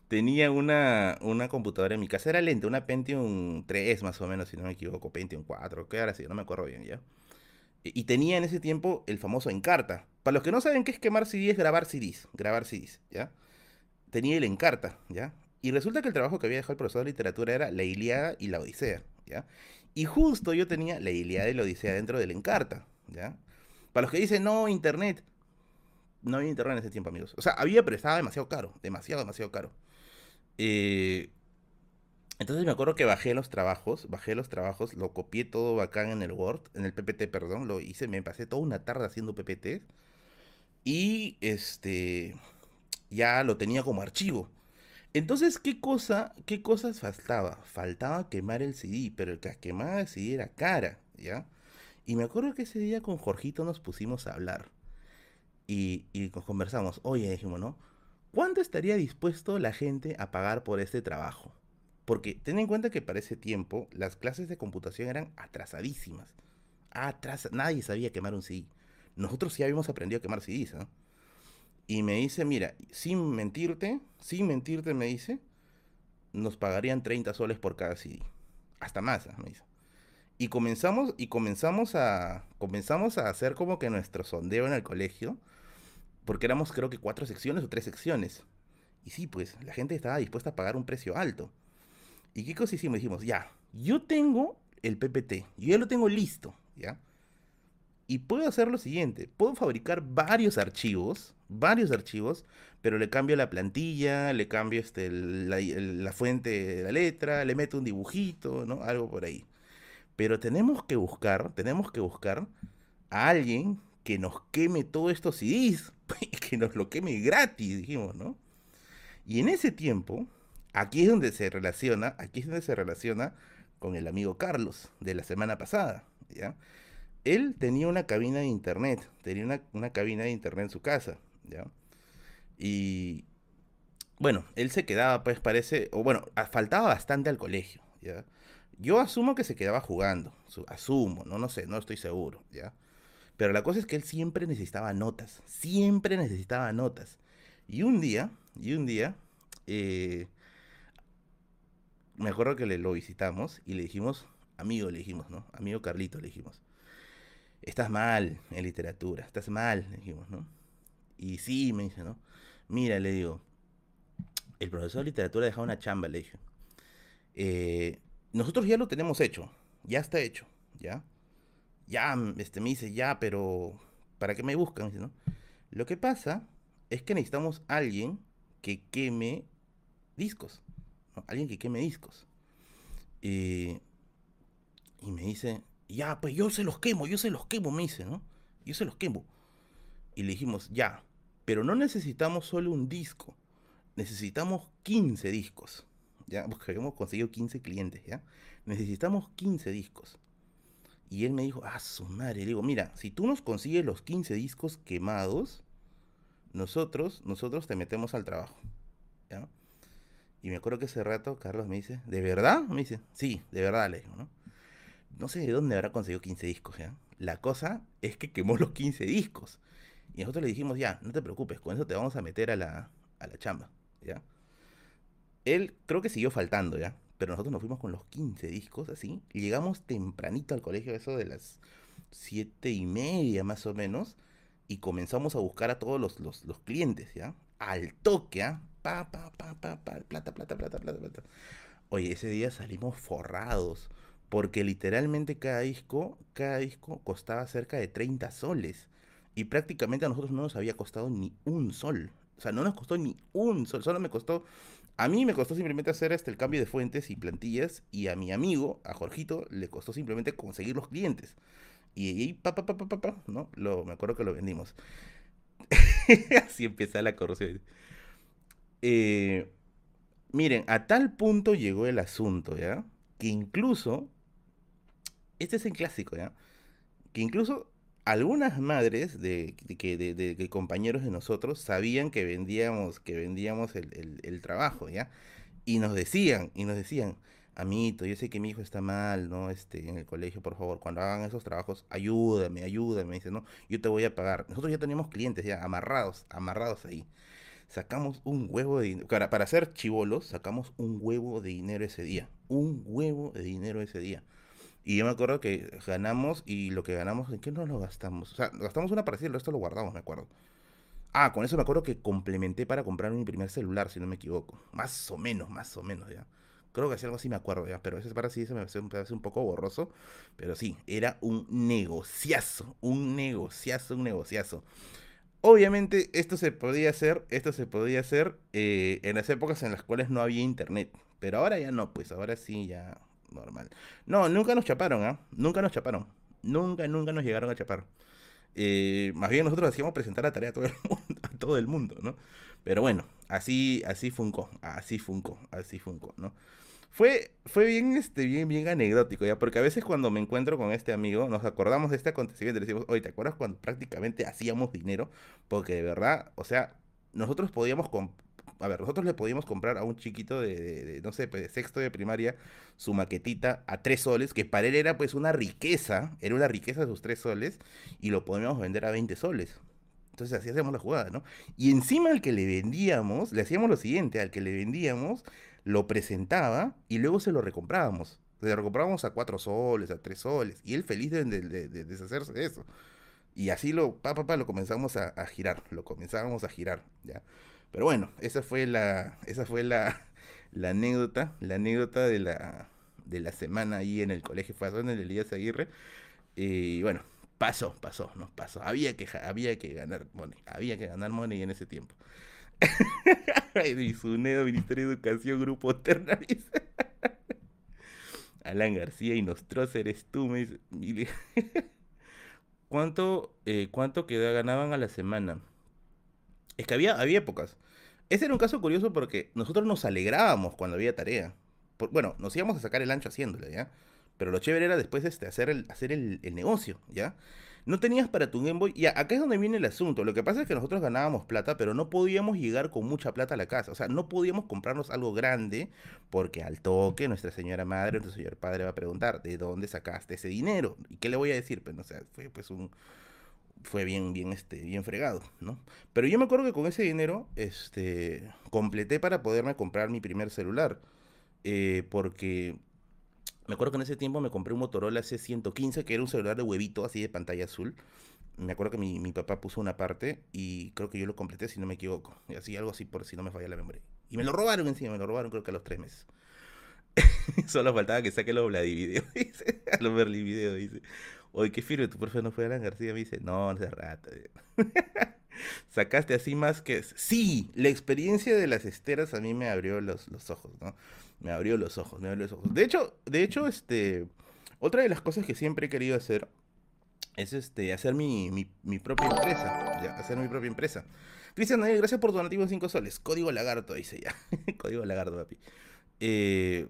tenía una, una computadora en mi casa, era lenta, una Pentium 3 más o menos, si no me equivoco, Pentium 4, ¿qué ahora sí? No me acuerdo bien ya. Y, tenía en ese tiempo el famoso Encarta. Para los que no saben qué es quemar CD, es grabar CDs, grabar CDs, ¿ya? Tenía el Encarta, ¿ya? Y resulta que el trabajo que había dejado el profesor de literatura era la Iliada y la Odisea, ¿ya? Y justo yo tenía la Iliada y la Odisea dentro del Encarta, ¿ya? Para los que dicen, no, internet. No había internet en ese tiempo, amigos. O sea, había, pero estaba demasiado caro. Demasiado, demasiado caro. Eh, entonces me acuerdo que bajé los trabajos, bajé los trabajos, lo copié todo bacán en el Word, en el PPT, perdón, lo hice, me pasé toda una tarde haciendo PPT y este ya lo tenía como archivo. Entonces, ¿qué cosa, qué cosas faltaba? Faltaba quemar el CD, pero el que quemaba el CD era cara, ¿ya? Y me acuerdo que ese día con Jorgito nos pusimos a hablar y, y conversamos. Oye, dijimos, ¿no? ¿Cuánto estaría dispuesto la gente a pagar por este trabajo? Porque ten en cuenta que para ese tiempo las clases de computación eran atrasadísimas. Atras Nadie sabía quemar un CD. Nosotros sí habíamos aprendido a quemar CDs. Y me dice, mira, sin mentirte, sin mentirte, me dice, nos pagarían 30 soles por cada CD. Hasta más, me dice. Y comenzamos, y comenzamos a, comenzamos a hacer como que nuestro sondeo en el colegio, porque éramos creo que cuatro secciones o tres secciones. Y sí, pues la gente estaba dispuesta a pagar un precio alto. ¿Y qué cosa hicimos? Dijimos, ya, yo tengo el PPT, yo ya lo tengo listo, ¿ya? Y puedo hacer lo siguiente, puedo fabricar varios archivos, varios archivos, pero le cambio la plantilla, le cambio este, la, fuente de la letra, le meto un dibujito, ¿no? Algo por ahí. Pero tenemos que buscar, tenemos que buscar a alguien que nos queme todos estos CDs, <laughs> que nos lo queme gratis, dijimos, ¿no? Y en ese tiempo, aquí es donde se relaciona, aquí es donde se relaciona con el amigo Carlos de la semana pasada, ¿ya? Él tenía una cabina de internet, tenía una, una cabina de internet en su casa, ¿ya? Y bueno, él se quedaba, pues parece, o bueno, faltaba bastante al colegio, ¿ya? Yo asumo que se quedaba jugando, asumo, no, no sé, no estoy seguro, ¿ya? Pero la cosa es que él siempre necesitaba notas, siempre necesitaba notas. Y un día, y un día, eh, me acuerdo que le lo visitamos y le dijimos, amigo, le dijimos, ¿no? Amigo Carlito, le dijimos, estás mal en literatura, estás mal, le dijimos, ¿no? Y sí, me dice, ¿no? Mira, le digo, el profesor de literatura dejado una chamba, le dije. Eh, nosotros ya lo tenemos hecho, ya está hecho, ¿ya? Ya, este, me dice, ya, pero ¿para qué me buscan? ¿no? Lo que pasa es que necesitamos alguien que queme discos, alguien que queme discos. y me dice, ya, pues yo se los quemo, yo se los quemo, me dice, ¿no? Yo se los quemo. Y le dijimos, ya, pero no necesitamos solo un disco, necesitamos 15 discos ya, porque habíamos conseguido 15 clientes, ¿ya? Necesitamos 15 discos. Y él me dijo, ah, su madre. Le digo, mira, si tú nos consigues los 15 discos quemados, nosotros, nosotros te metemos al trabajo, ¿ya? Y me acuerdo que ese rato Carlos me dice, ¿de verdad? Me dice, sí, de verdad, le digo, ¿no? No sé de dónde habrá conseguido 15 discos, ¿ya? La cosa es que quemó los 15 discos. Y nosotros le dijimos, ya, no te preocupes, con eso te vamos a meter a la, a la chamba, ¿ya? Él creo que siguió faltando ya, pero nosotros nos fuimos con los 15 discos así. Llegamos tempranito al colegio, eso de las siete y media más o menos. Y comenzamos a buscar a todos los, los, clientes, ¿ya? Al toque, ¿ah? Pa, pa, pa, pa, pa, plata, plata, plata, plata, plata. Oye, ese día salimos forrados. Porque literalmente cada disco, cada disco costaba cerca de 30 soles. Y prácticamente a nosotros no nos había costado ni un sol. O sea, no nos costó ni un sol. Solo me costó a mí me costó simplemente hacer este, el cambio de fuentes y plantillas y a mi amigo, a Jorgito, le costó simplemente conseguir los clientes. Y ahí, pa, pa, pa, pa, pa, ¿no? Lo, me acuerdo que lo vendimos. <laughs> Así empieza la corrupción. Eh, miren, a tal punto llegó el asunto, ¿ya? Que incluso, este es el clásico, ¿ya? Que incluso algunas madres de, de, compañeros de nosotros sabían que vendíamos, que vendíamos el, trabajo, ¿ya? Y nos decían, y nos decían, amito, yo sé que mi hijo está mal, ¿no? Este, en el colegio, por favor, cuando hagan esos trabajos, ayúdame, ayúdame, dice, ¿no? Yo te voy a pagar. Nosotros ya teníamos clientes ya amarrados, amarrados ahí. Sacamos un huevo de dinero, para, para hacer chivolos, sacamos un huevo de dinero ese día. Un huevo de dinero ese día. Y yo me acuerdo que ganamos y lo que ganamos, ¿en qué no lo gastamos? O sea, gastamos una parecida y el resto lo guardamos, me acuerdo. Ah, con eso me acuerdo que complementé para comprar mi primer celular, si no me equivoco. Más o menos, más o menos, ya. Creo que hacía algo así me acuerdo, ya. Pero ese para sí se me hace, un poco borroso. Pero sí, era un negociazo, un negociazo, un negociazo. Obviamente esto se podía hacer, esto se podía hacer eh, en las épocas en las cuales no había internet. Pero ahora ya no, pues ahora sí ya normal. No, nunca nos chaparon, ¿ah? Nunca nos chaparon. Nunca, nunca nos llegaron a chapar. Eh, más bien nosotros hacíamos presentar la tarea a todo el <laughs> mundo, a todo el mundo ¿no? Pero bueno, así, así funcó, así funcó, así funcó, ¿no? Fue, fue bien, este, bien, bien anecdótico, ¿ya? Porque a veces cuando me encuentro con este amigo, nos acordamos de este acontecimiento le decimos, oye, ¿te acuerdas cuando prácticamente hacíamos dinero? Porque de verdad, o sea, nosotros podíamos a ver, nosotros le podíamos comprar a un chiquito de, no sé, pues, de sexto de primaria su maquetita a tres soles, que para él era pues una riqueza, era una riqueza de sus tres soles, y lo podíamos vender a 20 soles. Entonces así hacíamos la jugada, ¿no? Y encima al que le vendíamos, le hacíamos lo siguiente, al que le vendíamos, lo presentaba y luego se lo recomprábamos. Se lo recomprábamos a cuatro soles, a tres soles, y él feliz de, deshacerse de eso. Y así lo, pa, pa, pa, lo comenzamos a, a, girar, lo comenzábamos a girar, ¿ya? Pero bueno, esa fue la, esa fue la, la anécdota, la anécdota de la, de la semana ahí en el colegio Fazón, en el Elías Aguirre. Y bueno, pasó, pasó, no pasó. Había que, había que ganar money, había que ganar money en ese tiempo. <laughs> Sunedo, Ministerio de Educación, Grupo Terna, Alan García y Nostrocer eres tú, me dice. <laughs> <laughs> ¿Cuánto, eh, ¿Cuánto ganaban a la semana? Es que había, había épocas. Ese era un caso curioso porque nosotros nos alegrábamos cuando había tarea. bueno, nos íbamos a sacar el ancho haciéndola, ¿ya? Pero lo chévere era después este, hacer, el, hacer el, negocio, ¿ya? No tenías para tu Game Boy. Y acá es donde viene el asunto. Lo que pasa es que nosotros ganábamos plata, pero no podíamos llegar con mucha plata a la casa. O sea, no podíamos comprarnos algo grande porque al toque nuestra señora madre, nuestro señor padre va a preguntar, ¿de dónde sacaste ese dinero? ¿Y qué le voy a decir? Pues, no sé, fue pues un, fue bien, bien, este, bien fregado, ¿no? Pero yo me acuerdo que con ese dinero, este, completé para poderme comprar mi primer celular, eh, porque me acuerdo que en ese tiempo me compré un Motorola C115, que era un celular de huevito, así de pantalla azul. Me acuerdo que mi, mi, papá puso una parte y creo que yo lo completé, si no me equivoco. Y así, algo así, por si no me falla la memoria. Y me lo robaron encima, me lo robaron creo que a los tres meses. <laughs> Solo faltaba que saque los Vladivideo, <laughs> dice. A los Berli Video, dice. Oye, qué firme, tu profe no fue Alan García. Me dice, no, no es rato. <laughs> Sacaste así más que... Sí, la experiencia de las esteras a mí me abrió los, los ojos, ¿no? Me abrió los ojos, me abrió los ojos. De hecho, de hecho, este... Otra de las cosas que siempre he querido hacer es este, hacer mi, mi, mi propia empresa. Ya, hacer mi propia empresa. Cristian, gracias por tu donativo de 5 soles. Código lagarto, dice ya. <laughs> Código lagarto, papi. Eh,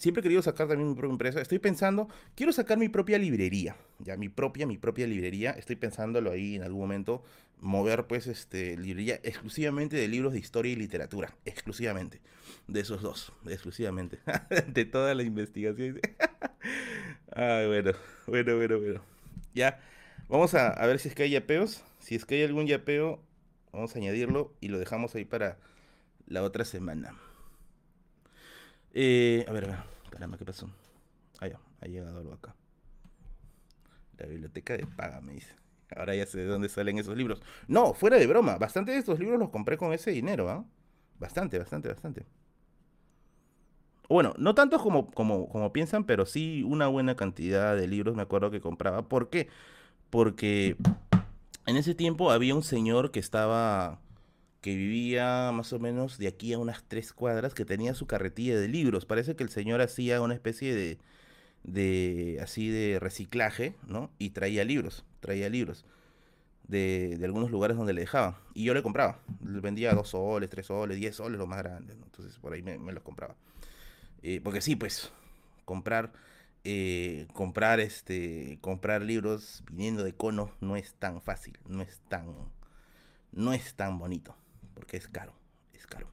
siempre he querido sacar también mi propia empresa. Estoy pensando, quiero sacar mi propia librería, ya mi propia, mi propia librería. Estoy pensándolo ahí en algún momento, mover pues este librería exclusivamente de libros de historia y literatura, exclusivamente. De esos dos, exclusivamente. <laughs> de toda la investigación. <laughs> Ay, bueno, bueno, bueno, bueno. Ya, vamos a, a ver si es que hay yapeos. Si es que hay algún yapeo, vamos a añadirlo y lo dejamos ahí para la otra semana. Eh, a ver, a ver, caramba, ¿qué pasó? Ah, ya, ha llegado algo acá. La biblioteca de paga, me dice. Ahora ya sé de dónde salen esos libros. No, fuera de broma. Bastante de estos libros los compré con ese dinero, ¿ah? Bastante, bastante, bastante. Bueno, no tantos como, como, como piensan, pero sí una buena cantidad de libros me acuerdo que compraba. ¿Por qué? Porque en ese tiempo había un señor que estaba que vivía más o menos de aquí a unas tres cuadras, que tenía su carretilla de libros. Parece que el señor hacía una especie de, de así de reciclaje, ¿no? Y traía libros, traía libros de, de algunos lugares donde le dejaban. Y yo le compraba. Le vendía dos soles, tres soles, diez soles, los más grandes, Entonces por ahí me, los compraba. Eh, porque sí, pues, comprar... Eh, comprar este comprar libros viniendo de cono no es tan fácil no es tan no es tan bonito porque es caro, es caro.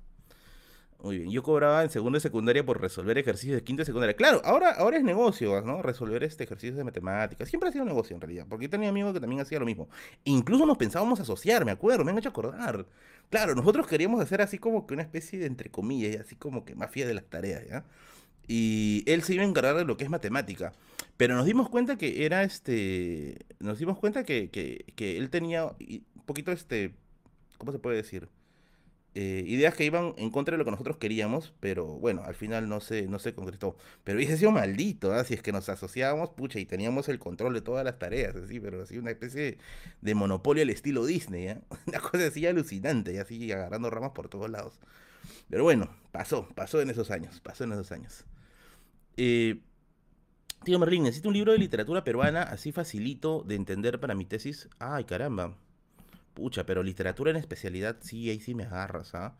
Muy bien, yo cobraba en segundo y secundaria por resolver ejercicios de quinta y secundaria. Claro, ahora, ahora es negocio, ¿no? Resolver este ejercicio de matemáticas. Siempre ha sido negocio en realidad, porque yo tenía amigos que también hacían lo mismo. incluso nos pensábamos asociar, me acuerdo, me han hecho acordar. Claro, nosotros queríamos hacer así como que una especie de entre comillas, así como que mafia de las tareas, ¿ya? Y él se iba a encargar de lo que es matemática. Pero nos dimos cuenta que era este. Nos dimos cuenta que, que él tenía un poquito este. ¿Cómo se puede decir? Eh, ideas que iban en contra de lo que nosotros queríamos, pero bueno, al final no se, no se concretó. Pero hubiese sido maldito, ¿ah? si es que nos asociábamos, pucha, y teníamos el control de todas las tareas, así, pero así una especie de monopolio al estilo Disney, ¿eh? <laughs> una cosa así alucinante, y así agarrando ramas por todos lados. Pero bueno, pasó, pasó en esos años, pasó en esos años. Eh, tío Merlín, necesito un libro de literatura peruana así facilito de entender para mi tesis. Ay, caramba. Pucha, pero literatura en especialidad, sí, ahí sí me agarras, ¿ah?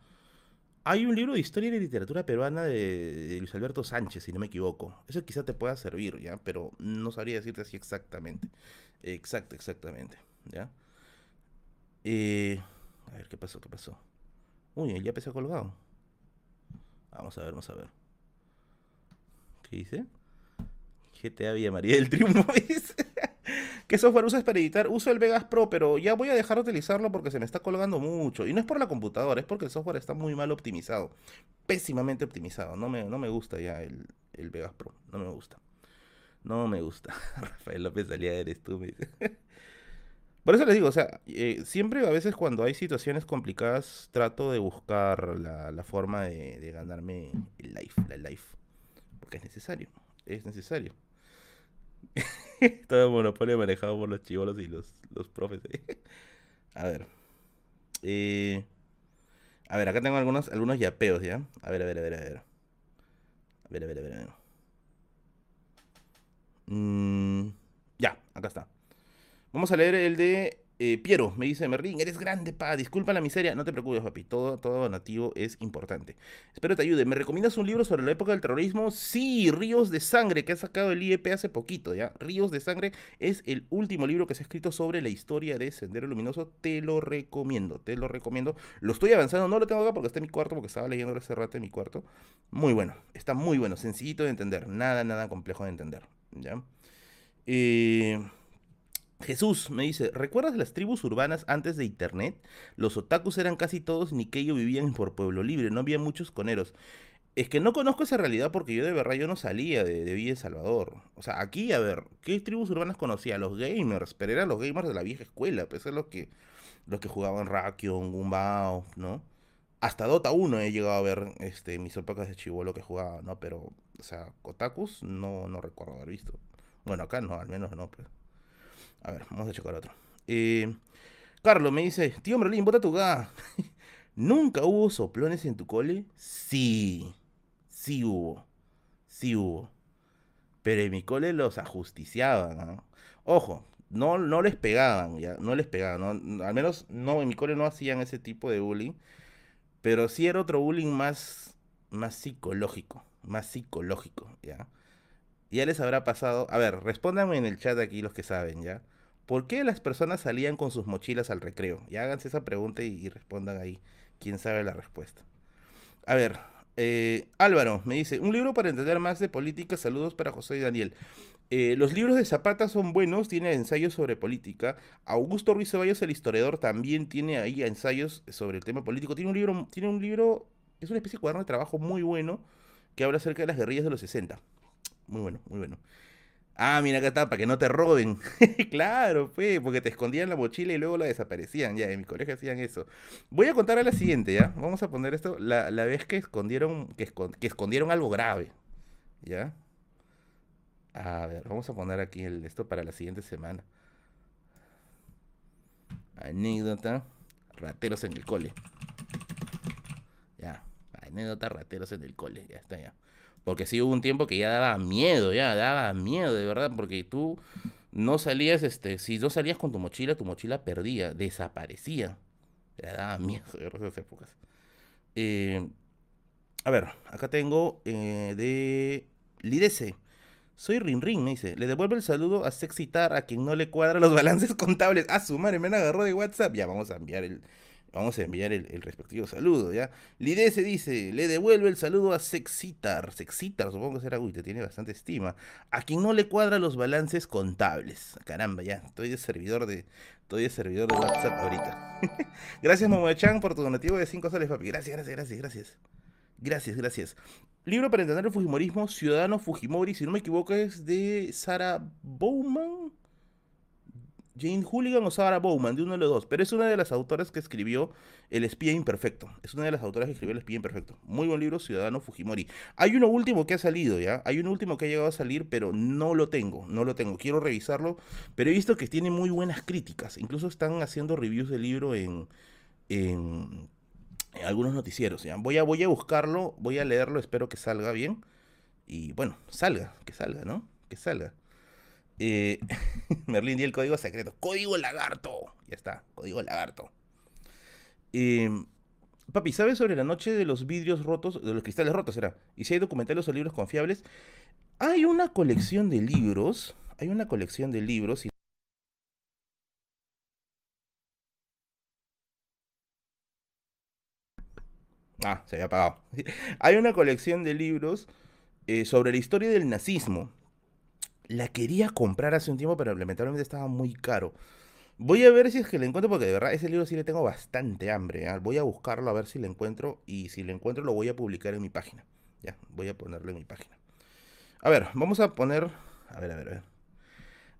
Hay un libro de historia y literatura peruana de, Luis Alberto Sánchez, si no me equivoco. Eso quizá te pueda servir, ¿ya? Pero no sabría decirte así exactamente. Exacto, exactamente, ¿ya? Eh, a ver, ¿qué pasó? ¿Qué pasó? Uy, ya empezó colgado. Vamos a ver, vamos a ver. ¿Qué dice? GTA Villa María del Triunfo, <laughs> ¿Qué software usas para editar? Uso el Vegas Pro, pero ya voy a dejar de utilizarlo porque se me está colgando mucho. Y no es por la computadora, es porque el software está muy mal optimizado. Pésimamente optimizado. No me, no me gusta ya el, el Vegas Pro. No me gusta. No me gusta. <laughs> Rafael López salía eres tú, me. <laughs> Por eso les digo, o sea, eh, siempre a veces cuando hay situaciones complicadas trato de buscar la, la forma de, de ganarme el life, la life. Porque es necesario, es necesario. <laughs> Todo el monopolio manejado por los chivolos y los, los profes. ¿eh? A ver. Eh, a ver, acá tengo algunos, algunos yapeos, ¿ya? A ver, a ver, a ver, a ver. A ver, a ver, a ver. A ver. Mm, ya, acá está. Vamos a leer el de eh, Piero. Me dice Merlín, eres grande, pa. Disculpa la miseria. No te preocupes, papi. Todo, todo nativo es importante. Espero te ayude. ¿Me recomiendas un libro sobre la época del terrorismo? Sí, Ríos de Sangre, que ha sacado el IEP hace poquito, ¿ya? Ríos de Sangre es el último libro que se ha escrito sobre la historia de Sendero Luminoso. Te lo recomiendo, te lo recomiendo. Lo estoy avanzando, no lo tengo acá porque está en mi cuarto, porque estaba leyendo hace rato en mi cuarto. Muy bueno, está muy bueno, sencillito de entender. Nada, nada complejo de entender, ¿ya? Eh... Jesús me dice, ¿recuerdas las tribus urbanas antes de internet? Los otakus eran casi todos Nikkei vivían por Pueblo Libre, no había muchos coneros. Es que no conozco esa realidad porque yo de verdad yo no salía de, de Villa El Salvador. O sea, aquí, a ver, ¿qué tribus urbanas conocía? Los gamers, pero eran los gamers de la vieja escuela, pues es los que, los que jugaban Rakion, Gumbao, ¿no? Hasta Dota 1 he llegado a ver este, mis épocas de chivolo que jugaba, ¿no? Pero, o sea, otakus no, no recuerdo haber visto. Bueno, acá no, al menos no, pues. A ver, vamos a checar otro. Eh, Carlos me dice, tío Merlín, bota tu ga. <laughs> ¿Nunca hubo soplones en tu cole? Sí, sí hubo, sí hubo. Pero en mi cole los ajusticiaban. Ojo, no, no les pegaban, ya, no les pegaban. Al menos no, en mi cole no hacían ese tipo de bullying. Pero sí era otro bullying más, más psicológico, más psicológico, ¿ya? Ya les habrá pasado. A ver, respóndanme en el chat aquí los que saben, ¿ya? ¿Por qué las personas salían con sus mochilas al recreo? Y háganse esa pregunta y, respondan ahí. Quién sabe la respuesta. A ver, eh, Álvaro me dice: Un libro para entender más de política. Saludos para José y Daniel. Eh, los libros de Zapata son buenos, tiene ensayos sobre política. Augusto Ruiz Ceballos, el historiador, también tiene ahí ensayos sobre el tema político. Tiene un libro, tiene un libro, es una especie de cuaderno de trabajo muy bueno que habla acerca de las guerrillas de los 60. Muy bueno, muy bueno. Ah, mira acá está, para que no te roben. <laughs> claro, fue, porque te escondían la mochila y luego la desaparecían. Ya, en mi colegio hacían eso. Voy a contar a la siguiente, ¿ya? Vamos a poner esto, la, la vez que escondieron, que, escon- que escondieron algo grave. ¿Ya? A ver, vamos a poner aquí esto para la siguiente semana. Anécdota, rateros en el cole. Ya, anécdota, rateros en el cole. Ya está, ya. Porque sí hubo un tiempo que ya daba miedo, ya daba miedo, de verdad, porque tú no salías, este, si no salías con tu mochila, tu mochila perdía, desaparecía. Ya daba miedo, de esas épocas. Eh, a ver, acá tengo eh, de Lidese. Soy Rin Rin, me dice. Le devuelve el saludo a Sexitar a quien no le cuadra los <laughs> balances contables. Ah, su madre, me agarró de WhatsApp. Ya, vamos a enviar el, vamos a enviar el, respectivo saludo, ¿ya? Lidese dice, le devuelve el saludo a Sexitar. Sexitar, supongo que será, uy, te tiene bastante estima. A quien no le cuadra los balances contables. Caramba, ya, estoy de servidor de, estoy de servidor de WhatsApp ahorita. <laughs> gracias, Momo-chan, por tu donativo de 5 soles, papi. Gracias, gracias, gracias, gracias. Gracias, gracias. Libro para entender el Fujimorismo, Ciudadano Fujimori, si no me equivoco, es de Sarah Bowman. Jane Hooligan o Sarah Bowman, de uno de los dos. Pero es una de las autoras que escribió El espía imperfecto. Es una de las autoras que escribió El espía imperfecto. Muy buen libro, Ciudadano Fujimori. Hay uno último que ha salido, ¿ya? Hay un último que ha llegado a salir, pero no lo tengo. No lo tengo. Quiero revisarlo. Pero he visto que tiene muy buenas críticas. Incluso están haciendo reviews del libro en. en en algunos noticieros. ¿ya? Voy, a, voy a buscarlo, voy a leerlo, espero que salga bien. Y bueno, salga, que salga, ¿no? Que salga. Eh, <laughs> Merlín y el código secreto. Código lagarto. Ya está, código lagarto. Eh, papi, ¿sabes sobre la noche de los vidrios rotos, de los cristales rotos era? Y si hay documentales o libros confiables. Hay una colección de libros. Hay una colección de libros. Y Ah, se había apagado. <laughs> Hay una colección de libros eh, sobre la historia del nazismo. La quería comprar hace un tiempo, pero lamentablemente estaba muy caro. Voy a ver si es que le encuentro, porque de verdad ese libro sí le tengo bastante hambre. ¿ah? Voy a buscarlo a ver si lo encuentro y si lo encuentro lo voy a publicar en mi página. Ya, voy a ponerlo en mi página. A ver, vamos a poner... A ver, a ver, a ver.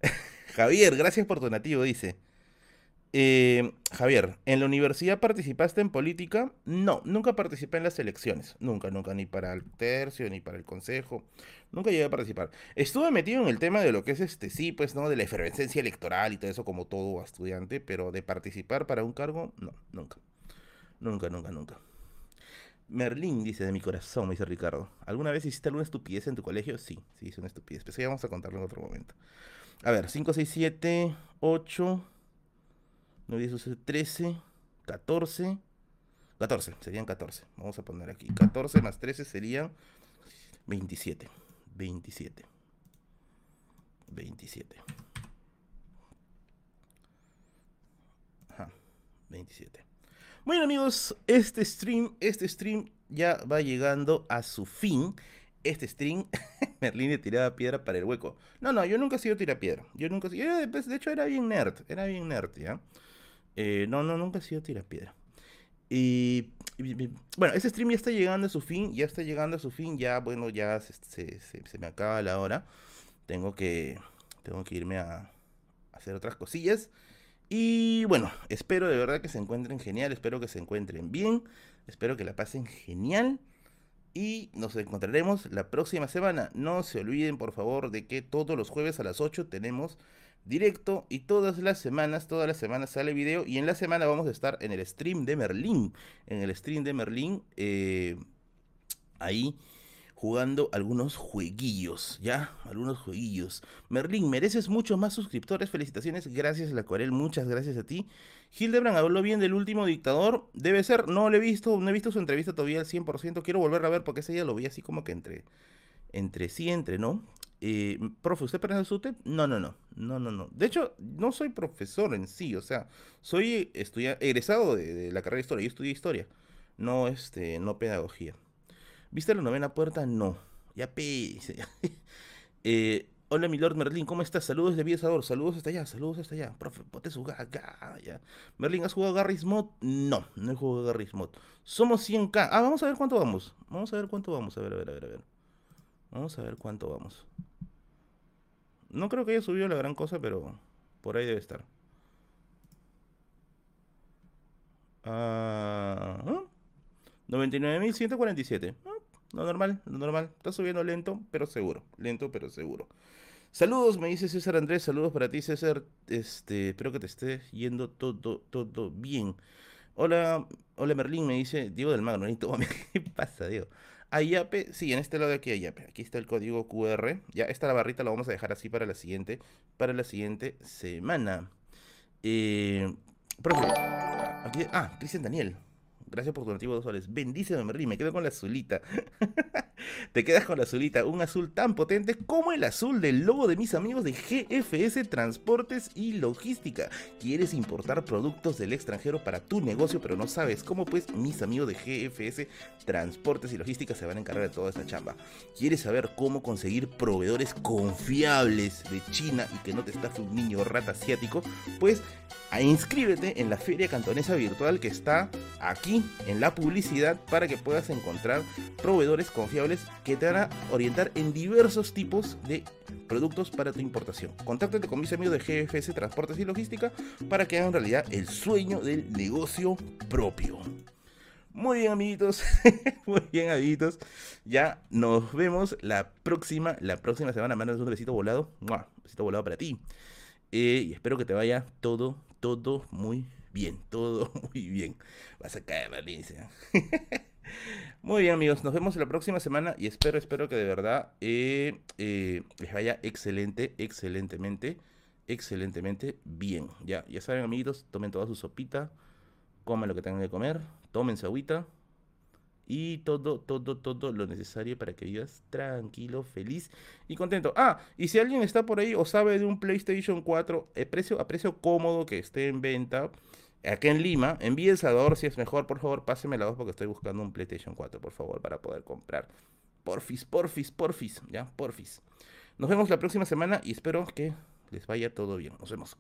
<laughs> Javier, gracias por tu nativo, dice. Eh, Javier, ¿en la universidad participaste en política? No, nunca participé en las elecciones. Nunca, nunca, ni para el tercio, ni para el consejo. Nunca llegué a participar. Estuve metido en el tema de lo que es este, sí, pues, ¿no? De la efervescencia electoral y todo eso, como todo estudiante, pero de participar para un cargo, no, nunca. Nunca, nunca, nunca. Merlín dice de mi corazón, me dice Ricardo. ¿Alguna vez hiciste alguna estupidez en tu colegio? Sí, sí, hice una estupidez. Pero eso ya vamos a contarlo en otro momento. A ver, 5, 6, 7, 8. 9, 10, 11, 13, 14. 14, serían 14. Vamos a poner aquí. 14 más 13 serían 27. 27. 27. Ajá, 27. Bueno amigos, este stream, este stream ya va llegando a su fin. Este stream, <laughs> Merlín le tiraba piedra para el hueco. No, no, yo nunca he sido tirapiedra. Yo nunca he sido, pues, de hecho era bien nerd, era bien nerd, ¿ya? Eh, no, no, nunca he sido tirapiedra. Y, y, bueno, ese stream ya está llegando a su fin, ya está llegando a su fin, ya, bueno, ya se, se, se, me acaba la hora. Tengo que, tengo que irme a hacer otras cosillas. Y bueno, espero de verdad que se encuentren genial, espero que se encuentren bien, espero que la pasen genial. Y nos encontraremos la próxima semana. No se olviden, por favor, de que todos los jueves a las 8 tenemos directo y todas las semanas, todas las semanas sale video y en la semana vamos a estar en el stream de Merlín, en el stream de Merlín, eh, ahí jugando algunos jueguillos, ¿ya? Algunos jueguillos. Merlín, mereces muchos más suscriptores, felicitaciones, gracias La Acuarel, muchas gracias a ti. Hildebrand habló bien del último dictador, debe ser, no lo he visto, no he visto su entrevista todavía al 100%, quiero volver a ver porque ese día lo vi así como que entre, entre sí, entre no. Eh, profe, ¿usted pertenece a SUTEP? No, no, no, no, no, no. De hecho, no soy profesor en sí, o sea, soy egresado de, la carrera de historia, yo estudié historia, no, este, no pedagogía. ¿Viste la novena puerta? No. Ya pe... <laughs> eh, hola, mi Lord Merlin, ¿cómo estás? Saludos de Viesador, saludos hasta allá, saludos hasta allá. Profe, ponte su acá, ya. Merlin, ¿has jugado Garry's Mod? No, no he jugado Garry's Mod. Somos 100k. Ah, vamos a ver cuánto vamos. Vamos a ver cuánto vamos. A ver, a ver, a ver, a ver. Vamos a ver cuánto vamos. No creo que haya subido la gran cosa, pero por ahí debe estar. ¿eh? 99.147. Ah, lo normal, lo normal. Está subiendo lento, pero seguro. Lento, pero seguro. Saludos, me dice César Andrés. Saludos para ti, César. Este, espero que te esté yendo todo, todo bien. Hola, hola Merlín, me dice Diego del Magno. ¿Qué <laughs> pasa, Diego? Ayape, sí, en este lado de aquí Ayape. Aquí está el código QR. Ya, esta la barrita la vamos a dejar así para la siguiente, para la siguiente semana. Eh, profe, ah, Cristian Daniel. Gracias por tu donativo dos soles. Bendíceme, Merlín. Me quedo con la azulita. <laughs> Te quedas con la azulita. Un azul tan potente como el azul del logo de mis amigos de GFS Transportes y Logística. ¿Quieres importar productos del extranjero para tu negocio, pero no sabes cómo? Pues mis amigos de GFS Transportes y Logística se van a encargar de toda esta chamba. ¿Quieres saber cómo conseguir proveedores confiables de China y que no te estafe un niño rata asiático? Pues inscríbete en la Feria Cantonesa Virtual que está aquí en la publicidad para que puedas encontrar proveedores confiables que te van a orientar en diversos tipos de productos para tu importación. Contáctate con mis amigos de GFS Transportes y Logística para que hagan realidad el sueño del negocio propio. Muy bien, amiguitos. <laughs> Muy bien, amiguitos. Ya nos vemos la próxima, la próxima semana. Mandas un besito volado. Un besito volado para ti. Eh, y espero que te vaya todo, todo muy bien. Todo <laughs> muy bien. Vas a caer, Valencia. <laughs> Muy bien, amigos. Nos vemos la próxima semana y espero, espero que de verdad eh, eh, les vaya excelente, excelentemente, excelentemente bien. Ya, ya saben, amiguitos, tomen toda su sopita, coman lo que tengan que comer, tomen su agüita y todo, todo, todo lo necesario para que vivas tranquilo, feliz y contento. Ah, y si alguien está por ahí o sabe de un PlayStation 4 a precio, a precio cómodo que esté en venta, Aquí en Lima, envíe el Salvador si es mejor, por favor, páseme la voz porque estoy buscando un PlayStation 4, por favor, para poder comprar. Porfis, porfis, porfis, ya, porfis. Nos vemos la próxima semana y espero que les vaya todo bien. Nos vemos.